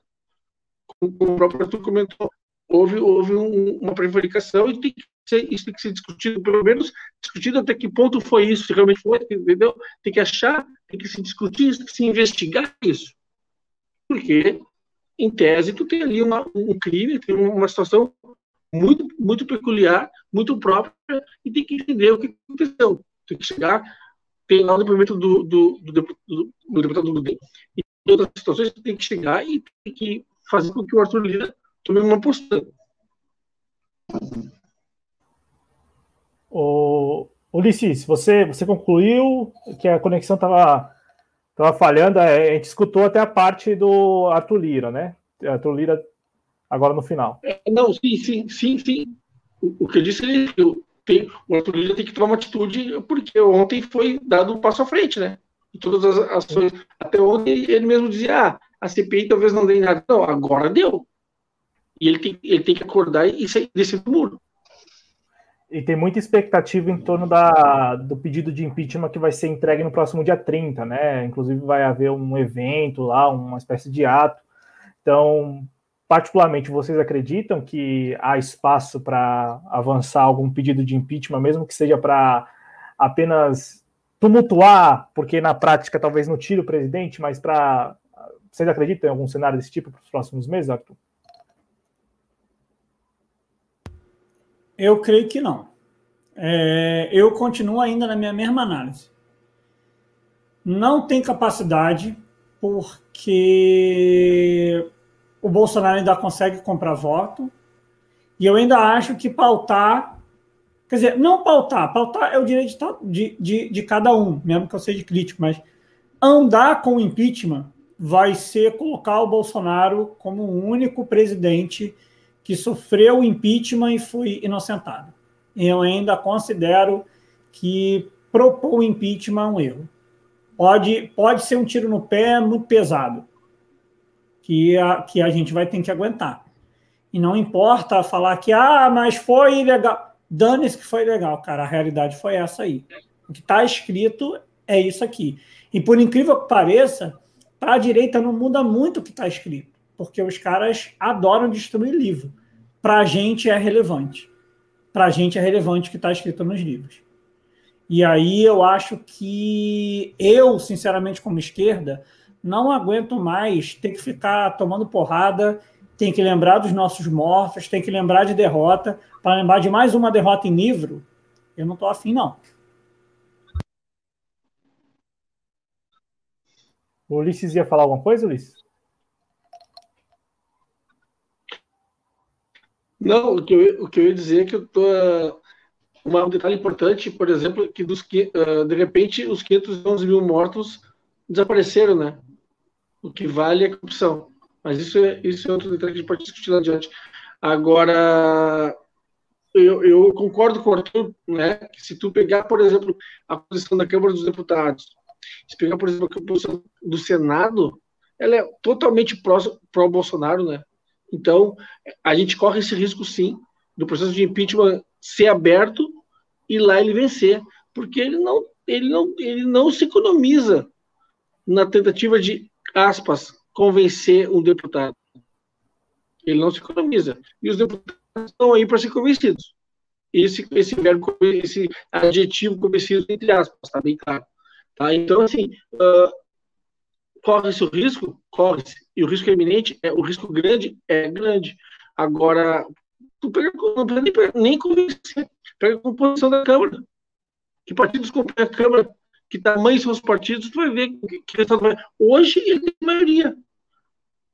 Como o próprio Arthur comentou, houve, houve um, uma prevaricação e tem que ser, isso tem que ser discutido, pelo menos discutido até que ponto foi isso, se realmente foi, entendeu? Tem que achar, tem que se discutir tem que se investigar isso. Porque, em tese, tu tem ali uma, um crime, tem uma situação muito, muito peculiar, muito própria, e tem que entender o que aconteceu. Tem que chegar tem lá o depoimento do, do, do, do, do deputado. E em outras situações tem que chegar e tem que fazer com que o Arthur Lira tome uma postura. O Ulisses, você, você concluiu que a conexão estava tava falhando, é, a gente escutou até a parte do Arthur Lira, né? Arthur Lira agora no final. Não, sim, sim, sim, sim. O, o que eu disse é que tem, o Arthur tem que tomar uma atitude, porque ontem foi dado um passo à frente, né? E todas as ações. Até ontem ele mesmo dizia: ah, a CPI talvez não dê nada. Não, agora deu. E ele tem, ele tem que acordar e sair desse muro. E tem muita expectativa em torno da, do pedido de impeachment que vai ser entregue no próximo dia 30, né? Inclusive vai haver um evento lá, uma espécie de ato. Então, particularmente, vocês acreditam que há espaço para avançar algum pedido de impeachment, mesmo que seja para apenas tumultuar, porque na prática talvez não tire o presidente, mas para. Vocês acreditam em algum cenário desse tipo para os próximos meses, Arthur? Eu creio que não. é, eu continuo ainda na minha mesma análise. Não tem capacidade, porque o Bolsonaro ainda consegue comprar voto, e eu ainda acho que pautar. Quer dizer, não pautar, pautar é o direito de, de, de cada um, mesmo que eu seja crítico, mas andar com o impeachment vai ser colocar o Bolsonaro como o único presidente que sofreu impeachment e foi inocentado. Eu ainda considero que propor impeachment é um erro. Pode, pode ser um tiro no pé muito pesado, que a, que a gente vai ter que aguentar. E não importa falar que, ah, mas foi ilegal. Dane-se que foi legal, cara. A realidade foi essa aí. O que está escrito é isso aqui. E por incrível que pareça, para a direita não muda muito o que está escrito, porque os caras adoram destruir livro. Para a gente é relevante. Para a gente é relevante o que está escrito nos livros. E aí eu acho que eu, sinceramente, como esquerda, não aguento mais ter que ficar tomando porrada, tem que lembrar dos nossos mortos, tem que lembrar de derrota, para lembrar de mais uma derrota em livro, eu não estou afim, não. O Ulisses ia falar alguma coisa, Ulisses? Não, o que eu, o que eu ia dizer é que eu tô. Um detalhe importante, por exemplo, que dos que uh, de repente os 511 mil mortos desapareceram, né? O que vale é a corrupção. Mas isso é, isso é outro detalhe que a gente pode discutir lá adiante. Agora, eu, eu, concordo com o Arthur, né, que se tu pegar, por exemplo, a posição da Câmara dos Deputados, se pegar, por exemplo, a posição do Senado, ela é totalmente pró-Bolsonaro, né? Então, a gente corre esse risco, sim, do processo de impeachment ser aberto e lá ele vencer, porque ele não, ele não, ele não se economiza na tentativa de, aspas, convencer um deputado. Ele não se economiza. E os deputados estão aí para ser convencidos. Esse, esse verbo, esse adjetivo convencido, entre aspas, está bem claro. Tá? Então, assim, uh, corre-se o risco? Corre-se. E o risco é iminente? É, o risco grande? É grande. Agora, tu pega, não precisa nem, nem convencer. Pega a composição da Câmara. Que partidos compõem a Câmara? Que tamanho são os partidos? Tu vai ver que, que. Hoje, ele tem maioria.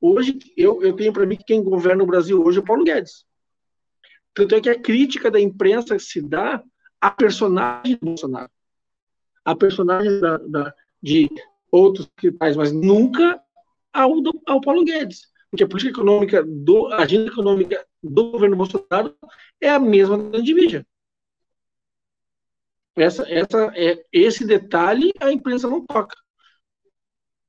Hoje, eu, eu tenho para mim que quem governa o Brasil hoje é o Paulo Guedes. Tanto é que a crítica da imprensa se dá à personagem do Bolsonaro. A personagem da, da, de outros cristais, mas nunca ao, do, ao Paulo Guedes. Porque a política econômica, do, a agenda econômica do governo Bolsonaro é a mesma da Division. Essa, essa, é, esse detalhe a imprensa não toca.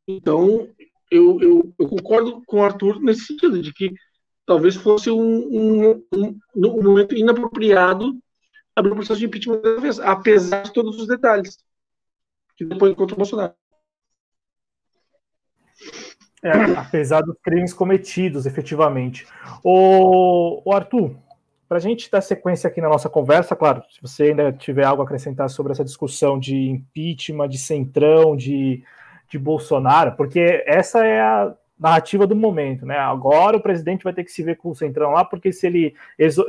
Então, eu, eu, eu, concordo com o Arthur nesse sentido, de que talvez fosse um, um, um, um momento inapropriado abrir o processo de impeachment dessa vez, apesar de todos os detalhes que depois contra o Bolsonaro. É, apesar dos crimes cometidos, efetivamente. O, o Arthur, para a gente dar sequência aqui na nossa conversa, claro, se você ainda tiver algo a acrescentar sobre essa discussão de impeachment, de centrão, de de Bolsonaro, porque essa é a narrativa do momento, né? Agora o presidente vai ter que se ver com o Centrão lá, porque se ele,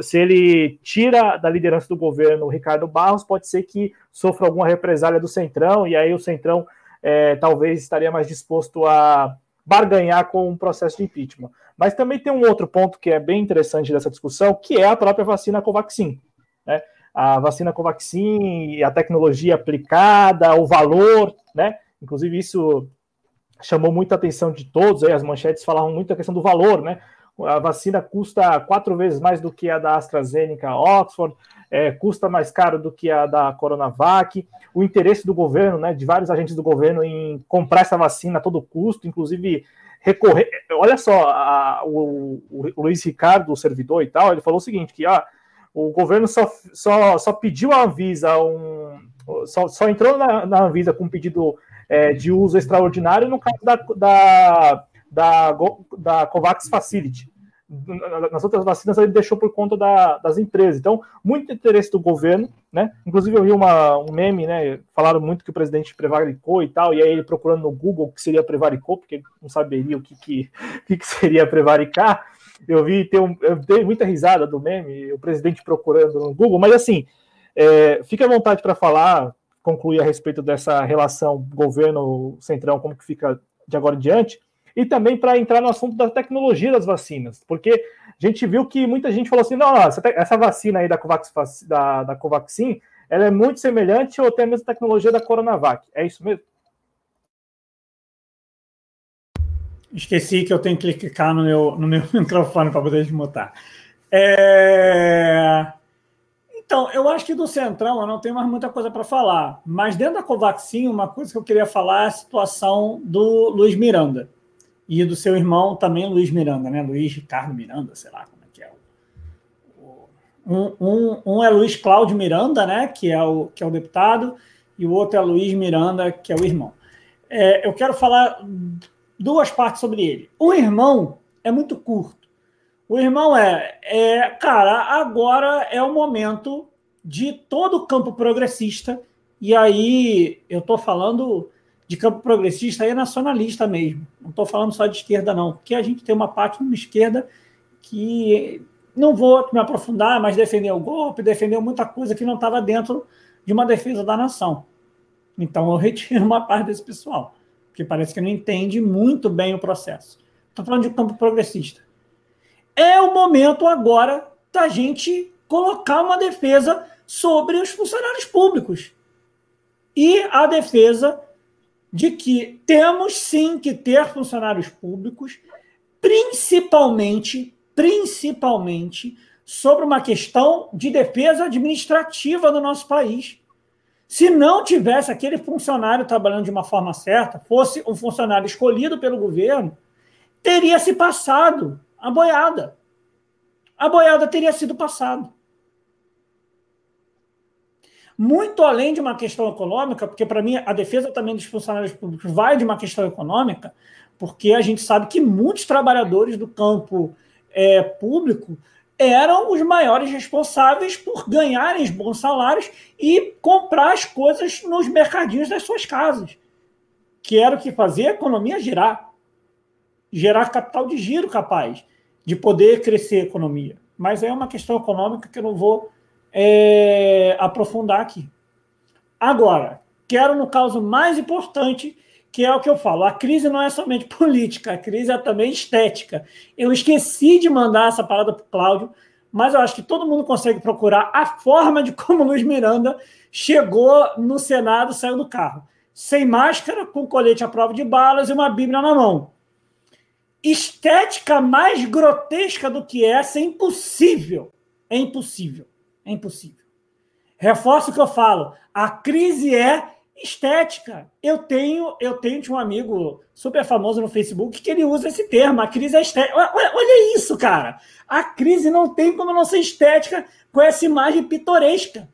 se ele tira da liderança do governo o Ricardo Barros, pode ser que sofra alguma represália do Centrão, e aí o Centrão é, talvez estaria mais disposto a barganhar com um processo de impeachment. Mas também tem um outro ponto que é bem interessante dessa discussão, que é a própria vacina Covaxin. Né? A vacina Covaxin, a tecnologia aplicada, o valor, né? Inclusive, isso chamou muita atenção de todos, aí as manchetes falavam muito a questão do valor, né? A vacina custa quatro vezes mais do que a da AstraZeneca Oxford, é, custa mais caro do que a da Coronavac. O interesse do governo, né, de vários agentes do governo em comprar essa vacina a todo custo, inclusive recorrer. Olha só, a, o, o, Luiz Ricardo, o servidor e tal, ele falou o seguinte: que ah, o governo só, só, só pediu a Anvisa um. Só, só entrou na, na Anvisa com um pedido é, de uso extraordinário no caso da, da, da, da COVAX Facility. Nas outras vacinas ele deixou por conta da, das empresas. Então, muito interesse do governo, né? Inclusive eu vi uma, um meme, né? Falaram muito que o presidente prevaricou e tal, e aí ele procurando no Google o que seria prevaricou, porque não saberia o que, que, que, que seria prevaricar. Eu vi, tem um, eu dei muita risada do meme, o presidente procurando no Google, mas assim, É, fique à vontade para falar, concluir a respeito dessa relação governo-centrão, como que fica de agora em diante, e também para entrar no assunto da tecnologia das vacinas, porque a gente viu que muita gente falou assim, não, essa, essa vacina aí da, Covax, da, da Covaxin, ela é muito semelhante ou tem mesma tecnologia da Coronavac, é isso mesmo? Esqueci que eu tenho que clicar no meu, no meu microfone para poder desmutar. É... Então, eu acho que do Centrão eu não tenho mais muita coisa para falar. Mas dentro da Covaxin, uma coisa que eu queria falar é a situação do Luiz Miranda. E do seu irmão também, Luiz Miranda, né? Luiz Ricardo Miranda, sei lá como é que é. Um, um, um é Luiz Cláudio Miranda, né? Que é, o, que é o deputado, e o outro é Luiz Miranda, que é o irmão. É, eu quero falar duas partes sobre ele. O irmão é muito curto. O irmão é, é, cara, agora é o momento de todo o campo progressista, e aí eu estou falando de campo progressista e nacionalista mesmo. Não estou falando só de esquerda, não, porque a gente tem uma parte de esquerda que não vou me aprofundar, mas defendeu o golpe, defendeu muita coisa que não estava dentro de uma defesa da nação. Então eu retiro uma parte desse pessoal porque parece que não entende muito bem o processo. Estou falando de campo progressista. É o momento agora da gente colocar uma defesa sobre os funcionários públicos. E a defesa de que temos sim que ter funcionários públicos, principalmente, principalmente sobre uma questão de defesa administrativa do nosso país. Se não tivesse aquele funcionário trabalhando de uma forma certa, fosse um funcionário escolhido pelo governo, teria se passado a boiada. A boiada teria sido passada. Muito além de uma questão econômica, porque para mim a defesa também dos funcionários públicos vai de uma questão econômica, porque a gente sabe que muitos trabalhadores do campo é, público eram os maiores responsáveis por ganharem bons salários e comprar as coisas nos mercadinhos das suas casas, que era o que fazia a economia girar, gerar capital de giro capaz de poder crescer a economia. Mas é uma questão econômica que eu não vou é, aprofundar aqui. Agora, quero no caso mais importante que é o que eu falo. A crise não é somente política, a crise é também estética. Eu esqueci de mandar essa parada para o Cláudio, mas eu acho que todo mundo consegue procurar a forma de como Luiz Miranda chegou no Senado, saiu do carro. Sem máscara, com colete à prova de balas e uma Bíblia na mão. Estética mais grotesca do que essa é impossível. É impossível. É impossível. Reforço o que eu falo. A crise é estética. Eu tenho, eu tenho um amigo super famoso no Facebook que ele usa esse termo, a crise é estética. Olha, olha isso, cara. A crise não tem como não ser estética com essa imagem pitoresca.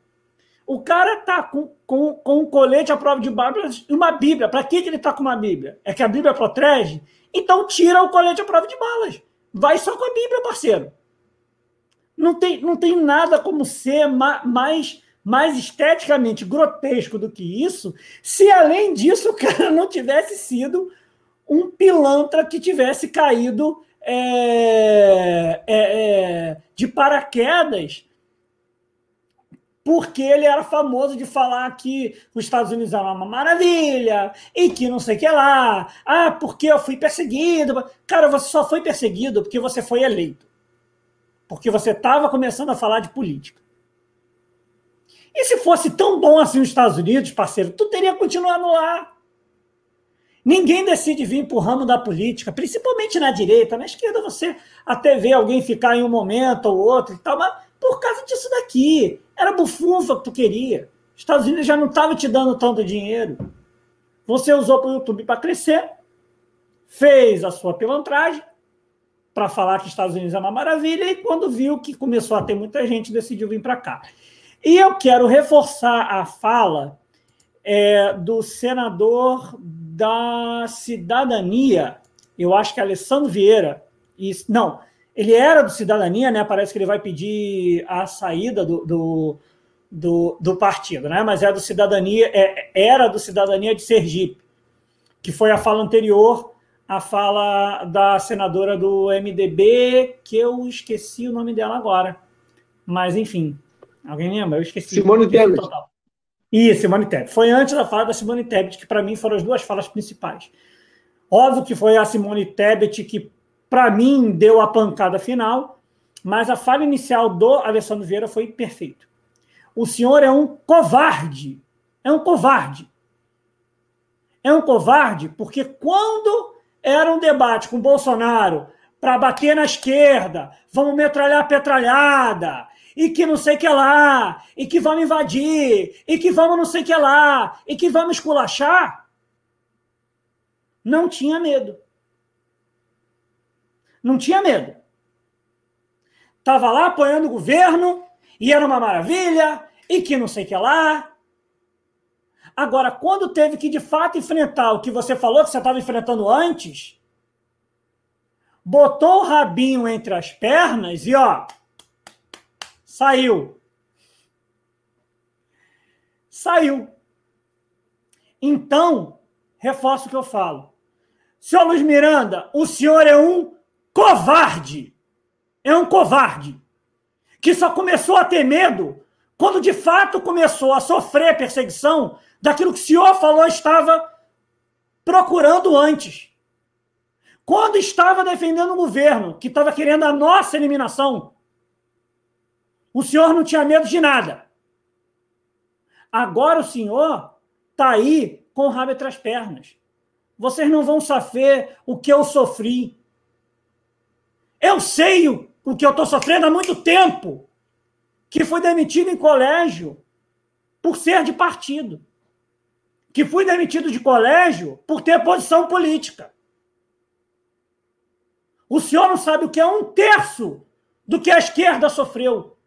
O cara tá com, com, com um colete à prova de balas e uma Bíblia. Para que, que ele tá com uma Bíblia? É que a Bíblia protege? Então tira o colete à prova de balas. Vai só com a Bíblia, parceiro. Não tem, não tem nada como ser mais mais esteticamente grotesco do que isso, se além disso o cara não tivesse sido um pilantra que tivesse caído é, é, é, de paraquedas porque ele era famoso de falar que os Estados Unidos eram uma maravilha e que não sei o que lá. Ah, porque eu fui perseguido. Cara, você só foi perseguido porque você foi eleito. Porque você estava começando a falar de política. E se fosse tão bom assim os Estados Unidos, parceiro, tu teria continuado lá. Ninguém decide vir para o ramo da política, principalmente na direita. Na esquerda você até vê alguém ficar em um momento ou outro e tal, mas por causa disso daqui. Era bufunfa que tu queria. Os Estados Unidos já não estavam te dando tanto dinheiro. Você usou para o YouTube para crescer, fez a sua pilantragem para falar que os Estados Unidos é uma maravilha e quando viu que começou a ter muita gente, decidiu vir para cá. E eu quero reforçar a fala é, do senador da Cidadania, eu acho que é Alessandro Vieira. E, não, ele era do Cidadania, né? Parece que ele vai pedir a saída do, do, do, do partido, né? Mas é do Cidadania, é, era do Cidadania de Sergipe, que foi a fala anterior à fala da senadora do MDB, que eu esqueci o nome dela agora. Mas, enfim, Alguém lembra? Eu esqueci. Simone Tebet. Isso, Simone Tebet. Foi antes da fala da Simone Tebet, que para mim foram as duas falas principais. Óbvio que foi a Simone Tebet que, para mim, deu a pancada final, mas a fala inicial do Alessandro Vieira foi perfeito. O senhor é um covarde. É um covarde. É um covarde porque quando era um debate com Bolsonaro para bater na esquerda, vamos metralhar a petralhada, e que não sei que lá, e que vamos invadir, e que vamos não sei que lá, e que vamos esculachar, não tinha medo. Não tinha medo. Estava lá apoiando o governo, e era uma maravilha, e que não sei que lá. Agora, quando teve que de fato enfrentar o que você falou que você estava enfrentando antes, botou o rabinho entre as pernas e ó, saiu. Saiu. Então, reforço o que eu falo. Senhor Luiz Miranda, o senhor é um covarde. É um covarde. Que só começou a ter medo quando de fato começou a sofrer perseguição daquilo que o senhor falou estava procurando antes. Quando estava defendendo o governo, que estava querendo a nossa eliminação, o senhor não tinha medo de nada. Agora o senhor está aí com o rabo entre as pernas. Vocês não vão saber o que eu sofri. Eu sei o que eu estou sofrendo há muito tempo. Que fui demitido em colégio por ser de partido. Que fui demitido de colégio por ter posição política. O senhor não sabe o que é um terço do que a esquerda sofreu.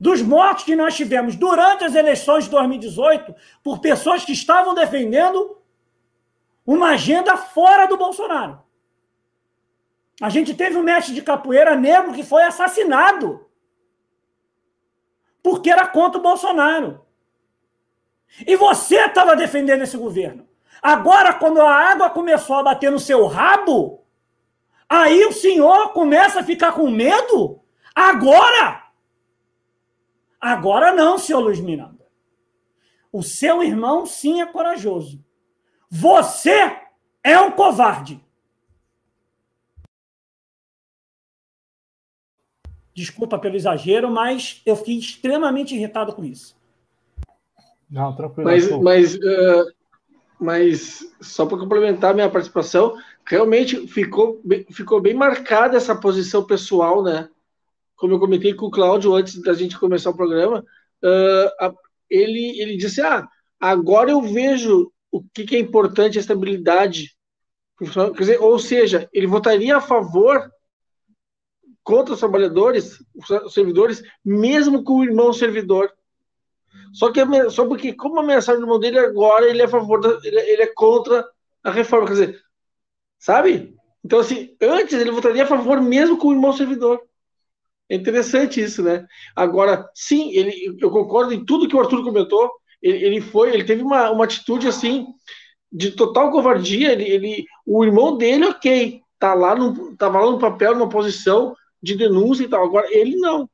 Dos mortos que nós tivemos durante as eleições de 2018 por pessoas que estavam defendendo uma agenda fora do Bolsonaro. A gente teve um mestre de capoeira negro que foi assassinado porque era contra o Bolsonaro. E você estava defendendo esse governo. Agora, quando a água começou a bater no seu rabo, Aí o senhor começa a ficar com medo? Agora? Agora não, senhor Luiz Miranda. O seu irmão sim é corajoso. Você é um covarde. Desculpa pelo exagero, mas eu fiquei extremamente irritado com isso. Não, tranquilo. Mas, mas, uh, mas só para complementar minha participação, realmente ficou, ficou bem marcada essa posição pessoal, né? Como eu comentei com o Cláudio antes da gente começar o programa, uh, a, ele, ele disse: Ah, agora eu vejo o que, que é importante a estabilidade. Quer dizer, ou seja, ele votaria a favor contra os trabalhadores, os servidores, mesmo com o irmão servidor. Só que só porque, como a mensagem do irmão dele agora, ele é a favor, da, ele, ele é contra a reforma. Quer dizer, Sabe? Então, assim, antes ele votaria a favor mesmo com o irmão servidor. É interessante isso, né? Agora, sim, ele, eu concordo em tudo que o Arthur comentou. Ele, ele foi, ele teve uma, uma atitude assim de total covardia. Ele, ele, o irmão dele, ok, tá lá no, tava lá no papel, numa posição de denúncia e tal. Agora, ele não.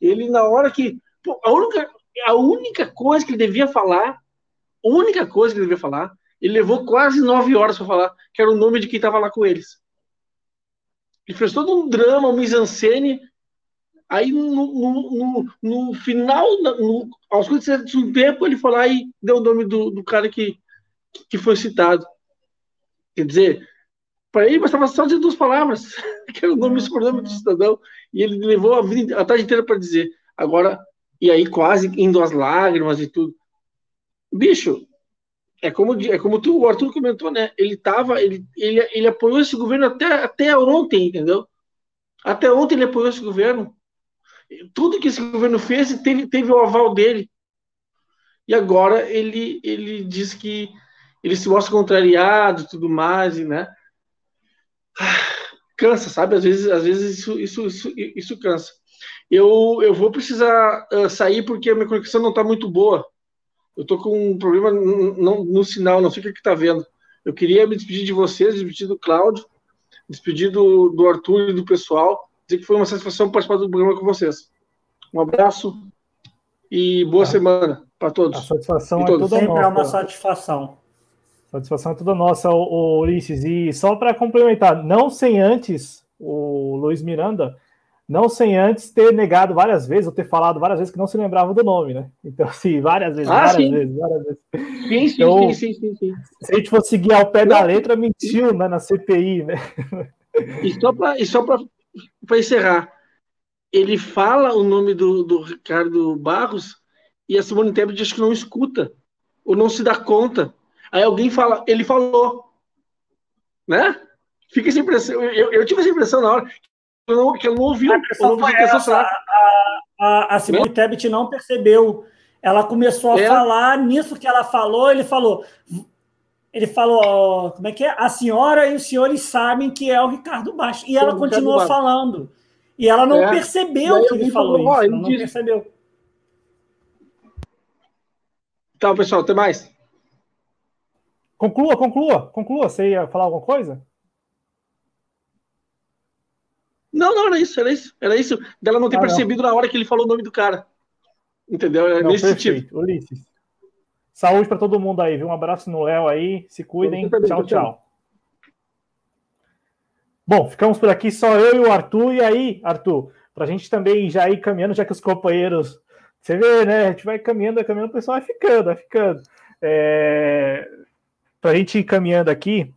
Ele, na hora que. A, única, a única coisa que ele devia falar, a única coisa que ele devia falar ele levou quase nove horas para falar que era o nome de quem estava lá com eles. Ele fez todo um drama, um mise-en-scène. Aí, no, no, no, no final, no, aos 47 do tempo, ele foi lá e deu o nome do, do cara que, que foi citado. Quer dizer, para ele bastava só dizer duas palavras, que era o nome e sobrenome do cidadão, e ele levou a, vida, a tarde inteira para dizer. Agora, e aí quase indo às lágrimas e tudo. Bicho, é como, é como tu, o Arthur comentou, né? Ele tava, ele, ele, ele apoiou esse governo até, até ontem, entendeu? Até ontem ele apoiou esse governo. Tudo que esse governo fez teve, teve o aval dele. E agora ele, ele diz que ele se mostra contrariado e tudo mais, né? Cansa, sabe? Às vezes, às vezes isso, isso, isso, isso cansa. Eu, eu vou precisar uh, sair porque a minha conexão não está muito boa. Eu tô com um problema no, no sinal, não sei o que está vendo. Eu queria me despedir de vocês, despedir do Cláudio, despedir do, do Arthur e do pessoal, dizer que foi uma satisfação participar do programa com vocês. Um abraço E boa ah, semana para todos. A satisfação é toda Sempre nossa. é uma satisfação. A satisfação é toda nossa, o, Ulisses. E só para complementar, não sem antes o Luiz Miranda, não sem antes ter negado várias vezes, ou ter falado várias vezes que não se lembrava do nome, né? Então, assim, várias vezes, ah, várias sim. vezes, várias vezes. Sim, sim, então, sim, sim, sim, Se a gente for seguir ao pé da letra, mentiu né, na CPI, né? E só para encerrar, ele fala o nome do, do Ricardo Barros e a Simone Tebet diz que não escuta, ou não se dá conta. Aí alguém fala, ele falou, né? Fica essa impressão, eu, eu tive essa impressão na hora, não, que eu não ouvi. A, não essa, a, a, a Simone? Tebet não percebeu. Ela começou a é. falar, nisso que ela falou, ele falou. Ele falou, como é que é? A senhora e os senhores sabem que é o Ricardo Baixo. E ela o continuou falando. E ela não é. percebeu que ele falou, falou isso. Ela não percebeu. Então, pessoal, até mais. Conclua, conclua, conclua. Você ia falar alguma coisa? Não, não, era isso, era isso. Era isso dela não ter ah, percebido não. na hora que ele falou o nome do cara. Entendeu? É não, nesse perfeito. sentido. Ulisses. Saúde para todo mundo aí, viu? Um abraço no Léo aí. Se cuidem. Tchau, tchau. Bom, ficamos por aqui só eu e o Arthur. E aí, Arthur, para a gente também já ir caminhando, já que os companheiros. Você vê, né? A gente vai caminhando, vai caminhando, o pessoal vai ficando, vai ficando. É... Para a gente ir caminhando aqui,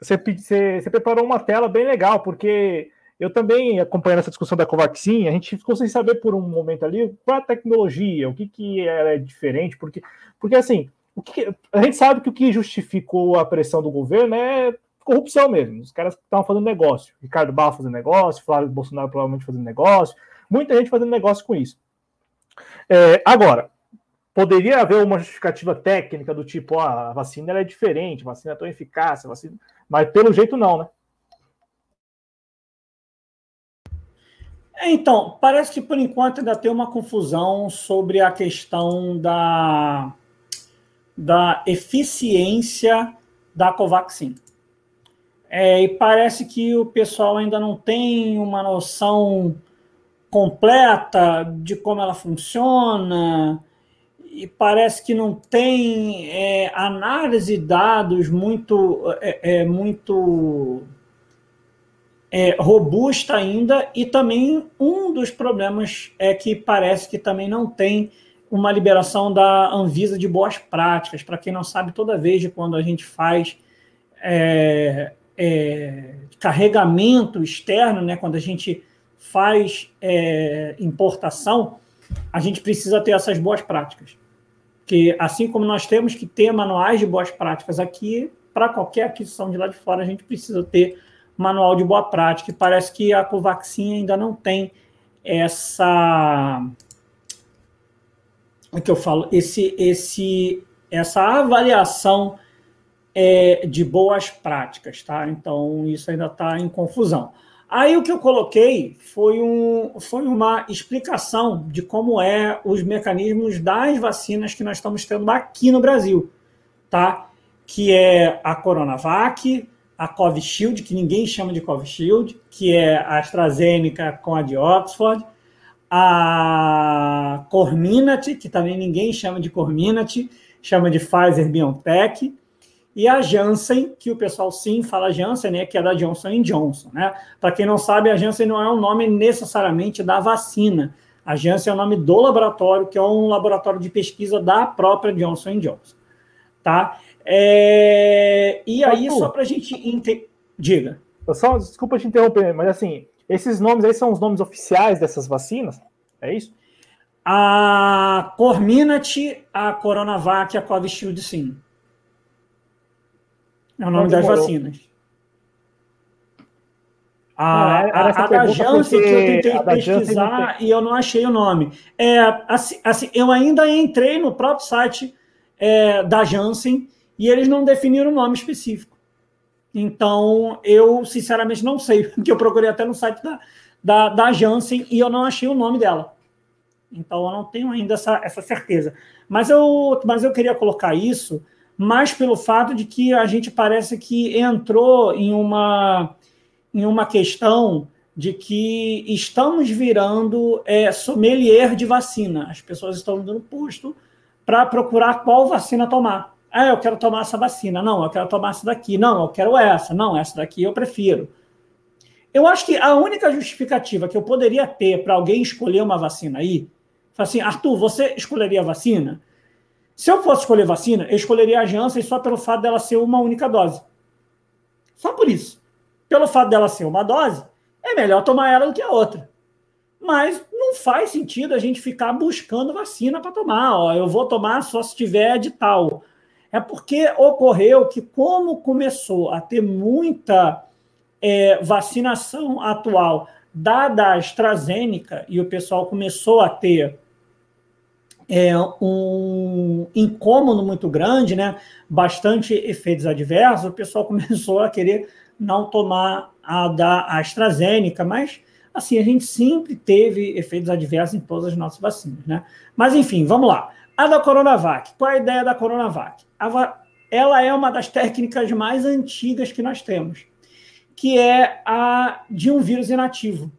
você, você, você preparou uma tela bem legal, porque eu também, acompanhando essa discussão da Covaxin, a gente ficou sem saber por um momento ali qual a tecnologia, o que, que é diferente, porque, porque assim, o que, a gente sabe que o que justificou a pressão do governo é corrupção mesmo. Os caras estavam fazendo negócio. Ricardo Barro fazendo negócio, Flávio Bolsonaro provavelmente fazendo negócio, muita gente fazendo negócio com isso. É, agora, poderia haver uma justificativa técnica do tipo, a vacina é diferente, a vacina é tão eficaz, vacina... mas pelo jeito não, né? Então, parece que por enquanto ainda tem uma confusão sobre a questão da, da eficiência da Covaxin. É, e parece que o pessoal ainda não tem uma noção completa de como ela funciona, e parece que não tem é, análise de dados muito, é, é muito é, robusta ainda, e também um dos problemas é que parece que também não tem uma liberação da Anvisa de boas práticas. Para quem não sabe, toda vez de quando a gente faz é, é, carregamento externo, né, quando a gente faz é, importação, a gente precisa ter essas boas práticas. Que assim como nós temos que ter manuais de boas práticas aqui, para qualquer aquisição de lá de fora, a gente precisa ter manual de boa prática. E parece que a Covaxin ainda não tem essa. O que eu falo? Esse, esse, essa avaliação é, de boas práticas, tá? Então, isso ainda está em confusão. Aí o que eu coloquei foi, um, foi uma explicação de como é os mecanismos das vacinas que nós estamos tendo aqui no Brasil, tá? Que é a Coronavac, a Covishield, que ninguém chama de Covishield, que é a AstraZeneca com a de Oxford, a Corminat, que também ninguém chama de Corminat, chama de Pfizer BioNTech, e a Janssen, que o pessoal sim fala Janssen, né, que é da Johnson Johnson. Né? Para quem não sabe, a Janssen não é um nome necessariamente da vacina. A Janssen é o nome do laboratório, que é um laboratório de pesquisa da própria Johnson Johnson. Tá? É... E aí, Arthur, só para a gente entender. Diga. Só, desculpa te interromper, mas assim, esses nomes aí são os nomes oficiais dessas vacinas? É isso? A Corminat, a Coronavac e a Covishield, sim. É o nome das vacinas. A, a, a da Janssen, que eu tentei pesquisar e eu não achei o nome. É, assim, assim, eu ainda entrei no próprio site é, da Janssen e eles não definiram o nome específico. Então, eu sinceramente não sei, porque eu procurei até no site da, da, da Janssen e eu não achei o nome dela. Então, eu não tenho ainda essa, essa certeza. Mas eu, mas eu queria colocar isso mais pelo fato de que a gente parece que entrou em uma, em uma questão de que estamos virando é, sommelier de vacina. As pessoas estão dando posto para procurar qual vacina tomar. Ah, eu quero tomar essa vacina. Não, eu quero tomar essa daqui. Não, eu quero essa. Não, essa daqui eu prefiro. Eu acho que a única justificativa que eu poderia ter para alguém escolher uma vacina aí, assim, Arthur, você escolheria a vacina? Se eu fosse escolher vacina, eu escolheria a Janssen só pelo fato dela ser uma única dose. Só por isso. Pelo fato dela ser uma dose, é melhor tomar ela do que a outra. Mas não faz sentido a gente ficar buscando vacina para tomar. Ó, eu vou tomar só se tiver de tal. É porque ocorreu que, como começou a ter muita é, vacinação atual dada a AstraZeneca e o pessoal começou a ter é, um incômodo muito grande, né? bastante efeitos adversos, o pessoal começou a querer não tomar a da AstraZeneca, mas assim, a gente sempre teve efeitos adversos em todas as nossas vacinas, né? Mas enfim, vamos lá. A da Coronavac, qual é a ideia da Coronavac? Ela é uma das técnicas mais antigas que nós temos que é a de um vírus inativo,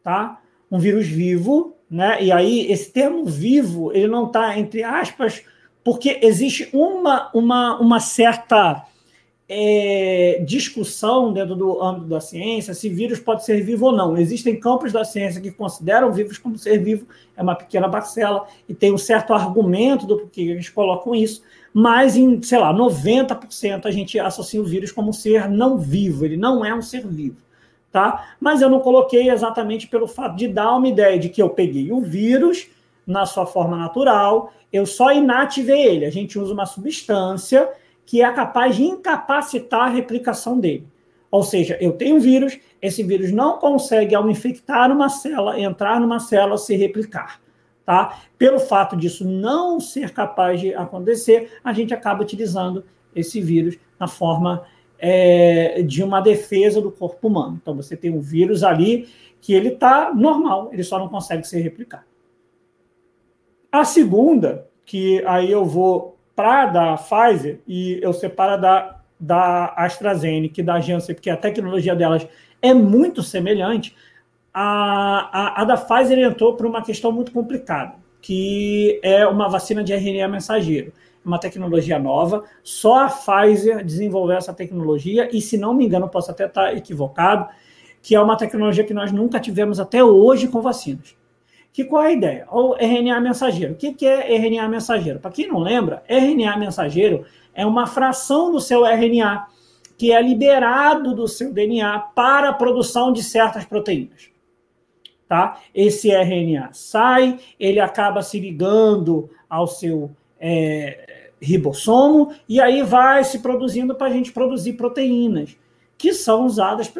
tá? Um vírus vivo, né? E aí esse termo vivo, ele não está entre aspas, porque existe uma, uma, uma certa é, discussão dentro do âmbito da ciência se vírus pode ser vivo ou não. Existem campos da ciência que consideram vírus como ser vivo, é uma pequena parcela, e tem um certo argumento do porquê eles colocam isso, mas em, sei lá, 90% a gente associa o vírus como um ser não vivo, ele não é um ser vivo. Tá? Mas eu não coloquei exatamente pelo fato de dar uma ideia de que eu peguei o vírus na sua forma natural, eu só inativei ele. A gente usa uma substância que é capaz de incapacitar a replicação dele. Ou seja, eu tenho um vírus, esse vírus não consegue, ao infectar uma célula, entrar numa célula, se replicar. Tá? Pelo fato disso não ser capaz de acontecer, a gente acaba utilizando esse vírus na forma é, de uma defesa do corpo humano. Então você tem um vírus ali que ele está normal, ele só não consegue se replicar. A segunda, que aí eu vou para da Pfizer e eu separo da, da AstraZeneca e da Janssen, porque a tecnologia delas é muito semelhante, a, a, a da Pfizer entrou por uma questão muito complicada, que é uma vacina de RNA mensageiro. Uma tecnologia nova, só a Pfizer desenvolveu essa tecnologia, e se não me engano, posso até estar equivocado, que é uma tecnologia que nós nunca tivemos até hoje com vacinas. Que qual é a ideia? O RNA mensageiro. O que é RNA mensageiro? Para quem não lembra, RNA mensageiro é uma fração do seu RNA que é liberado do seu DNA para a produção de certas proteínas tá? Esse RNA sai, ele acaba se ligando ao seu é, ribossomo e aí vai se produzindo para a gente produzir proteínas que são usadas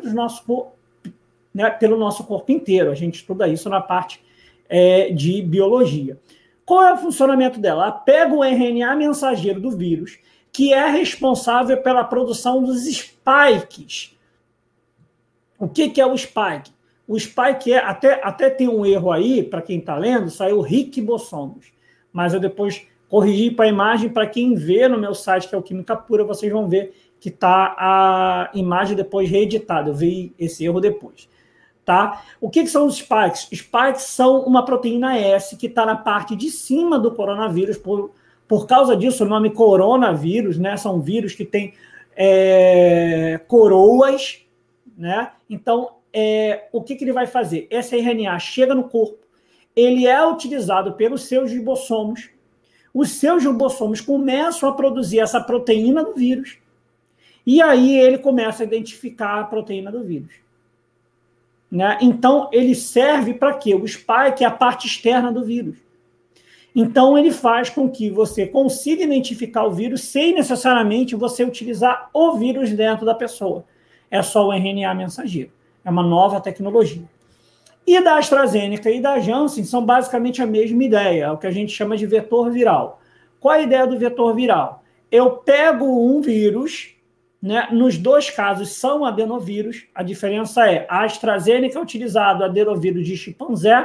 né, pelo nosso corpo inteiro. A gente estuda isso na parte é, de biologia. Qual é o funcionamento dela? Ela pega o RNA mensageiro do vírus, que é responsável pela produção dos spikes. O que, que é o spike? O spike é, até, até tem um erro aí, para quem está lendo, saiu ribossomos. Mas eu depois corrigi para a imagem, para quem vê no meu site, que é o Química Pura, vocês vão ver que está a imagem depois reeditada. Eu vi esse erro depois. Tá? O que, que são os spikes? Spikes são uma proteína S que está na parte de cima do coronavírus. Por, por causa disso, o nome coronavírus, né? São vírus que têm é, coroas, né? Então, é, o que, que ele vai fazer? Esse RNA chega no corpo, ele é utilizado pelos seus ribossomos, os seus ribossomos começam a produzir essa proteína do vírus, e aí ele começa a identificar a proteína do vírus. Né? Então, ele serve para quê? O spike é a parte externa do vírus. Então, ele faz com que você consiga identificar o vírus sem necessariamente você utilizar o vírus dentro da pessoa. É só o RNA mensageiro. É uma nova tecnologia. E da AstraZeneca e da Janssen são basicamente a mesma ideia, é o que a gente chama de vetor viral. Qual a ideia do vetor viral? Eu pego um vírus, né, nos dois casos são adenovírus, a diferença é a AstraZeneca é utilizado adenovírus de chimpanzé,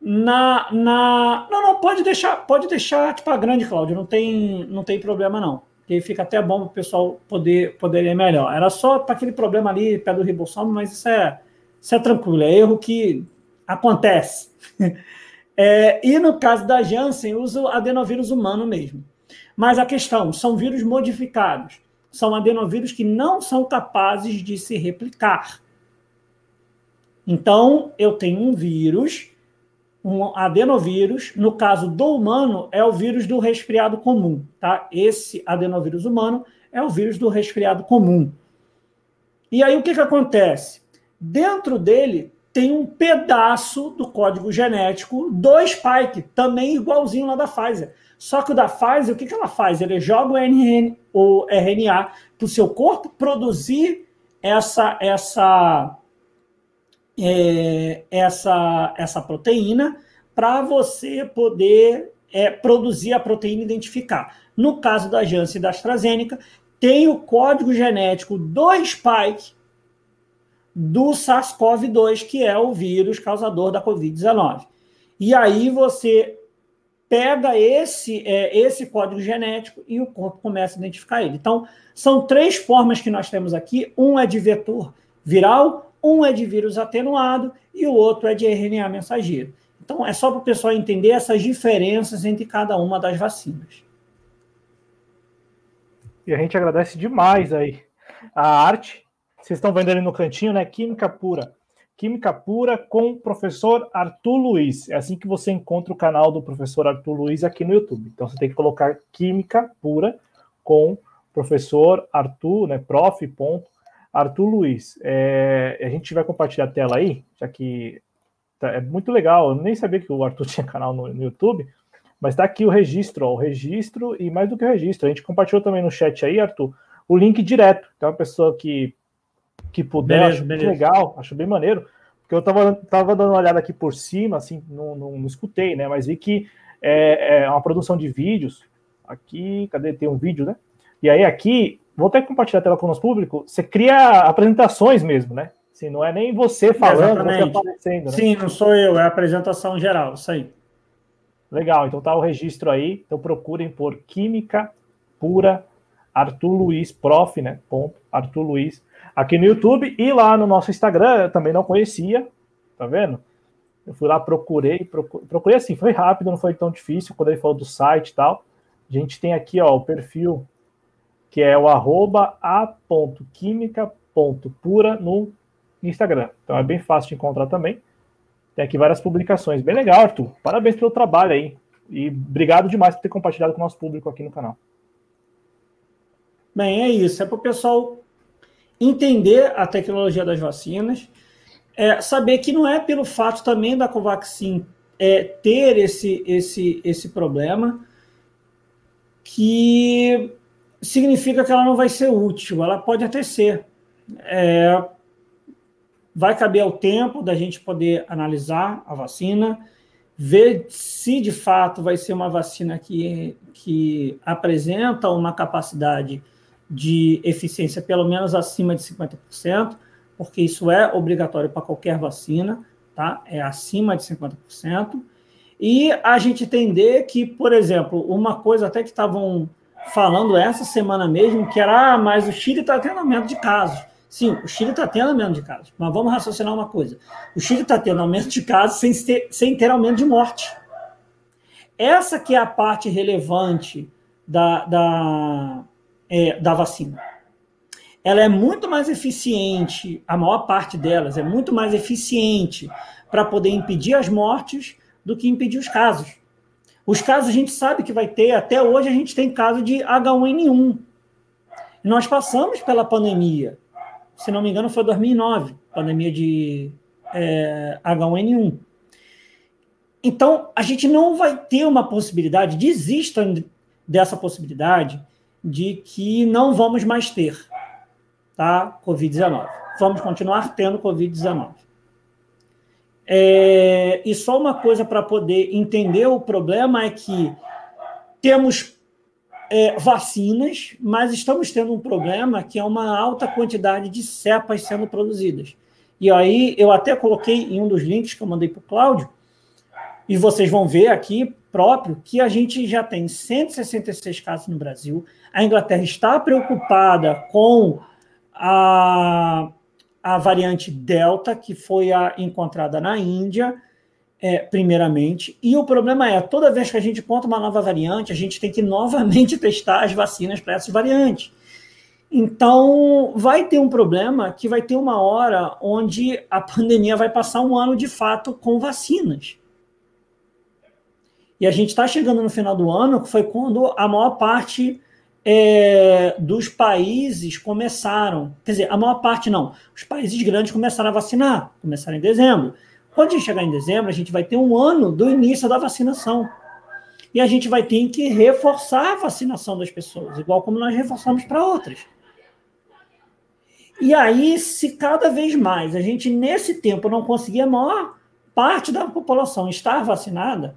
na, na. Não, não, pode deixar, pode deixar tipo, a grande, Cláudio, não tem, não tem problema, não. Porque fica até bom para o pessoal poder, poder ler melhor. Era só para aquele problema ali, pé do ribossoma, mas isso é, isso é tranquilo, é erro que acontece. É, e no caso da Janssen, usa adenovírus humano mesmo. Mas a questão, são vírus modificados. São adenovírus que não são capazes de se replicar. Então, eu tenho um vírus, um adenovírus, no caso do humano, é o vírus do resfriado comum, tá? Esse adenovírus humano é o vírus do resfriado comum. E aí o que, que acontece? Dentro dele tem um pedaço do código genético do Spike, também igualzinho lá da Pfizer. Só que o da Pfizer, o que, que ela faz? Ele joga o, o RNA para o seu corpo produzir essa, essa, é, essa, essa proteína para você poder é, produzir a proteína e identificar. No caso da Janssen e da AstraZeneca, tem o código genético do Spike do SARS-CoV-2, que é o vírus causador da Covid-19. E aí você pega esse, é, esse código genético e o corpo começa a identificar ele. Então, são três formas que nós temos aqui: um é de vetor viral, um é de vírus atenuado e o outro é de RNA mensageiro. Então, é só para o pessoal entender essas diferenças entre cada uma das vacinas. E a gente agradece demais aí a arte vocês estão vendo ali no cantinho, né? Química pura. Química pura com o professor Arthur Luiz. É assim que você encontra o canal do professor Arthur Luiz aqui no YouTube. Então você tem que colocar Química pura com o professor Arthur, né? Prof. Arthur Luiz. É, a gente vai compartilhar a tela aí, já que tá, é muito legal. Eu nem sabia que o Arthur tinha canal no, no YouTube, mas está aqui o registro, ó, o registro e mais do que o registro. A gente compartilhou também no chat aí, Arthur, o link direto. Então, a pessoa que que puder, beleza, acho beleza. legal, acho bem maneiro, porque eu tava, tava dando uma olhada aqui por cima, assim, não, não, não escutei, né, mas vi que é, é, uma produção de vídeos, aqui, cadê, tem um vídeo, né, e aí aqui, vou até compartilhar a tela com o nosso público, você cria apresentações mesmo, né, assim, não é nem você falando, você aparecendo, né? Sim, não sou eu, é a apresentação geral, isso aí. Legal, então tá o registro aí, então procurem por Química Pura Arthur Luiz, prof, né, ponto, Arthur Luiz, aqui no YouTube e lá no nosso Instagram, eu também não conhecia, tá vendo? Eu fui lá, procurei, procurei, procurei assim, foi rápido, não foi tão difícil, quando ele falou do site e tal. A gente tem aqui, ó, o perfil, que é o arroba a.química.pura no Instagram. Então é bem fácil de encontrar também. Tem aqui várias publicações. Bem legal, Arthur. Parabéns pelo trabalho aí. E obrigado demais por ter compartilhado com o nosso público aqui no canal. Bem, é isso. É para o pessoal entender a tecnologia das vacinas, é, saber que não é pelo fato também da Covaxin é, ter esse, esse, esse problema que significa que ela não vai ser útil. Ela pode até ser. É, vai caber ao tempo da gente poder analisar a vacina, ver se de fato vai ser uma vacina que, que apresenta uma capacidade de eficiência pelo menos acima de 50%, porque isso é obrigatório para qualquer vacina, tá? É acima de 50%. E a gente entender que, por exemplo, uma coisa até que estavam falando essa semana mesmo, que era, ah, mas o Chile está tendo aumento de casos. Sim, o Chile está tendo aumento de casos, mas vamos raciocinar uma coisa. O Chile está tendo aumento de casos sem ter, sem ter aumento de morte. Essa que é a parte relevante da, da, é, da vacina. Ela é muito mais eficiente, a maior parte delas é muito mais eficiente para poder impedir as mortes do que impedir os casos. Os casos a gente sabe que vai ter, até hoje a gente tem caso de H1N1. Nós passamos pela pandemia, se não me engano foi 2009, pandemia de é, H1N1. Então, a gente não vai ter uma possibilidade, desistam dessa possibilidade de que não vamos mais ter tá? Covid-19. Vamos continuar tendo Covid-19. É, e só uma coisa para poder entender o problema é que temos é, vacinas, mas estamos tendo um problema que é uma alta quantidade de cepas sendo produzidas. E aí eu até coloquei em um dos links que eu mandei para o Cláudio, e vocês vão ver aqui próprio que a gente já tem 166 casos no Brasil. A Inglaterra está preocupada com a, a variante Delta, que foi a, encontrada na Índia, é, primeiramente. E o problema é, toda vez que a gente conta uma nova variante, a gente tem que novamente testar as vacinas para essa variante. Então, vai ter um problema que vai ter uma hora onde a pandemia vai passar um ano de fato com vacinas. E a gente está chegando no final do ano, que foi quando a maior parte é, dos países começaram. Quer dizer, a maior parte não. Os países grandes começaram a vacinar, começaram em dezembro. Quando a gente chegar em dezembro, a gente vai ter um ano do início da vacinação. E a gente vai ter que reforçar a vacinação das pessoas, igual como nós reforçamos para outras. E aí, se cada vez mais a gente, nesse tempo, não conseguir a maior parte da população estar vacinada,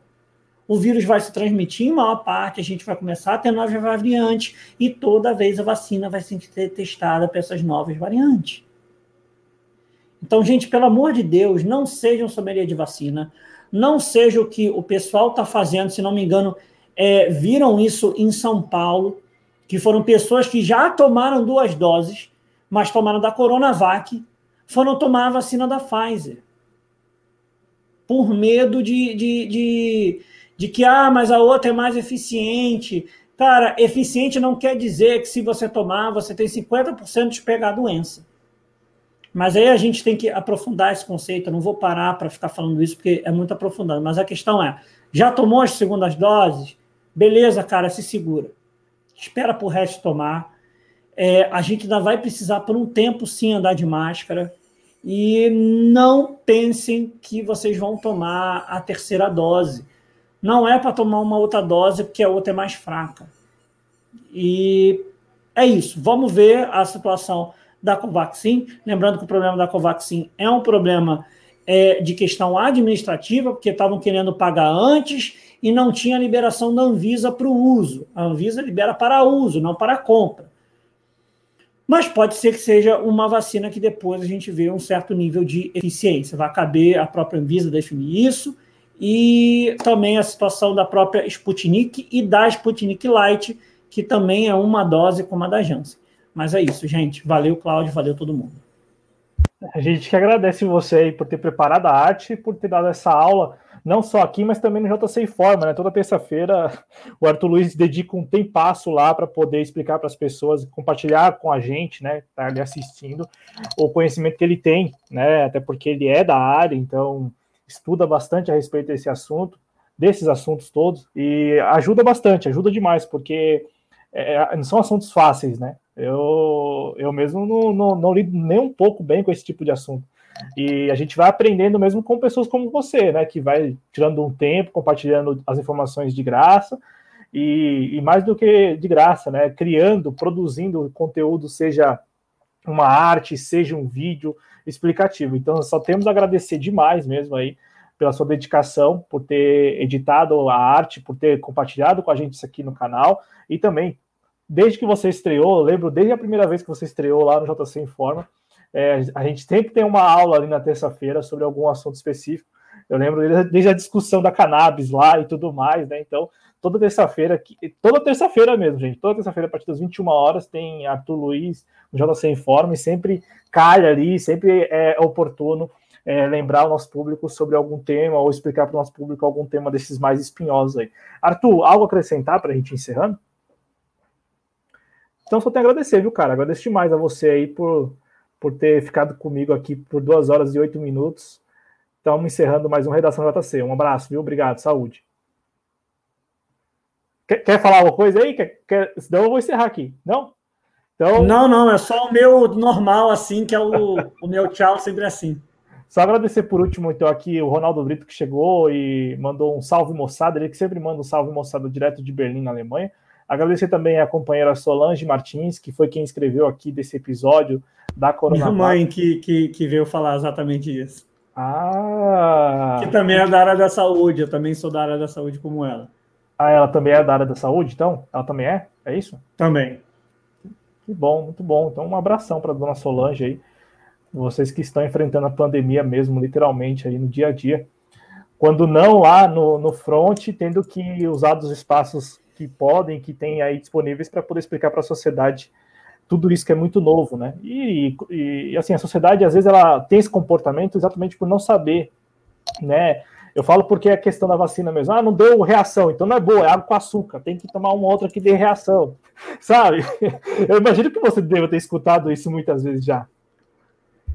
o vírus vai se transmitir em maior parte, a gente vai começar a ter novas variantes, e toda vez a vacina vai ser testada para essas novas variantes. Então, gente, pelo amor de Deus, não sejam sommelier de vacina, não seja o que o pessoal está fazendo, se não me engano, é, viram isso em São Paulo, que foram pessoas que já tomaram duas doses, mas tomaram da Coronavac, foram tomar a vacina da Pfizer. Por medo de, de, de de que, ah, mas a outra é mais eficiente. Cara, eficiente não quer dizer que se você tomar, você tem 50% de pegar a doença. Mas aí a gente tem que aprofundar esse conceito. Eu não vou parar para ficar falando isso, porque é muito aprofundado. Mas a questão é: já tomou as segundas doses? Beleza, cara, se segura. Espera para o resto tomar. É, a gente ainda vai precisar, por um tempo, sim, andar de máscara. E não pensem que vocês vão tomar a terceira dose não é para tomar uma outra dose porque a outra é mais fraca. E é isso. Vamos ver a situação da Covaxin. Lembrando que o problema da Covaxin é um problema é, de questão administrativa, porque estavam querendo pagar antes e não tinha liberação da Anvisa para o uso. A Anvisa libera para uso, não para compra. Mas pode ser que seja uma vacina que depois a gente vê um certo nível de eficiência. Vai caber a própria Anvisa definir isso e também a situação da própria Sputnik e da Sputnik Light, que também é uma dose como a da Janssen. Mas é isso, gente. Valeu, Cláudio, valeu todo mundo. A gente que agradece você por ter preparado a arte por ter dado essa aula, não só aqui, mas também no JC Informa, né? Toda terça-feira o Arthur Luiz dedica um tempasso lá para poder explicar para as pessoas, compartilhar com a gente, né? Tá ali assistindo, o conhecimento que ele tem, né? Até porque ele é da área, então estuda bastante a respeito desse assunto, desses assuntos todos, e ajuda bastante, ajuda demais, porque é, é, não são assuntos fáceis, né? Eu, eu mesmo não, não, não lido nem um pouco bem com esse tipo de assunto. E a gente vai aprendendo mesmo com pessoas como você, né? Que vai tirando um tempo, compartilhando as informações de graça, e, e mais do que de graça, né? Criando, produzindo conteúdo, seja uma arte, seja um vídeo, explicativo. Então, só temos a agradecer demais mesmo aí pela sua dedicação, por ter editado a arte, por ter compartilhado com a gente isso aqui no canal e também, desde que você estreou, lembro desde a primeira vez que você estreou lá no JC Informa, é, a gente sempre tem uma aula ali na terça-feira sobre algum assunto específico. Eu lembro desde a discussão da cannabis lá e tudo mais, né? Então, toda terça-feira, toda terça-feira mesmo, gente, toda terça-feira, a partir das 21 horas, tem Arthur Luiz no JC Informe, sempre calha ali, sempre é oportuno é, lembrar o nosso público sobre algum tema ou explicar para o nosso público algum tema desses mais espinhosos aí. Arthur, algo a acrescentar para a gente encerrando? Então, só tenho a agradecer, viu, cara? Agradeço demais a você aí por, por ter ficado comigo aqui por duas horas e oito minutos. Estamos encerrando mais um Redação JC. Um abraço, viu? Obrigado, saúde. Quer, quer falar alguma coisa aí? Quer, quer, senão eu vou encerrar aqui. Não? Então... Não, não, é só o meu normal, assim, que é o, o meu tchau sempre assim. Só agradecer por último, então, aqui o Ronaldo Brito que chegou e mandou um salve moçada, ele que sempre manda um salve moçada direto de Berlim, na Alemanha. Agradecer também a companheira Solange Martins, que foi quem escreveu aqui desse episódio da Coronavac. Minha mãe que, que, que veio falar exatamente isso. Ah! Que também é da área da saúde, eu também sou da área da saúde como ela. Ah, ela também é da área da saúde, então? Ela também é? É isso? Também. Que bom, muito bom. Então, um abração para a dona Solange aí. Vocês que estão enfrentando a pandemia mesmo, literalmente, aí no dia a dia. quando não lá no, no front, tendo que usar dos espaços que podem, que tem aí disponíveis para poder explicar para a sociedade tudo isso que é muito novo, né? E, e, assim, a sociedade às vezes ela tem esse comportamento exatamente por não saber, né? Eu falo porque é a questão da vacina mesmo. Ah, não deu reação, então não é boa, é água com açúcar. Tem que tomar uma outra que dê reação, sabe? Eu imagino que você deva ter escutado isso muitas vezes já.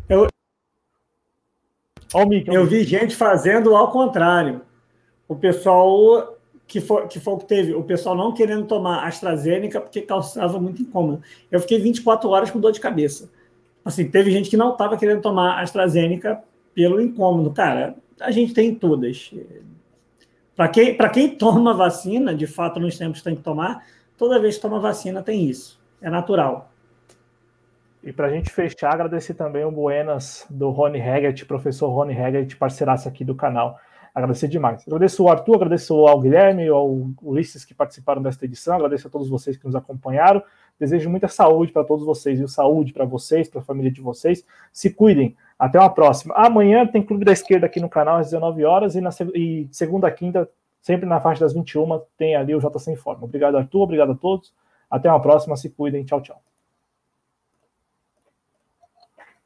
Eu, oh, Mickey, eu vi gente fazendo ao contrário. O pessoal que foi, que foi o que teve, o pessoal não querendo tomar AstraZeneca porque causava muito incômodo. Eu fiquei 24 horas com dor de cabeça. Assim, teve gente que não estava querendo tomar AstraZeneca pelo incômodo. Cara, a gente tem todas. Para quem, quem toma vacina, de fato, nos tempos tem que tomar, toda vez que toma vacina tem isso. É natural. E para a gente fechar, agradecer também o Buenas do Rony Haggett, professor Rony Haggett, parceiraço aqui do canal. Agradecer demais. Agradeço ao Arthur, agradeço ao Guilherme, ao Ulisses que participaram desta edição, agradeço a todos vocês que nos acompanharam. Desejo muita saúde para todos vocês, viu? Saúde para vocês, para a família de vocês. Se cuidem. Até uma próxima. Amanhã tem Clube da Esquerda aqui no canal às 19 horas e, na, e segunda, quinta, sempre na faixa das 21, tem ali o J Sem Forma. Obrigado, Arthur. Obrigado a todos. Até uma próxima. Se cuidem. Tchau, tchau.